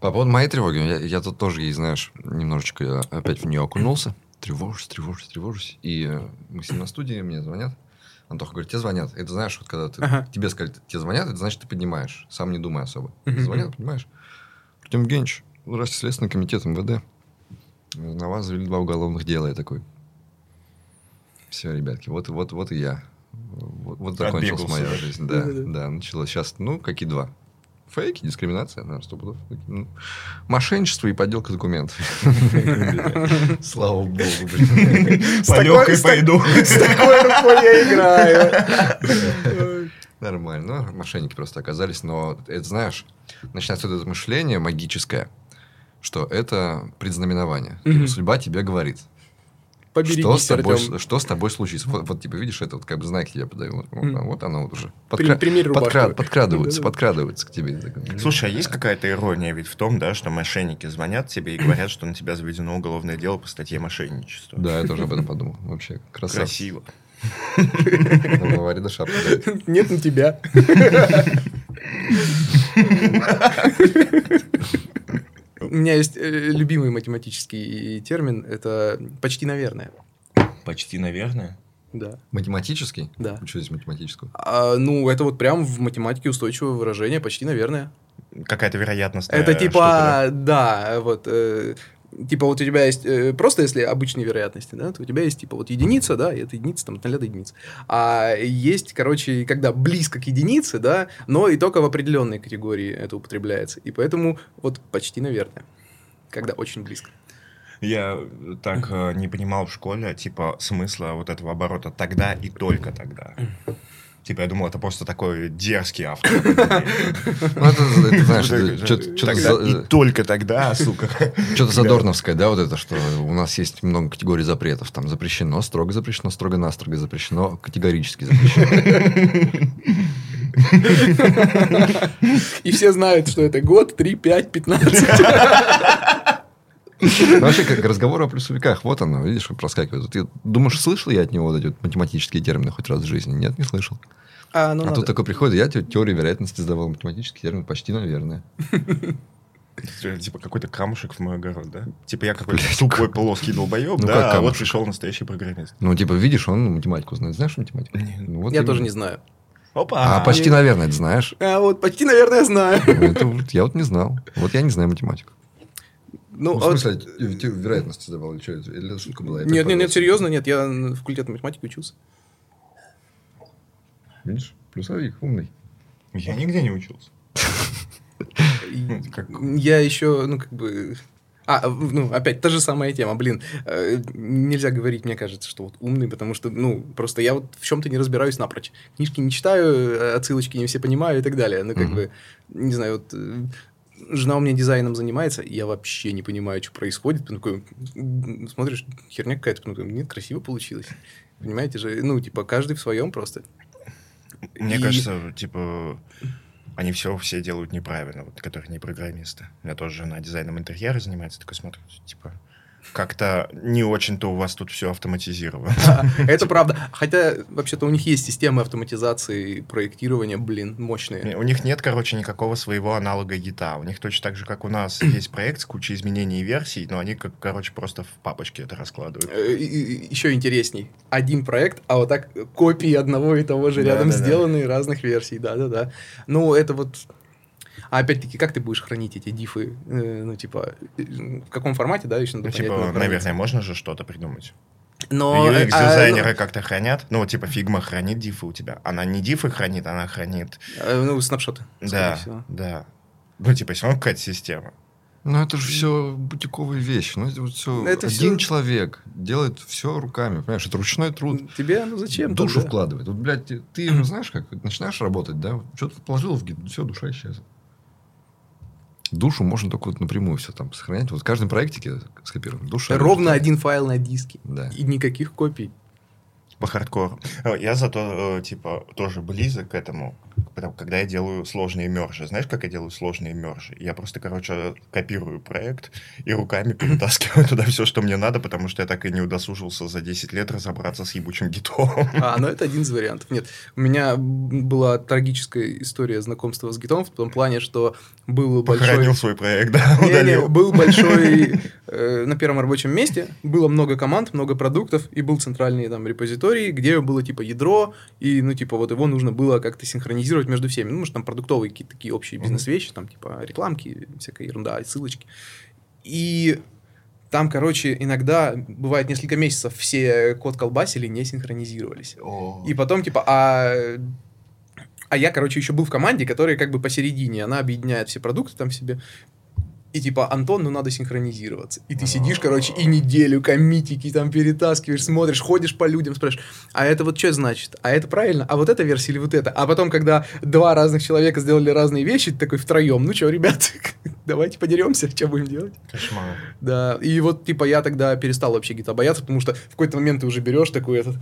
Speaker 3: По поводу моей тревоги, я, я тут тоже ей, знаешь, немножечко я опять в нее окунулся. Тревожусь, тревожусь, тревожусь. И э, мы с ним на студии, мне звонят. Антоха говорит, тебе звонят. Это знаешь, вот когда ты,
Speaker 1: Ага.
Speaker 3: тебе сказали, тебе звонят, это значит, ты поднимаешь. Сам не думай особо. Звонят, понимаешь? Артем Евгеньевич, Следственный комитет МВД. На вас завели два уголовных дела. Я такой, все, ребятки, вот, вот, вот и я. Вот, вот закончилась моя жизнь. Да, да, началось. Сейчас, ну, какие два? Фейки, дискриминация, наверное, сто пудов. Ну, Мошенничество и подделка документов. Слава богу, блин.
Speaker 1: С
Speaker 2: По легкой пойду.
Speaker 1: С такой рукой я играю.
Speaker 3: Нормально. Ну, мошенники просто оказались. Но это, знаешь, начинается вот это мышление магическое, что это предзнаменование. Типа, Судьба тебе говорит. Что с,
Speaker 1: Поберегись,
Speaker 3: тобой,
Speaker 1: Артем.
Speaker 3: что с тобой случится? Вот, вот, типа, видишь, это вот как бы знаки я подаю. Вот,
Speaker 1: Мгм.
Speaker 3: вот оно вот уже. Подкра-
Speaker 1: рубашку.
Speaker 3: подкра- подкрадываются, подкрадываются к тебе.
Speaker 2: Слушай, а есть какая-то ирония ведь в том, да, что мошенники звонят тебе и говорят, что на тебя заведено уголовное дело по статье мошенничества?
Speaker 3: Да, я тоже об этом подумал. Вообще, красавчик.
Speaker 2: Красиво.
Speaker 3: Шапка.
Speaker 1: Нет на тебя. У меня есть э, любимый математический термин. Это почти наверное.
Speaker 2: Почти, наверное.
Speaker 1: Да.
Speaker 3: Математический?
Speaker 1: Да.
Speaker 3: Что здесь математического?
Speaker 1: А, ну, это вот прям в математике устойчивое выражение, почти наверное.
Speaker 2: Какая-то вероятность.
Speaker 1: Это типа, да, вот, э, типа вот у тебя есть, э, просто если обычные вероятности, да, то у тебя есть типа вот единица, да, и это единица там от 0 до. А есть, короче, когда близко к единице, да, но и только в определенной категории это употребляется. И поэтому вот почти, наверное, когда очень близко.
Speaker 2: Я так э, не понимал в школе, типа, смысла вот этого оборота тогда и только тогда. Типа, я думал, это просто такой дерзкий автор.
Speaker 3: Ну,
Speaker 2: и только тогда, сука.
Speaker 3: Что-то задорновское, да, вот это, что у нас есть много категорий запретов. Там запрещено, строго запрещено, строго-настрого запрещено, категорически запрещено.
Speaker 1: И все знают, что это год, 3, 5, 15.
Speaker 3: Ну, Вообще, как разговор о плюсовиках, вот оно, видишь, проскакивает. Ты думаешь, слышал я от него вот эти вот математические термины хоть раз в жизни? Нет, не слышал.
Speaker 1: А, ну
Speaker 3: а
Speaker 1: надо.
Speaker 3: тут такой приходит, я те- теорию вероятности сдавал, математический термин почти, наверное.
Speaker 2: Типа какой-то камушек в мой огород, да? Типа я какой-то
Speaker 3: Блядь,
Speaker 2: тупой плоский долбоеб,
Speaker 3: Ну, как
Speaker 2: да, а вот пришел настоящий программист.
Speaker 3: Ну, типа, видишь, он математику знает. Знаешь математику? Ну, вот
Speaker 1: Я тоже не знаю.
Speaker 2: Опа!
Speaker 3: А, почти, наверное, это знаешь.
Speaker 1: А вот почти, наверное, знаю.
Speaker 3: Это вот я вот не знал. Вот я не знаю математику.
Speaker 1: Ну,
Speaker 3: Ну, в
Speaker 1: а
Speaker 3: смысле, те- те вероятности давал, или что? Или это шутка была? Я
Speaker 1: Нет, нет, нет, серьезно, нет, я на факультете математики учился.
Speaker 3: Видишь, плюсовик, умный.
Speaker 2: Я нигде не учился. Как-
Speaker 1: Я еще, ну, как бы... А, в- ну, опять та же самая тема, блин. э, Нельзя говорить, мне кажется, что вот умный, потому что, ну, просто я вот в чем-то не разбираюсь напрочь. Книжки не читаю, э, отсылочки не все понимаю и так далее. Ну, как бы, не знаю, вот... жена у меня дизайном занимается, и я вообще не понимаю, что происходит. Потом такой, м, смотришь, херня какая-то, потом такой, нет, красиво получилось. Понимаете же, ну, типа, каждый в своем просто.
Speaker 2: Мне
Speaker 1: И-
Speaker 2: кажется, типа, они все, все делают неправильно, вот, которые не программисты. У меня тоже жена дизайном интерьера занимается, такой смотрит, типа, как-то не очень-то у вас тут все автоматизировано.
Speaker 1: Это правда. Хотя, вообще-то, у них есть системы автоматизации проектирования, блин, мощные.
Speaker 2: У них нет, короче, никакого своего аналога гита. У них точно так же, как у нас, есть проект с кучей изменений и версий, но они, как, короче, просто в папочке это раскладывают.
Speaker 1: Еще интересней. Один проект, а вот так копии одного и того же рядом сделанные разных версий. Да-да-да. Ну, это вот... А опять-таки, как ты будешь хранить эти дифы? Э, Ну, типа, э, в каком формате, да, еще надо
Speaker 2: Ну,
Speaker 1: понять,
Speaker 2: типа, наверное, можно же что-то придумать.
Speaker 1: Но... э, а,
Speaker 2: UX-дизайнеры как-то хранят. Ну, вот, типа, Figma хранит дифы у тебя. Она не дифы хранит, она хранит...
Speaker 1: э, Ну, снапшоты,
Speaker 2: Да,
Speaker 1: всего.
Speaker 2: да. Ну, типа, все равно какая-то система.
Speaker 3: Ну, это же все бутиковые вещи. Ну, это вот все...
Speaker 1: Это
Speaker 3: Один
Speaker 1: всё-
Speaker 3: человек делает все руками. Понимаешь, это ручной труд.
Speaker 1: Тебе, ну, зачем?
Speaker 3: душу
Speaker 1: тогда?
Speaker 3: вкладывает. Вот, блядь, ты, ты, ну, знаешь, как начинаешь работать, да, что-то положил в гид, все, душа исчезла. Душу можно только вот напрямую все там сохранять. Вот в каждом проектике скопировано. Душа.
Speaker 1: Ровно один файл на диске.
Speaker 3: Да.
Speaker 1: И никаких копий.
Speaker 2: По хардкору. Э, Я зато, э, типа, тоже близок к этому, когда я делаю сложные мержи. Знаешь, как я делаю сложные мержи? Я просто, короче, копирую проект и руками перетаскиваю туда все, что мне надо, потому что я так и не удосужился за 10 лет разобраться с ебучим гитом.
Speaker 1: А, ну это один из вариантов. Нет, у меня была трагическая история знакомства с гитом в том плане, что был большой...
Speaker 2: Похоронил свой проект, да,
Speaker 1: Не-не,
Speaker 2: удалил.
Speaker 1: был большой э, на первом рабочем месте, было много команд, много продуктов, и был центральный там репозиторий, где было типа ядро, и ну типа вот его нужно было как-то синхронизировать между всеми. Ну, может, там продуктовые какие-то такие общие бизнес-вещи, там типа рекламки, всякая ерунда, ссылочки. И там, короче, иногда бывает несколько месяцев все код колбасили, не синхронизировались.
Speaker 2: О.
Speaker 1: И потом, типа, а... А я, короче, еще был в команде, которая как бы посередине, она объединяет все продукты там в себе. И типа, Антон, ну надо синхронизироваться. И ты сидишь, короче, и неделю коммитики там перетаскиваешь, смотришь, ходишь по людям, спрашиваешь, а это вот что значит? А это правильно? А вот эта версия или вот это? А потом, когда два разных человека сделали разные вещи, ты такой втроем, ну что, ребят, давайте подеремся, что будем делать?
Speaker 2: Кошмар.
Speaker 1: Да, и вот, типа, я тогда перестал вообще гита бояться, потому что в какой-то момент ты уже берешь такой этот,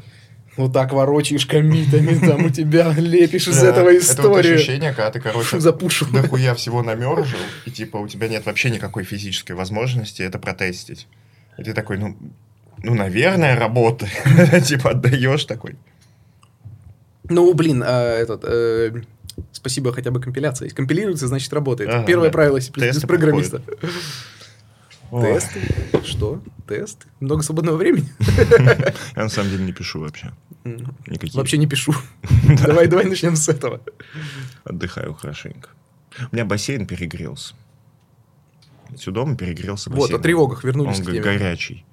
Speaker 1: вот так ворочаешь комитами, там у тебя лепишь из этого
Speaker 2: Это вот
Speaker 1: историю.
Speaker 2: ощущение, когда ты, короче,
Speaker 1: Запушу.
Speaker 2: дохуя всего намержил, и типа у тебя нет вообще никакой физической возможности это протестить. И ты такой, ну, ну, наверное, работает. Типа отдаешь такой.
Speaker 1: Ну, блин, а, этот, э, спасибо хотя бы компиляция. Компилируется, значит работает. Первое правило C++ программиста. Тесты? Что? Тесты? Много свободного времени?
Speaker 2: Я на самом деле не пишу вообще.
Speaker 1: М,
Speaker 2: Никаких.
Speaker 1: Вообще не пишу. Давай, давай начнем с этого.
Speaker 2: Отдыхаю хорошенько. У меня бассейн перегрелся. Все дома перегрелся
Speaker 1: Вот,
Speaker 2: бассейн.
Speaker 1: о тревогах вернулись
Speaker 2: Он
Speaker 1: к
Speaker 2: г-
Speaker 1: теме.
Speaker 2: горячий.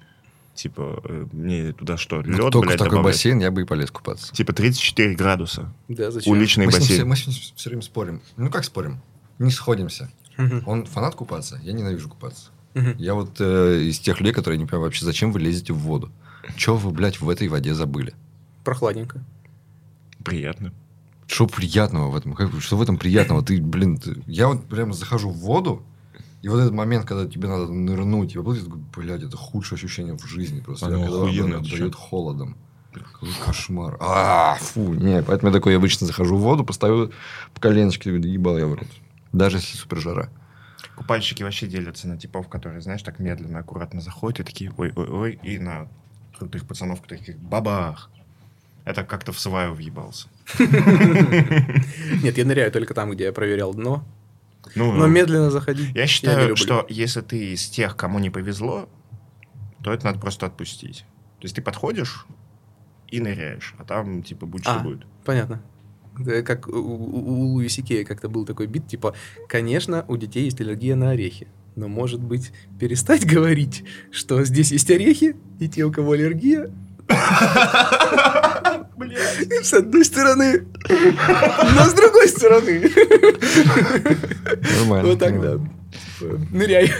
Speaker 2: Типа, э, мне туда что,
Speaker 3: Ну,
Speaker 2: лед,
Speaker 3: только
Speaker 2: блядь,
Speaker 3: в такой
Speaker 2: добавлять?
Speaker 3: бассейн я бы и полез купаться.
Speaker 2: Типа 34 градуса.
Speaker 1: Да, зачем?
Speaker 2: Уличный
Speaker 3: Мы с, ним все,
Speaker 2: бассейн.
Speaker 3: мы с ним все время спорим. Ну, как спорим? Не сходимся.
Speaker 1: Мгм.
Speaker 3: Он фанат купаться, я ненавижу купаться.
Speaker 1: Мгм.
Speaker 3: Я вот э, из тех людей, которые не понимают вообще, зачем вы лезете в воду. Че вы, блядь, в этой воде забыли?
Speaker 1: Прохладненько.
Speaker 2: Приятно.
Speaker 3: Что приятного в этом? Как- что в этом приятного? Ты, блин, ты- я вот прямо захожу в воду, и вот этот момент, когда тебе надо нырнуть, я такой, блядь, это худшее ощущение в жизни. Просто
Speaker 2: Оно
Speaker 3: Я когда
Speaker 2: ты
Speaker 3: отдает холодом. Какой кошмар. А, фу, не, поэтому я такой обычно захожу в воду, поставлю по коленочке, ебал я в рот. Даже если супер жара.
Speaker 2: Купальщики вообще делятся на типов, которые, знаешь, так медленно, аккуратно заходят и такие ой-ой-ой, и на крутых пацанов таких бабах. Это как-то в сваю въебался.
Speaker 1: Нет, я ныряю только там, где я проверял дно.
Speaker 2: Ну,
Speaker 1: Но медленно заходить
Speaker 2: я считаю,
Speaker 1: люблю.
Speaker 2: что если ты из тех, кому не повезло, то это надо просто отпустить. То есть ты подходишь и ныряешь, а там, типа, будь что
Speaker 1: А.
Speaker 2: будет.
Speaker 1: Понятно. Да, Как у, у- Луиси Кея как-то был такой бит, типа, конечно, у детей есть аллергия на орехи, но, может быть, перестать говорить, что здесь есть орехи, и те, у кого аллергия, с одной стороны, но с другой стороны.
Speaker 3: Нормально.
Speaker 1: Вот так, да. Типа, Ныряй.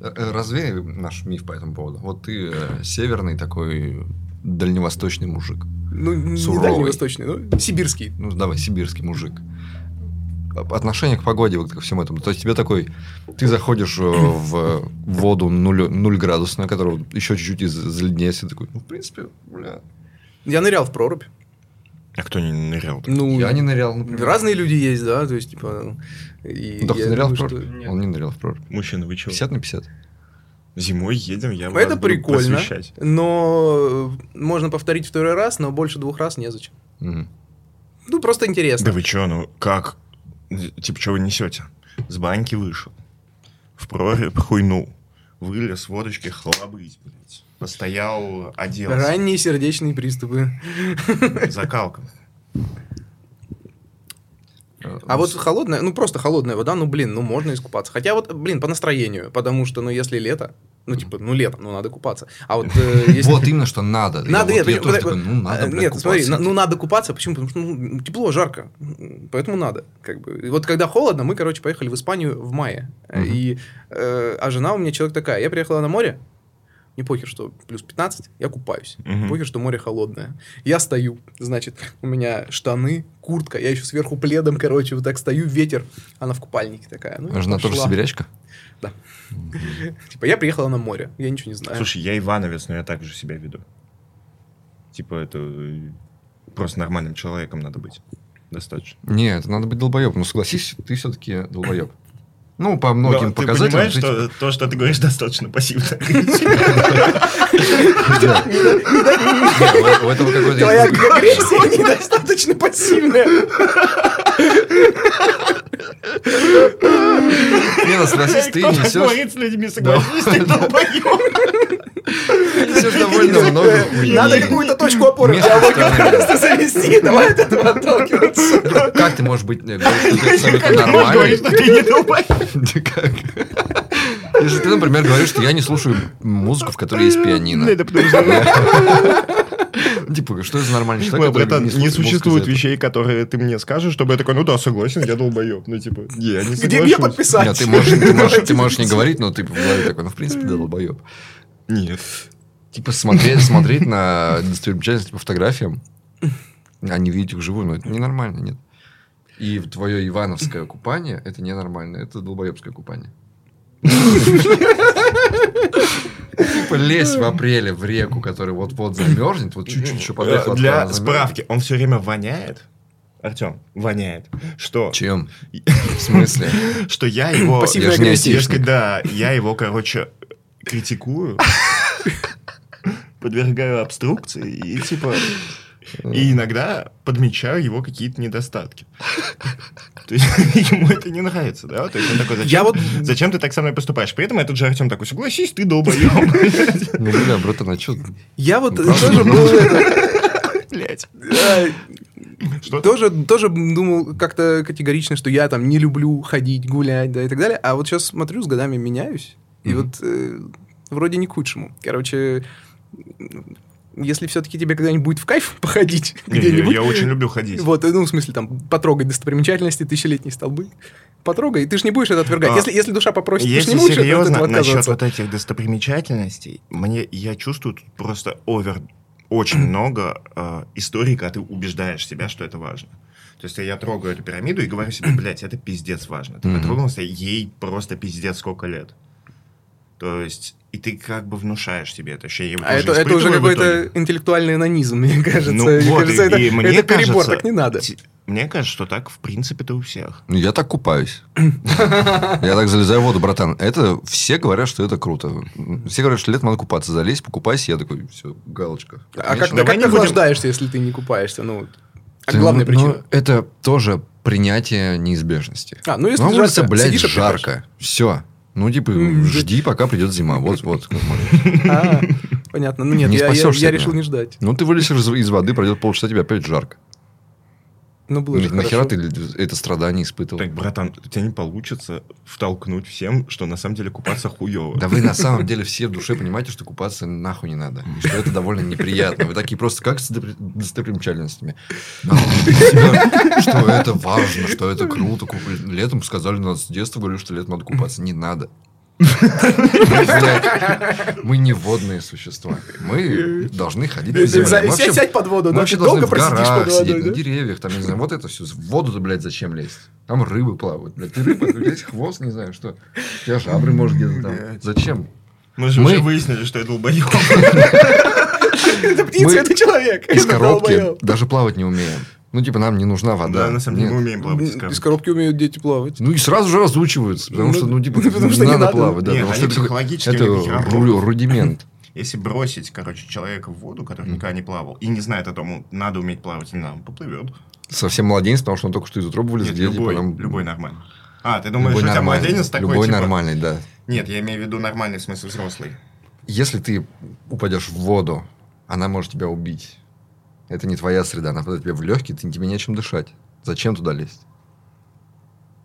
Speaker 3: Э, э, Развей наш миф по этому поводу. Вот ты э, северный такой дальневосточный мужик.
Speaker 1: Ну, не
Speaker 3: Суровый.
Speaker 1: дальневосточный, ну, сибирский.
Speaker 3: Ну, давай, сибирский мужик. отношение к погоде, вот ко всему этому. То есть тебе такой, ты заходишь э, в воду 0, 0 градусную, которая еще чуть-чуть из- заледнеет, и такой, ну, в принципе, бля.
Speaker 1: Я нырял в прорубь.
Speaker 2: А кто не нырял?
Speaker 1: Ну,
Speaker 3: Я не нырял, например.
Speaker 1: разные люди есть, да, то есть, типа... И
Speaker 3: Ну, так ты нырял в
Speaker 1: думаю,
Speaker 3: прорубь?
Speaker 1: что-
Speaker 4: Нет.
Speaker 3: Он не нырял в прорубь.
Speaker 2: Мужчина, вы чего?
Speaker 3: 50 на 50.
Speaker 2: Зимой едем, я вас
Speaker 1: Это прикольно,
Speaker 2: просвещать.
Speaker 1: но можно повторить второй раз, но больше двух раз незачем.
Speaker 3: Мгм.
Speaker 1: Ну, просто интересно.
Speaker 2: Да вы чё, ну как? Типа, что вы несете? С баньки вышел. В прорубь хуйнул. Вылез водочки хлобыть, блядь. Постоял, оделся.
Speaker 1: Ранние сердечные приступы.
Speaker 2: Закалка.
Speaker 1: А вот холодная, ну просто холодная вода, ну блин, ну можно искупаться. Хотя вот, блин, по настроению, потому что, ну если лето, ну типа, ну лето, ну надо купаться. А вот э, если...
Speaker 3: Вот именно, что надо.
Speaker 1: Надо, нет,
Speaker 3: ну, надо,
Speaker 1: э, Нет, смотри, ну надо купаться, почему? Потому что ну, тепло, жарко, поэтому надо. Как бы. Вот когда холодно, мы, короче, поехали в Испанию в мае. И, э, а жена у меня человек такая, я приехала на море, не похер, что плюс 15, я купаюсь.
Speaker 2: Мгм.
Speaker 1: Похер, что море холодное. Я стою, значит, у меня штаны, куртка, я еще сверху пледом, короче, вот так стою, ветер, она в купальнике такая. Ну, я
Speaker 3: А Жена тоже сибирячка?
Speaker 1: Типа, я приехала на море, я ничего не знаю.
Speaker 2: Слушай, я Ивановец, но я так же себя веду. Типа, это э, просто нормальным человеком надо быть. Достаточно.
Speaker 3: Нет, надо быть долбоебом. Ну, согласись, ты все-таки долбоеб. Ну, по многим
Speaker 2: Но ты
Speaker 3: показателям.
Speaker 2: понимаешь,
Speaker 3: ты,
Speaker 2: что то, что ты говоришь, достаточно пассивно.
Speaker 3: у- этого какой-то
Speaker 1: Твоя агрессия недостаточно пассивная.
Speaker 3: Не, ну, согласись, ты несешь...
Speaker 2: с людьми, согласись, ты долбоёб.
Speaker 3: Ты несешь довольно много.
Speaker 1: Надо какую-то точку опоры диалога просто завести. Давай от этого отталкиваться.
Speaker 3: Как ты можешь быть... э, абсолютно нормальный?
Speaker 2: что ты не долбоёб.
Speaker 3: Да как? Если ты, например, говоришь, что я не слушаю музыку, в которой есть пианино.
Speaker 2: Это потому что...
Speaker 3: Типа, что это за нормальный человек,
Speaker 2: братан, не существует вещей, которые ты мне скажешь, чтобы я такой, ну да, согласен, я долбоеб. Ну, типа, я не
Speaker 1: Где мне подписать?
Speaker 3: Нет, ты можешь, ты можешь, ты можешь не говорить, но ты в голове такой, ну, в принципе, да, долбоеб.
Speaker 2: Нет.
Speaker 3: Типа, смотреть, смотреть на достопримечательности по фотографиям, а не видеть их вживую, ну, это ненормально, нет. И твое ивановское купание, это ненормально, это долбоебское купание. Типа лезть в апреле в реку, которая вот-вот замерзнет, вот чуть-чуть еще подохла.
Speaker 2: Э, Для справки, он все время воняет. Артем, воняет. Что?
Speaker 3: Чем? В смысле?
Speaker 2: Что я его...
Speaker 1: Агрессия.
Speaker 3: айтишник.
Speaker 2: Да, я его, короче, критикую, подвергаю обструкции и, типа... И иногда подмечаю его какие-то недостатки. То есть ему это не нравится, да? То есть он такой, зачем,
Speaker 1: Я вот-
Speaker 2: зачем ты так со мной поступаешь? При этом этот же Артем такой, согласись, ты долбоеб.
Speaker 3: Ну, бля, братан, а что?
Speaker 1: Я вот
Speaker 3: Правда?
Speaker 1: тоже был...
Speaker 2: Блять. Что?
Speaker 1: Тоже, тоже думал как-то категорично, что я там не люблю ходить, гулять, да, и так далее. А вот сейчас смотрю, с годами меняюсь. И вот э, вроде не к худшему. Короче, если все-таки тебе когда-нибудь будет в кайф походить где-нибудь,
Speaker 2: я очень люблю ходить.
Speaker 1: вот, ну, в смысле, там, потрогать достопримечательности, тысячелетние столбы, потрогай, ты ж не будешь это отвергать.
Speaker 2: А,
Speaker 1: если, если душа попросит, ты ж
Speaker 2: Если
Speaker 1: не будешь от
Speaker 2: серьезно,
Speaker 1: этого
Speaker 2: насчет вот этих достопримечательностей, мне я чувствую тут просто овер очень много э, историй, когда ты убеждаешь себя, что это важно. То есть я трогаю эту пирамиду и говорю себе, блядь, это пиздец важно. Ты потрогался, ей просто пиздец сколько лет. То есть, и ты как бы внушаешь себе это ощущение.
Speaker 1: А это, это уже какой-то интеллектуальный анонизм, мне кажется.
Speaker 2: Ну,
Speaker 1: Мне
Speaker 2: вот,
Speaker 1: кажется,
Speaker 2: и-
Speaker 1: это,
Speaker 2: и мне
Speaker 1: это перебор,
Speaker 2: кажется,
Speaker 1: так не надо.
Speaker 2: Мне кажется, что так, в принципе-то, у всех.
Speaker 3: Ну, я так купаюсь. Я так залезаю в воду, братан. Это все говорят, что это круто. Все говорят, что летом надо купаться. Залезь, покупайся. Я такой, все, галочка.
Speaker 1: А как, ты охлаждаешься, если ты не купаешься? Ну, а главная
Speaker 3: ну,
Speaker 1: причина.
Speaker 3: это тоже принятие неизбежности.
Speaker 1: А, ну если
Speaker 3: На улице,
Speaker 1: жарко,
Speaker 3: блядь, жарко. Все. Ну, типа, жди, пока придет зима. Вот, вот.
Speaker 1: А, понятно. Ну нет,
Speaker 3: Не
Speaker 1: я, я- решил не ждать.
Speaker 3: Ну, ты вылезешь из, из воды, пройдет полчаса, тебе опять жарко.
Speaker 1: Ну, было же
Speaker 3: Нахера
Speaker 1: хорошо.
Speaker 3: ты это страдание испытывал?
Speaker 2: Так, братан, у тебя не получится втолкнуть всем, что на самом деле купаться хуево.
Speaker 3: Да вы на самом деле все в душе понимаете, что купаться нахуй не надо. И что это довольно неприятно. Вы такие просто как с достопри- достопримечательностями. Себя, Что это важно, что это круто. Летом сказали нас с детства, говорили, что летом надо купаться. Не надо. Мы, не водные существа. Мы должны ходить по земле.
Speaker 1: Сядь сядь под воду,
Speaker 3: мы вообще
Speaker 1: Ты долго
Speaker 3: должны в горах
Speaker 1: под
Speaker 3: сидеть, на деревьях, там, не знаю, вот это все. В воду-то, блядь, зачем лезть? Там рыбы плавают, блядь. Ты рыба, тебя есть хвост, не знаю, что. У тебя жабры, может, где-то там. Зачем?
Speaker 2: Мы же уже выяснили, что я долбоёб.
Speaker 1: Это птица,
Speaker 3: Мы
Speaker 1: это человек.
Speaker 3: Из коробки даже плавать не умеем. Ну, типа, нам не нужна вода.
Speaker 2: Да, на самом деле
Speaker 3: Нет.
Speaker 2: мы умеем плавать из
Speaker 1: Из
Speaker 2: коробки.
Speaker 1: коробки умеют дети плавать.
Speaker 3: Ну и сразу же разучиваются, потому
Speaker 1: Ну,
Speaker 3: что, ну, типа,
Speaker 1: потому что
Speaker 3: надо
Speaker 1: надо.
Speaker 3: плавать, да,
Speaker 2: Нет,
Speaker 3: потому
Speaker 2: они
Speaker 3: что это,
Speaker 2: психологически
Speaker 3: это
Speaker 2: работают.
Speaker 3: рудимент.
Speaker 2: Если бросить, короче, человека в воду, который никогда не плавал, и не знает о том, надо уметь плавать или надо, он поплывет.
Speaker 3: Совсем младенец, потому что он только что из утробы вылез,
Speaker 2: любой,
Speaker 3: там-
Speaker 2: любой нормальный. А, ты думаешь,
Speaker 3: любой
Speaker 2: у тебя младенец такой,
Speaker 3: Любой
Speaker 2: типа-
Speaker 3: нормальный, да.
Speaker 2: Нет, я имею в виду нормальный в смысле взрослый.
Speaker 3: Если ты упадешь в воду, она может тебя убить. Это не твоя среда, она попадает тебе в легкие, ты, тебе нечем дышать. Зачем туда лезть?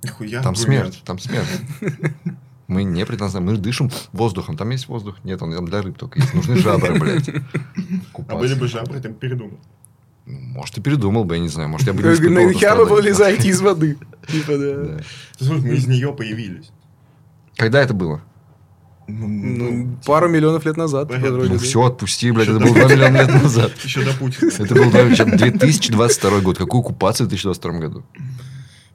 Speaker 2: Нихуя.
Speaker 3: Там
Speaker 2: аргумент.
Speaker 3: смерть, там смерть. Мы не предназначены, мы дышим воздухом. Там есть воздух? Нет, он там для рыб только есть. Нужны жабры, блядь.
Speaker 2: А были бы жабры, ты бы передумал.
Speaker 3: Ну, Может, и передумал бы, я не знаю. Может, я бы не
Speaker 1: вы
Speaker 3: страдание.
Speaker 1: вылезаете из воды? Типа, да.
Speaker 2: Мы из нее появились.
Speaker 3: Когда это было?
Speaker 1: Ну, пару миллионов лет назад. Вроде
Speaker 3: Ну, все, отпусти, блядь,
Speaker 2: Ещё
Speaker 3: это было 2 миллиона лет назад.
Speaker 2: Еще до Путина.
Speaker 3: Это был да, чем 2022 год. Какую оккупацию в 2022 году?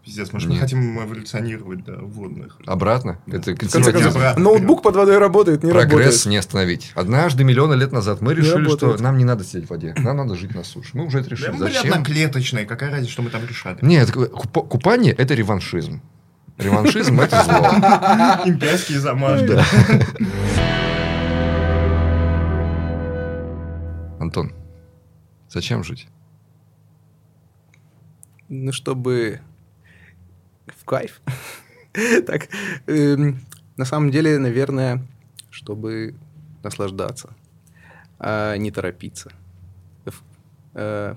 Speaker 2: Пиздец, может, мы хотим эволюционировать до водных.
Speaker 3: Обратно? Это консерватизм.
Speaker 1: ноутбук под водой работает, не
Speaker 3: Прогресс
Speaker 1: работает.
Speaker 3: не остановить. Однажды, миллионы лет назад, мы решили, что нам не надо сидеть в воде. Нам надо жить на суше. Мы уже это
Speaker 2: Да
Speaker 3: решили.
Speaker 2: мы были одноклеточные, какая разница, что мы там решали?
Speaker 3: Нет, купа- купание – это реваншизм. Реваншизм – это зло.
Speaker 2: Имперские замашки.
Speaker 3: Антон, зачем жить?
Speaker 1: Ну, чтобы в кайф. Так, эм, на самом деле, наверное, чтобы наслаждаться, а не торопиться. Э,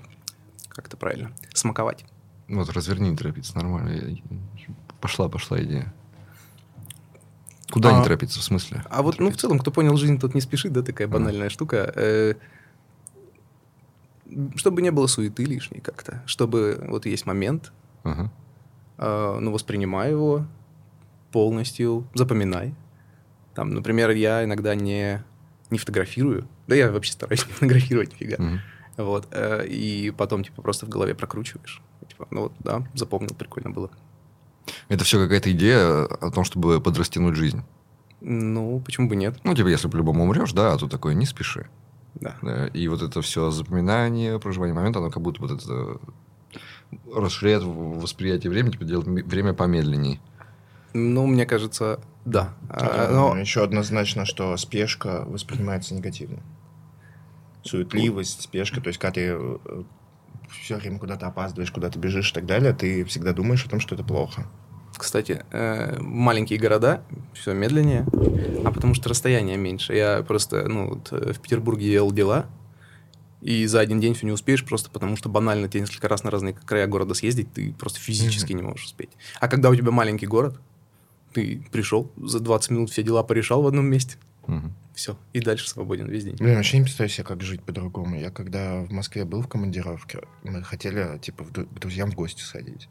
Speaker 1: Как это правильно? Смаковать.
Speaker 3: Вот, разверни, не торопиться, нормально. Я- Пошла, пошла идея. Куда не
Speaker 1: А.
Speaker 3: торопиться, в смысле?
Speaker 1: А вот, ну, в целом, кто понял, жизнь тут не спешит, да, такая банальная штука. Э, Чтобы не было суеты лишней как-то. Чтобы вот есть момент,
Speaker 3: Ага.
Speaker 1: э, ну, воспринимай его полностью, запоминай. Там, например, я иногда не, не фотографирую. Да я вообще стараюсь не фотографировать нифига.
Speaker 3: Мгм.
Speaker 1: Вот. э, И потом, типа, просто в голове прокручиваешь. Типа, ну вот, да, запомнил, прикольно было.
Speaker 3: Это все какая-то идея о том, чтобы подрастянуть жизнь.
Speaker 1: Ну, почему бы нет?
Speaker 3: Ну, типа, если по-любому умрешь, да, а тут такое, не спеши.
Speaker 1: Да.
Speaker 3: Да, И вот это все запоминание, проживание момента, оно как будто вот это расширяет в- восприятие времени, типа делает время помедленней.
Speaker 1: Ну, мне кажется, да. А,
Speaker 2: но- еще однозначно, что спешка воспринимается негативно. Суетливость, спешка, то есть когда ты все время куда-то опаздываешь, куда-то бежишь и так далее, ты всегда думаешь о том, что это плохо.
Speaker 1: Кстати, э, маленькие города, все медленнее, а потому что расстояние меньше. Я просто, ну, вот, э, в Петербурге делал дела, и за один день все не успеешь, просто потому что банально тебе несколько раз на разные края города съездить, ты просто физически не можешь успеть. А когда у тебя маленький город, ты пришел, за 20 минут все дела порешал в одном месте,
Speaker 3: Мгм.
Speaker 1: все, и дальше свободен весь день.
Speaker 2: Блин, вообще не представляю себе, как жить по-другому. Я когда в Москве был в командировке, мы хотели, типа, в к друзьям в гости сходить.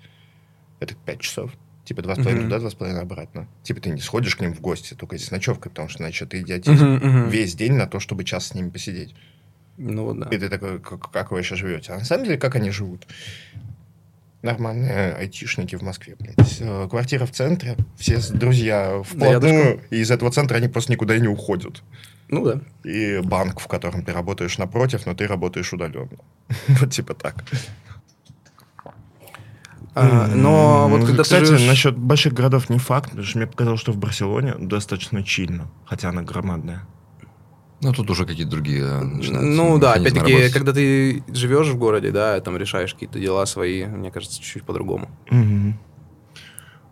Speaker 2: Это пять часов. Типа, два с половиной туда, два с половиной обратно. Типа, ты не сходишь к ним в гости, только здесь ночевка, потому что, значит, ты идиотизм. Весь день на то, чтобы час с ними посидеть.
Speaker 1: Ну да.
Speaker 2: И ты такой, как, как вы вообще живете? А на самом деле, как они живут? Нормальные айтишники в Москве, блядь. Квартира в центре, все друзья вплотную, и из этого центра они просто никуда и не уходят.
Speaker 1: Ну да.
Speaker 2: И банк, в котором ты работаешь напротив, но ты работаешь удаленно. Вот типа так.
Speaker 1: А, но вот когда
Speaker 2: Кстати,
Speaker 1: живешь...
Speaker 2: насчет больших городов не факт, потому что мне показалось, что в Барселоне достаточно чильно, хотя она громадная.
Speaker 3: Ну, тут уже какие-то другие э, начинаются
Speaker 1: Ну да,
Speaker 3: механизмы
Speaker 1: опять-таки,
Speaker 3: работать.
Speaker 1: когда ты живешь в городе, да, там решаешь какие-то дела свои, мне кажется, чуть-чуть по-другому.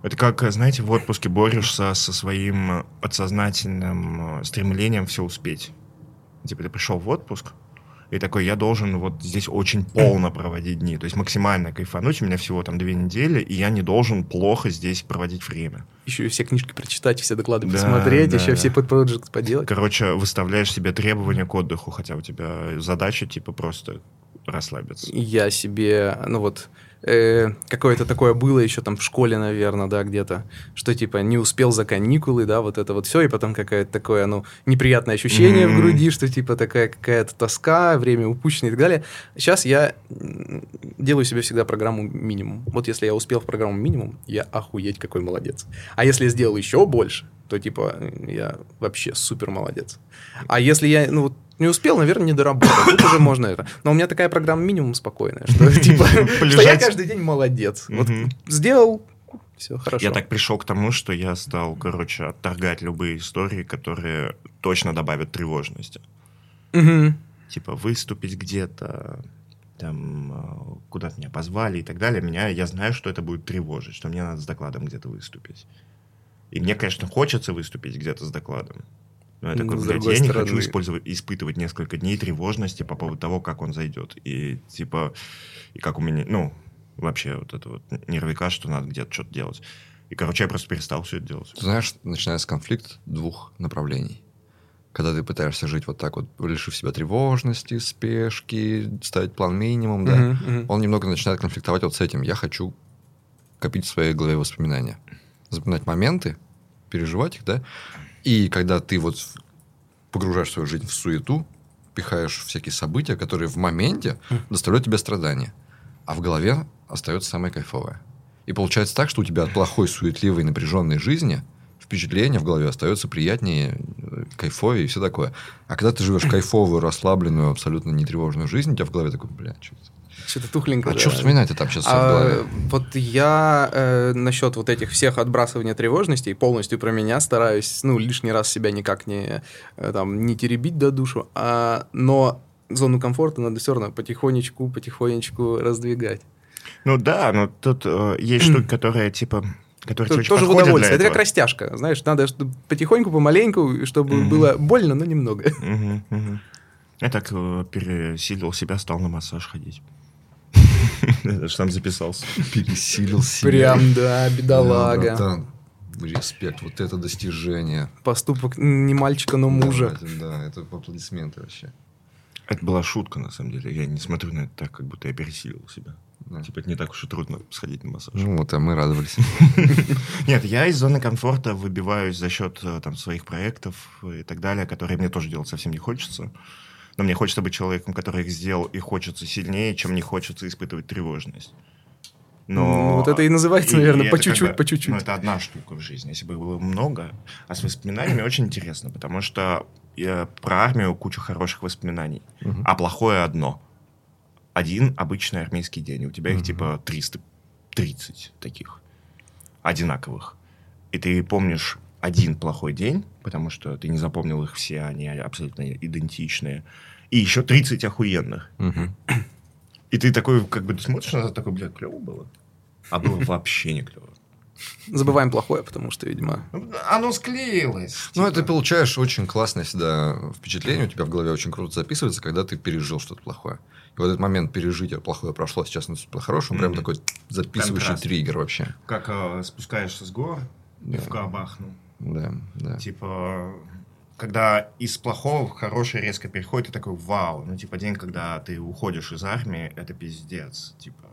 Speaker 2: Это как, знаете, в отпуске борешься со своим подсознательным э, стремлением все успеть. Типа ты пришел в отпуск, и такой, я должен вот здесь очень полно проводить дни, то есть максимально кайфануть, у меня всего там две недели, и я не должен плохо здесь проводить время.
Speaker 1: Еще и все книжки прочитать, все доклады
Speaker 2: Да,
Speaker 1: посмотреть,
Speaker 2: да,
Speaker 1: еще
Speaker 2: да.
Speaker 1: все подпроекты поделать.
Speaker 2: Короче, выставляешь себе требования к отдыху, хотя у тебя задача типа просто расслабиться.
Speaker 1: Я себе, ну вот, э, какое-то такое было еще там в школе, наверное, да, где-то, что типа не успел за каникулы, да, вот это вот все, и потом какое-то такое, ну, неприятное ощущение
Speaker 2: Мгм.
Speaker 1: в груди, что типа такая какая-то тоска, время упущено и так далее. Сейчас я делаю себе всегда программу минимум. Вот если я успел в программу минимум, я охуеть какой молодец. А если я сделал еще больше, то типа я вообще супер молодец. А если я, ну, не успел, наверное, не доработал. Тут уже можно это. Но у меня такая программа минимум спокойная, что типа, что я каждый день молодец. Вот сделал, все хорошо.
Speaker 2: Я так пришел к тому, что я стал, короче, отторгать любые истории, которые точно добавят тревожности. Типа выступить где-то, там, э, куда-то меня позвали и так далее. Меня, я знаю, что это будет тревожить, что мне надо с докладом где-то выступить. И мне, конечно, хочется выступить где-то с докладом. Но я
Speaker 1: Ну,
Speaker 2: такой,
Speaker 1: с
Speaker 2: блядь, я не хочу использовать, испытывать несколько дней тревожности по поводу того, как он зайдет. И типа, и как у меня, ну, вообще вот это вот нервика, что надо где-то что-то делать. И, короче, я просто перестал все это делать.
Speaker 3: Ты знаешь, начинается конфликт двух направлений. Когда ты пытаешься жить вот так вот, лишив себя тревожности, спешки, ставить план минимум, да,
Speaker 1: Мгм, мгм.
Speaker 3: он немного начинает конфликтовать вот с этим. Я хочу копить в своей голове воспоминания. Запоминать моменты, переживать их, да. И когда ты вот погружаешь свою жизнь в суету, пихаешь всякие события, которые в моменте доставляют тебе страдания. А в голове остается самое кайфовое. И получается так, что у тебя от плохой, суетливой, напряженной жизни впечатление в голове остается приятнее, э, кайфовее и все такое. А когда ты живешь кайфовую, расслабленную, абсолютно нетревожную жизнь, у тебя в голове такой, бля, что это?
Speaker 1: Что-то тухленько.
Speaker 3: А
Speaker 1: да.
Speaker 3: что вспоминать-то там сейчас в
Speaker 1: А,
Speaker 3: голове?
Speaker 1: вот я э, насчет вот этих всех отбрасывания тревожностей полностью про меня стараюсь, ну, лишний раз себя никак не, э, там, не теребить до душу, а, но зону комфорта надо все равно потихонечку, потихонечку раздвигать.
Speaker 2: Ну да, но тут э, есть штуки, которые, типа, которые тебе
Speaker 1: тоже в удовольствие. Это как растяжка, знаешь, надо чтобы потихоньку, помаленьку, чтобы
Speaker 2: Мгм.
Speaker 1: было больно, но немного.
Speaker 2: Мгм, мгм. Я так э, пересилил себя, стал на массаж ходить. Я даже там записался.
Speaker 3: Пересилил себя.
Speaker 1: Прям, да,
Speaker 3: Да,
Speaker 1: бедолага.
Speaker 3: братан. Респект, вот это достижение.
Speaker 1: Поступок не мальчика, но мужа.
Speaker 3: Да, это, да, это аплодисменты вообще.
Speaker 2: Это была шутка, на самом деле. Я не смотрю на это так, как будто я пересилил себя.
Speaker 3: Да.
Speaker 2: Типа, это не так уж и трудно сходить на массаж.
Speaker 3: Ну вот, а мы радовались.
Speaker 2: Нет, я из зоны комфорта выбиваюсь за счет э, там, своих проектов и так далее, которые мне тоже делать совсем не хочется. Но мне хочется быть человеком, который их сделал, и хочется сильнее, чем не хочется испытывать тревожность. Но...
Speaker 1: Ну, вот это и называется, наверное,
Speaker 2: это
Speaker 1: по
Speaker 2: как
Speaker 1: чуть-чуть,
Speaker 2: бы-
Speaker 1: по чуть-чуть.
Speaker 2: Ну, это одна штука в жизни. Если бы их было много. А с воспоминаниями очень интересно, потому что я про армию куча хороших воспоминаний, а плохое одно. Один обычный армейский день. У тебя их
Speaker 3: Мгм.
Speaker 2: типа 330 таких одинаковых. И ты помнишь один плохой день, потому что ты не запомнил их все, они абсолютно идентичные. И еще 30 охуенных.
Speaker 3: Мгм.
Speaker 2: И ты такой, как бы, ты смотришь на это, такой, блядь, клево было. А было вообще не клево.
Speaker 1: Забываем плохое, потому что, видимо...
Speaker 2: Оно склеилось.
Speaker 3: Ну,
Speaker 2: типа.
Speaker 3: это получаешь очень классное всегда впечатление, у тебя в голове очень круто записывается, когда ты пережил что-то плохое. И вот этот момент пережития плохое прошло, сейчас наступило хорошее, он прям такой записывающий
Speaker 2: Контраст.
Speaker 3: триггер вообще.
Speaker 2: Как э, спускаешься с гор,
Speaker 3: Да.
Speaker 2: пивка бахнул.
Speaker 3: Да, да.
Speaker 2: Типа, когда из плохого в хорошее резко переходит, ты такой, вау. Ну, типа, день, когда ты уходишь из армии, это пиздец. Типа,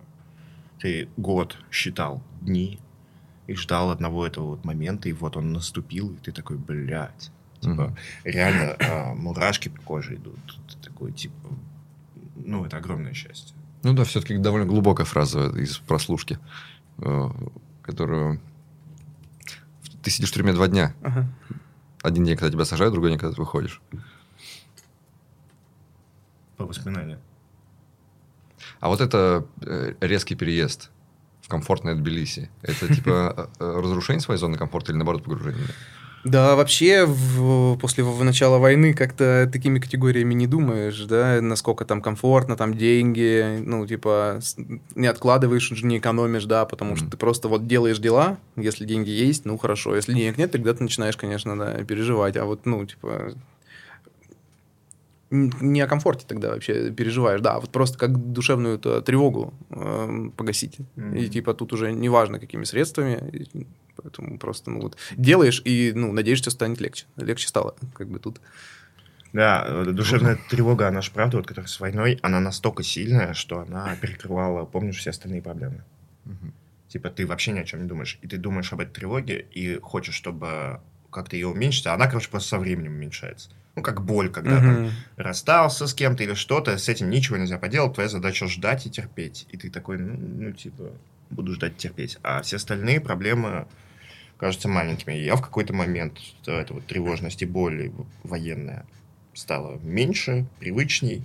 Speaker 2: ты год считал дни и ждал одного этого вот момента, и вот он наступил, и ты такой, блядь. Типа, реально а, мурашки по коже идут. Ты такой, типа, ну, это огромное счастье.
Speaker 3: Ну да, все-таки довольно глубокая фраза из прослушки, э, которую... Ты сидишь в тюрьме два дня.
Speaker 1: Ага.
Speaker 3: Один день, когда тебя сажают, другой день, когда ты выходишь.
Speaker 2: По воспоминаниям.
Speaker 3: А вот это э, резкий переезд в комфортное Тбилиси. Это типа э, э, разрушение своей зоны комфорта или наоборот погружение?
Speaker 1: Да, вообще, в- после в- начала войны как-то такими категориями не думаешь, да, насколько там комфортно, там деньги, ну, типа, не откладываешь, не экономишь, да, потому что
Speaker 3: Мгм.
Speaker 1: ты просто вот делаешь дела, если деньги есть, ну, хорошо, если денег нет, тогда ты начинаешь, конечно, да, переживать, а вот, ну, типа, не о комфорте тогда вообще переживаешь, да, вот просто как душевную тревогу эм, погасить. И
Speaker 2: Мгм.
Speaker 1: типа тут уже неважно, какими средствами, и поэтому просто, ну вот, делаешь и, ну, надеешься, станет легче. Легче стало, как бы тут.
Speaker 2: Да, э, душевная тревога, она же правда, вот которая с войной, она настолько сильная, что она перекрывала, помнишь, все остальные проблемы. Типа ты вообще ни о чем не думаешь. И ты думаешь об этой тревоге и хочешь, чтобы как-то ее уменьшить, а она, короче, просто со временем уменьшается. Ну, как боль, когда
Speaker 1: Мгм.
Speaker 2: там расстался с кем-то или что-то, с этим ничего нельзя поделать, твоя задача ждать и терпеть. И ты такой, ну, ну, типа, буду ждать и терпеть. А все остальные проблемы кажутся маленькими. И я в какой-то момент э, эта вот тревожность и боль военная стала меньше, привычней.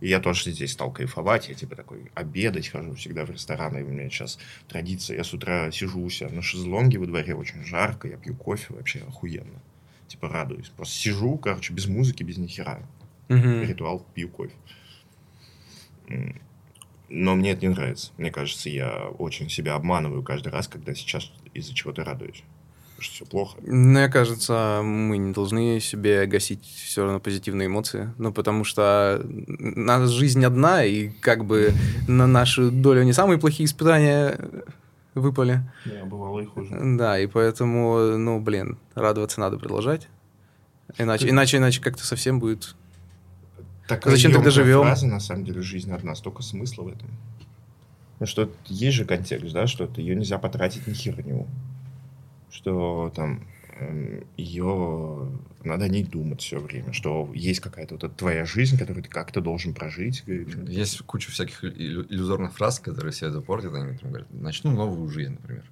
Speaker 2: И я тоже здесь стал кайфовать. Я типа такой обедать хожу всегда в рестораны. И у меня сейчас традиция. Я с утра сижу у себя на шезлонге во дворе, очень жарко, я пью кофе, вообще охуенно. Типа радуюсь. Просто сижу, короче, без музыки, без нихера.
Speaker 1: Мгм.
Speaker 2: Ритуал, пью кофе. Но мне это не нравится. Мне кажется, я очень себя обманываю каждый раз, когда сейчас из-за чего-то радуюсь. Потому что все плохо.
Speaker 1: Мне кажется, мы не должны себе гасить все равно позитивные эмоции. Ну, потому что наша жизнь одна, и как бы на нашу долю не самые плохие испытания выпали.
Speaker 2: Да, бывало и хуже.
Speaker 1: Да, и поэтому, ну, блин, радоваться надо продолжать. Иначе, иначе, иначе как-то совсем будет...
Speaker 2: Такая
Speaker 1: Зачем тогда живем?
Speaker 2: фраза, на самом деле, жизнь одна, столько смысла в этом. Ну, что есть же контекст, да, что ее нельзя потратить на херню. Что там ее надо о ней думать все время, что есть какая-то вот эта твоя жизнь, которую ты как-то должен прожить.
Speaker 3: Есть куча всяких иллю- иллюзорных фраз, которые все это портят. Они там говорят, начну новую жизнь, например.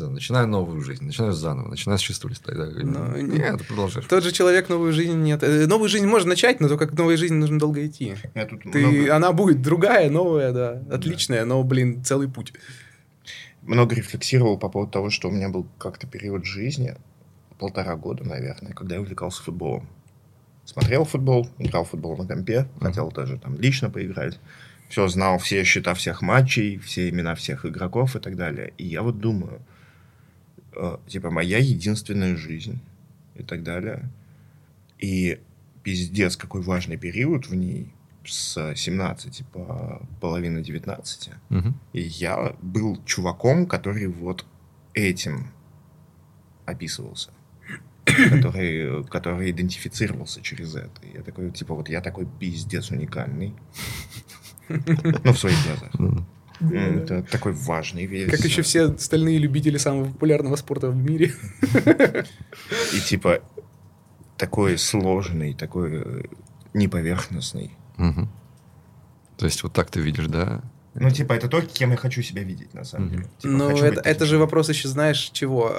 Speaker 3: Начинаю новую жизнь, начинаю заново, начинаю с чистого листа. И так,
Speaker 1: Ну,
Speaker 3: Нет, ты продолжаешь.
Speaker 1: Тот же человек новую жизнь нет. Э, Новую жизнь можно начать, но только к новой жизни нужно долго идти.
Speaker 2: Я тут
Speaker 1: Ты,
Speaker 2: много,
Speaker 1: Она будет другая, новая, да, отличная, но, блин, целый путь.
Speaker 2: Много рефлексировал по поводу того, что у меня был как-то период жизни, полтора года, наверное, когда я увлекался футболом. Смотрел футбол, играл в футбол на компе, хотел даже там лично поиграть. Все, знал все счета всех матчей, все имена всех игроков и так далее. И я вот думаю, э, типа, моя единственная жизнь и так далее. И пиздец, какой важный период в ней с 17 по половину 19.
Speaker 3: Мгм.
Speaker 2: И я был чуваком, который вот этим описывался. который, который идентифицировался через это. И я такой, типа, вот я такой пиздец уникальный. Ну, в своих глазах. М, Это такой важный весь.
Speaker 1: Как еще все остальные любители самого популярного спорта в мире.
Speaker 2: И типа такой сложный, такой э, неповерхностный.
Speaker 3: Мгм. То есть вот так ты видишь, да?
Speaker 2: Ну, типа, это то, кем я хочу себя видеть, на самом
Speaker 3: Мгм.
Speaker 2: деле. Типа,
Speaker 1: Ну, это, это же вопрос еще, знаешь, чего?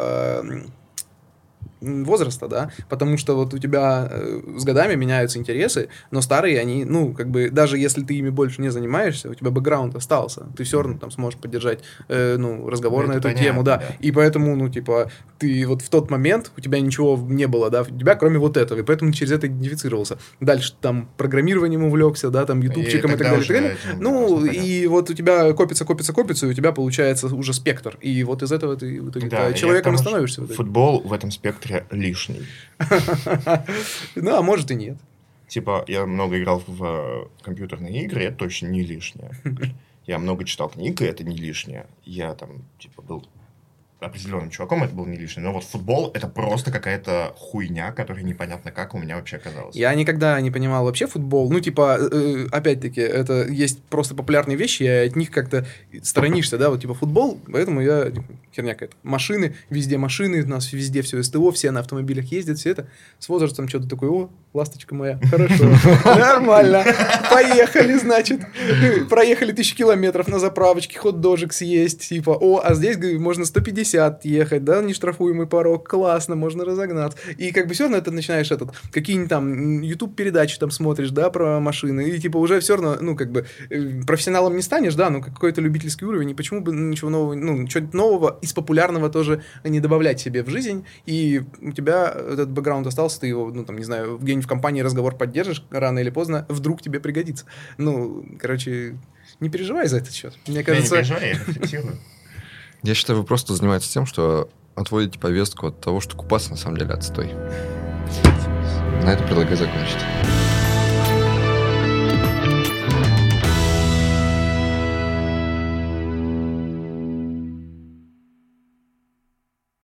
Speaker 1: Возраста, да, потому что вот у тебя э, с годами меняются интересы, но старые они, ну, как бы, даже если ты ими больше не занимаешься, у тебя бэкграунд остался, ты все равно там сможешь поддержать, э, ну, разговор
Speaker 2: Ну,
Speaker 1: на
Speaker 2: это
Speaker 1: эту
Speaker 2: понятно,
Speaker 1: тему, да.
Speaker 2: да.
Speaker 1: и поэтому, ну, типа, ты вот в тот момент, у тебя ничего не было, да, у тебя кроме вот этого, и поэтому через это идентифицировался. Дальше там программированием увлекся, да, там, ютубчиком и, так
Speaker 2: тогда
Speaker 1: далее, и
Speaker 2: уже
Speaker 1: так далее. Ну,
Speaker 2: увлекался,
Speaker 1: и вот у тебя копится, копится, копится, и у тебя получается уже спектр. И вот из этого ты в итоге
Speaker 2: Да,
Speaker 1: человеком становишься.
Speaker 2: Футбол в этом спектре лишний.
Speaker 1: Ну, а может и нет.
Speaker 2: Типа, я много играл в э, компьютерные игры, это точно не лишнее. Я много читал книг, и это не лишнее. Я там, типа, был определенным чуваком, это было не лишнее. Но вот футбол — это просто какая-то хуйня, которая непонятно как у меня вообще оказалась.
Speaker 1: Я никогда не понимал вообще футбол. Ну, типа, э, опять-таки, это есть просто популярные вещи, и от них как-то сторонишься, да, вот типа футбол, поэтому я, типа, херня какая-то. Машины, везде машины, у нас везде все СТО, все на автомобилях ездят, все это. С возрастом что-то такое, о, ласточка моя, хорошо, нормально, поехали, значит. Проехали тысячу километров на заправочке, хот-дожик съесть, типа, о, а здесь, можно 150 ехать, да, нештрафуемый порог, классно, можно разогнаться. И как бы все равно это начинаешь этот, какие-нибудь там YouTube передачи там смотришь, да, про машины, и типа уже все равно, ну, как бы, э, профессионалом не станешь, да, ну, какой-то любительский уровень, и почему бы ничего нового, ну, что-то нового из популярного тоже не добавлять себе в жизнь, и у тебя этот бэкграунд остался, ты его, ну, там, не знаю, где-нибудь в компании разговор поддержишь, рано или поздно, вдруг тебе пригодится. Ну, короче, не переживай за этот счет. Мне
Speaker 2: Я не
Speaker 1: кажется,
Speaker 2: переживай, я рефлексирую.
Speaker 3: Я считаю, вы просто занимаетесь тем, что отводите повестку от того, что купаться на самом деле отстой. На этом предлагаю закончить.